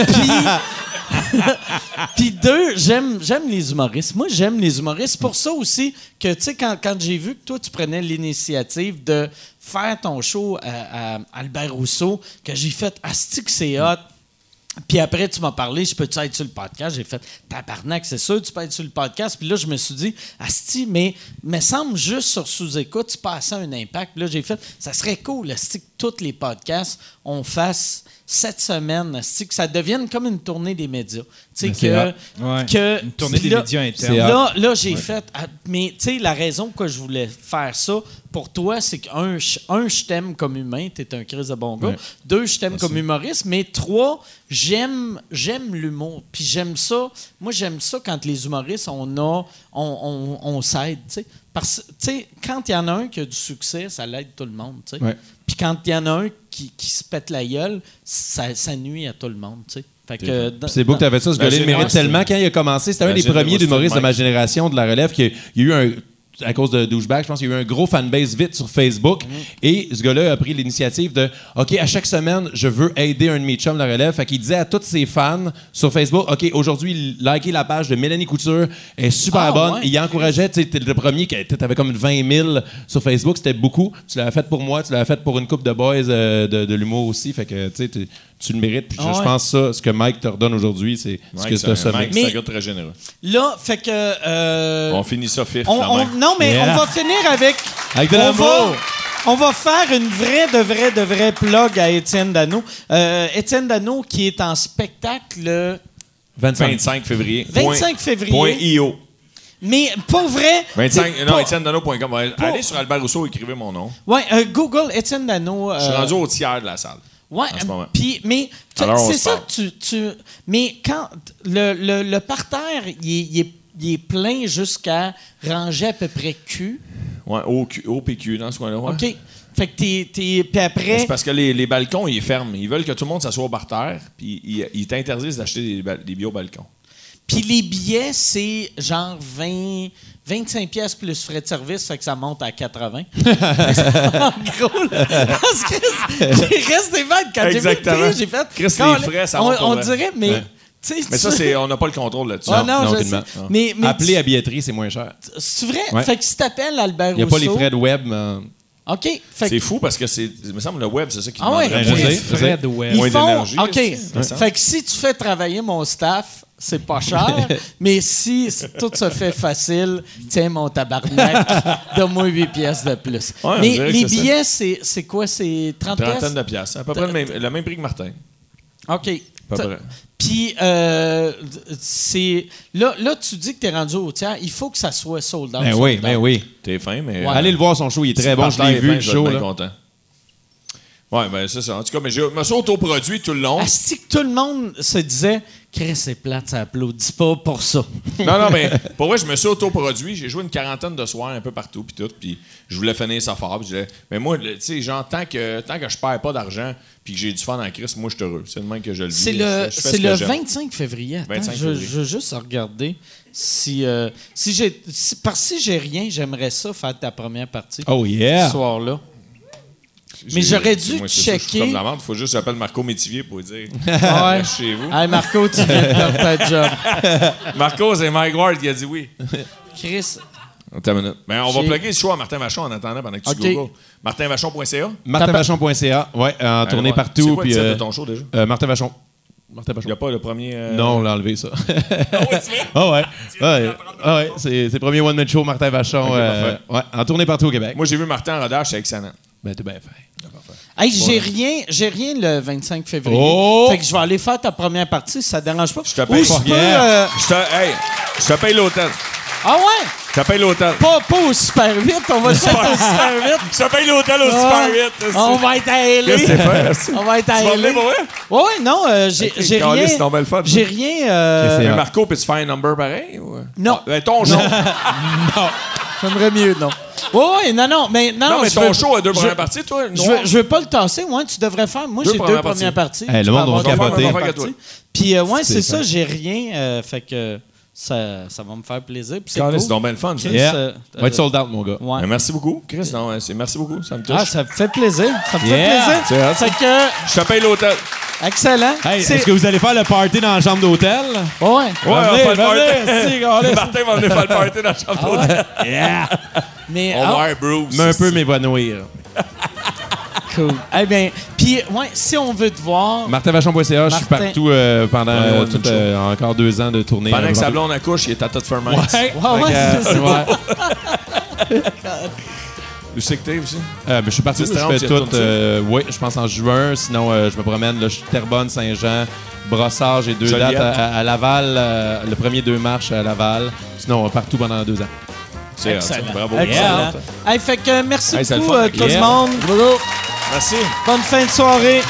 Puis, deux, j'aime, j'aime les humoristes. Moi, j'aime les humoristes. Pour ça aussi que, tu sais, quand, quand j'ai vu que toi, tu prenais l'initiative de faire ton show à, Albert Rousseau, que j'ai fait « Asti que c'est hot », puis après, tu m'as parlé, je peux-tu être sur le podcast? J'ai fait, tabarnak, c'est sûr, tu peux être sur le podcast. Puis là, je me suis dit, Asti, mais me semble juste sur sous-écoute, tu passes un impact. Puis là, j'ai fait, ça serait cool, Asti, que tous les podcasts, on fasse cette semaine, Asti, que ça devienne comme une tournée des médias. Tu sais, que. Ouais. que. Une tournée des là- médias internes. Là, là j'ai fait. ah, Mais tu sais, la raison pourquoi je voulais faire ça, pour toi, c'est qu'un, un, je t'aime comme humain, t'es un crise de bon gars. Ouais. Deux, je t'aime comme humoriste. Mais trois, j'aime, j'aime l'humour. Puis j'aime ça. Moi, j'aime ça quand les humoristes, on a, on, on, on s'aide, tu sais. Parce que, quand il y en a un qui a du succès, ça l'aide tout le monde, tu sais. Ouais. Puis quand il y en a un qui, qui se pète la gueule, ça, ça nuit à tout le monde, tu sais. Fait que, dans- Puis C'est beau que tu avais ça. Ce gars-là, il mérite tellement. Quand il a commencé, c'était un des premiers générosité humoristes de ma génération, de la relève, qui il y a eu un. À cause de Douchebag, je pense qu'il y a eu un gros fanbase vite sur Facebook. Et ce gars-là a pris l'initiative de OK, à chaque semaine, je veux aider un de mes chums de la relève. Fait qu'il disait à tous ses fans sur Facebook OK, aujourd'hui, likez la page de Mélanie Couture. Elle est super Ah, bonne. ouais. Il encourageait, tu sais, le premier qui avait comme 20 000 sur Facebook. C'était beaucoup. Tu l'avais fait pour moi, tu l'avais fait pour une coupe de boys euh, de, de l'humour aussi. Fait que, tu sais, tu- le mérites. Puis je- Ah je pense ça, ce que Mike te redonne aujourd'hui, c'est ce que tu as un- semé. Mike, c'est un Mais- gars très généreux. Là, fait que. euh, On finit ça fif. on- on- non, mais Yeah. on va finir avec. Avec de on l'amour. va, on va faire une vraie, de vraie, de vraie plug à Étienne Dano. Euh, Étienne Dano qui est en spectacle le 25. 25 février. 25 février. Point .io. Mais pas vrai. 25, c'est non, étienne-dano.com. Allez sur Albert Rousseau, écrivez mon nom. Ouais, euh, Google Étienne Dano. Je suis rendu au tiers de la salle. Ouais, en ce moment. puis mais c'est ça que tu, tu mais quand le, le, le parterre il est, il est- plein jusqu'à ranger à peu près Q. Ouais, au, Q- au PQ, dans ce coin-là. ouais. OK. Fait que t'es t'es puis après C'est parce que les, les balcons, ils ferment. Ils veulent que tout le monde s'assoie par terre, puis ils, ils t'interdisent d'acheter des, des au balcon. puis les billets c'est genre 20 25 pièces plus frais de service, fait que ça monte à 80. en gros, là, parce que j'ai resté bête quand j'ai vu le Exactement. prix, j'ai fait Chris, les frais, ça on, monte dirait mais Ouais. tu sais Mais ça, c'est, on n'a pas le contrôle là-dessus. Ah non, non. Mais, mais Appeler tu- à billetterie, c'est moins cher. C'est vrai? Ouais. Fait que si t'appelles Albert Il n'y a pas les Rousseau- frais de web. mais- OK. Fait C'est que fou parce que c'est, il me semble le web, c'est ça qui Ah ouais? Ben, je moins. sais. Fred Webb. ils moins font... d'énergie, OK. semble. Fait que si tu fais travailler mon staff, c'est pas cher. mais si tout se fait facile, tiens mon tabarnak, donne-moi 8 pièces de plus. Ouais, mais les billets, c'est, c'est quoi? C'est 30 Trentaine pièces? de piastres. À peu près le même, le même prix que Martin. OK. Puis, euh, c'est... Là, là, tu dis que t'es rendu au tiers. Il faut que ça soit sold out. Ben oui, ben oui. T'es fin, mais. Ouais. Allez le voir, son show, il est très bon. Je l'ai vu, le show. là. content. Ouais, ben c'est ça. En tout cas, mais je me suis autoproduit tout le long. Asti que tout le monde se disait Chris, c'est plate, ça applaudit pas pour ça. non, non, mais pour vrai, je me suis autoproduit. J'ai joué une quarantaine de soirs un peu partout, puis tout. Puis je voulais finir ça fort. disais, mais moi, tu sais, genre, tant que, tant que je perds pas d'argent, puis que j'ai du fun en Christ, moi, je suis heureux. C'est le même que je le vis. C'est le, je fais c'est ce le que j'aime. 25 février. Attends, 25 je, février. je veux juste regarder si. euh, si j'ai, si, parce que si j'ai rien, j'aimerais ça faire ta première partie Oh yeah! ce soir-là. Mais j'aurais dû moi, c'est ça, je suis checker. comme la merde. Faut juste que j'appelle Marco Métivier pour lui dire. Ouais. Reste chez vous. Hey Marco, tu viens de perdre ta job. Marco, c'est Mike Ward qui a dit oui. Chris, Attends une minute. Ben, on va plugger le show à Martin Vachon en attendant pendant que tu Ok. googles. MartinVachon.ca. MartinVachon.ca. Ouais, en tournée Ouais. C'est partout. quoi le Puis, titre euh, de ton show déjà? euh, Martin Vachon. Martin Il Vachon. n'y a pas le premier. euh, Non, on l'a enlevé, ça. Ah ouais. Ouais, Ah ouais. C'est c'est le premier one-man show, Martin Vachon. Ok, euh, ouais, en tournée partout au Québec. Moi, j'ai vu Martin en rodage, c'est excellent. Ben, t'es bien fait. Hey, j'ai rien, j'ai rien le 25 février. Oh! Fait que je vais aller faire ta première partie, si ça te dérange pas? Je te Ou paye je pas. peux, Yeah. euh, Je te, hey, je te paye l'hôtel. Ah ouais? Ça paye l'hôtel. Pas, pas au super vite, on va se faire au super vite. Ça paye l'hôtel au Ah, super 8. On va être à LA. On va être à Tu vas LA. pour vrai? Ouais, ouais, non, euh, j'ai rien. c'est le fun. J'ai rien. euh, Mais. Marco, peux-tu faire un number pareil? Ou... Non. Ah, ben, ton show. J'aimerais mieux, non. Ouais, ouais, non, non, mais non. Non, mais je ton veux- show a deux je- premières parties, toi. Je veux, je veux pas le tasser, ouais, tu devrais faire. Moi, j'ai deux premières parties. Hey, le monde va capoter. Puis, euh, ouais, C'est ça, j'ai rien. euh, fait que ça, ça va me faire plaisir. C'est cool. Donc bien le fun, ça. Chris, Yeah. euh, Va être sold out, mon gars. ouais. Ben, merci beaucoup, Chris. Non, ouais, c'est- merci beaucoup, ça me touche. Ah, ça me fait plaisir. Ça me Yeah. fait plaisir. C'est que, Je te paye l'hôtel. excellent. Hey, C'est- est-ce que vous allez faire le party dans la chambre d'hôtel? Ouais. Ouais, on va faire le party. Martin va venir faire le party dans la chambre d'hôtel. Yeah! Mais, On ah, va Bruce. Mais un peu m'évanouir. cool. Eh bien, puis, ouais, si on veut te voir. MartinVachon.ca, je suis Martin. partout euh, pendant Ouais, euh, tout, euh, encore deux ans de tournée. Pendant euh, que sa partout. blonde accouche, il est à tout faire Ouais, Ouais, ouais, c'est euh, ouais. Tu sais que t'es aussi? Euh, ben, je suis parti, je fais tout. euh, oui, je pense en juin. Sinon, euh, je me promène. Là, je suis Terrebonne, Saint-Jean, Brossard. J'ai deux Joliette. dates à, à Laval. euh, le premier deux marches à Laval. Sinon, euh, partout pendant deux ans. C'est ça. Excellent. Bravo. Excellent. Hey, fait que merci Hey, beaucoup, euh, tout Yeah. le monde. Merci. Bonne fin de soirée.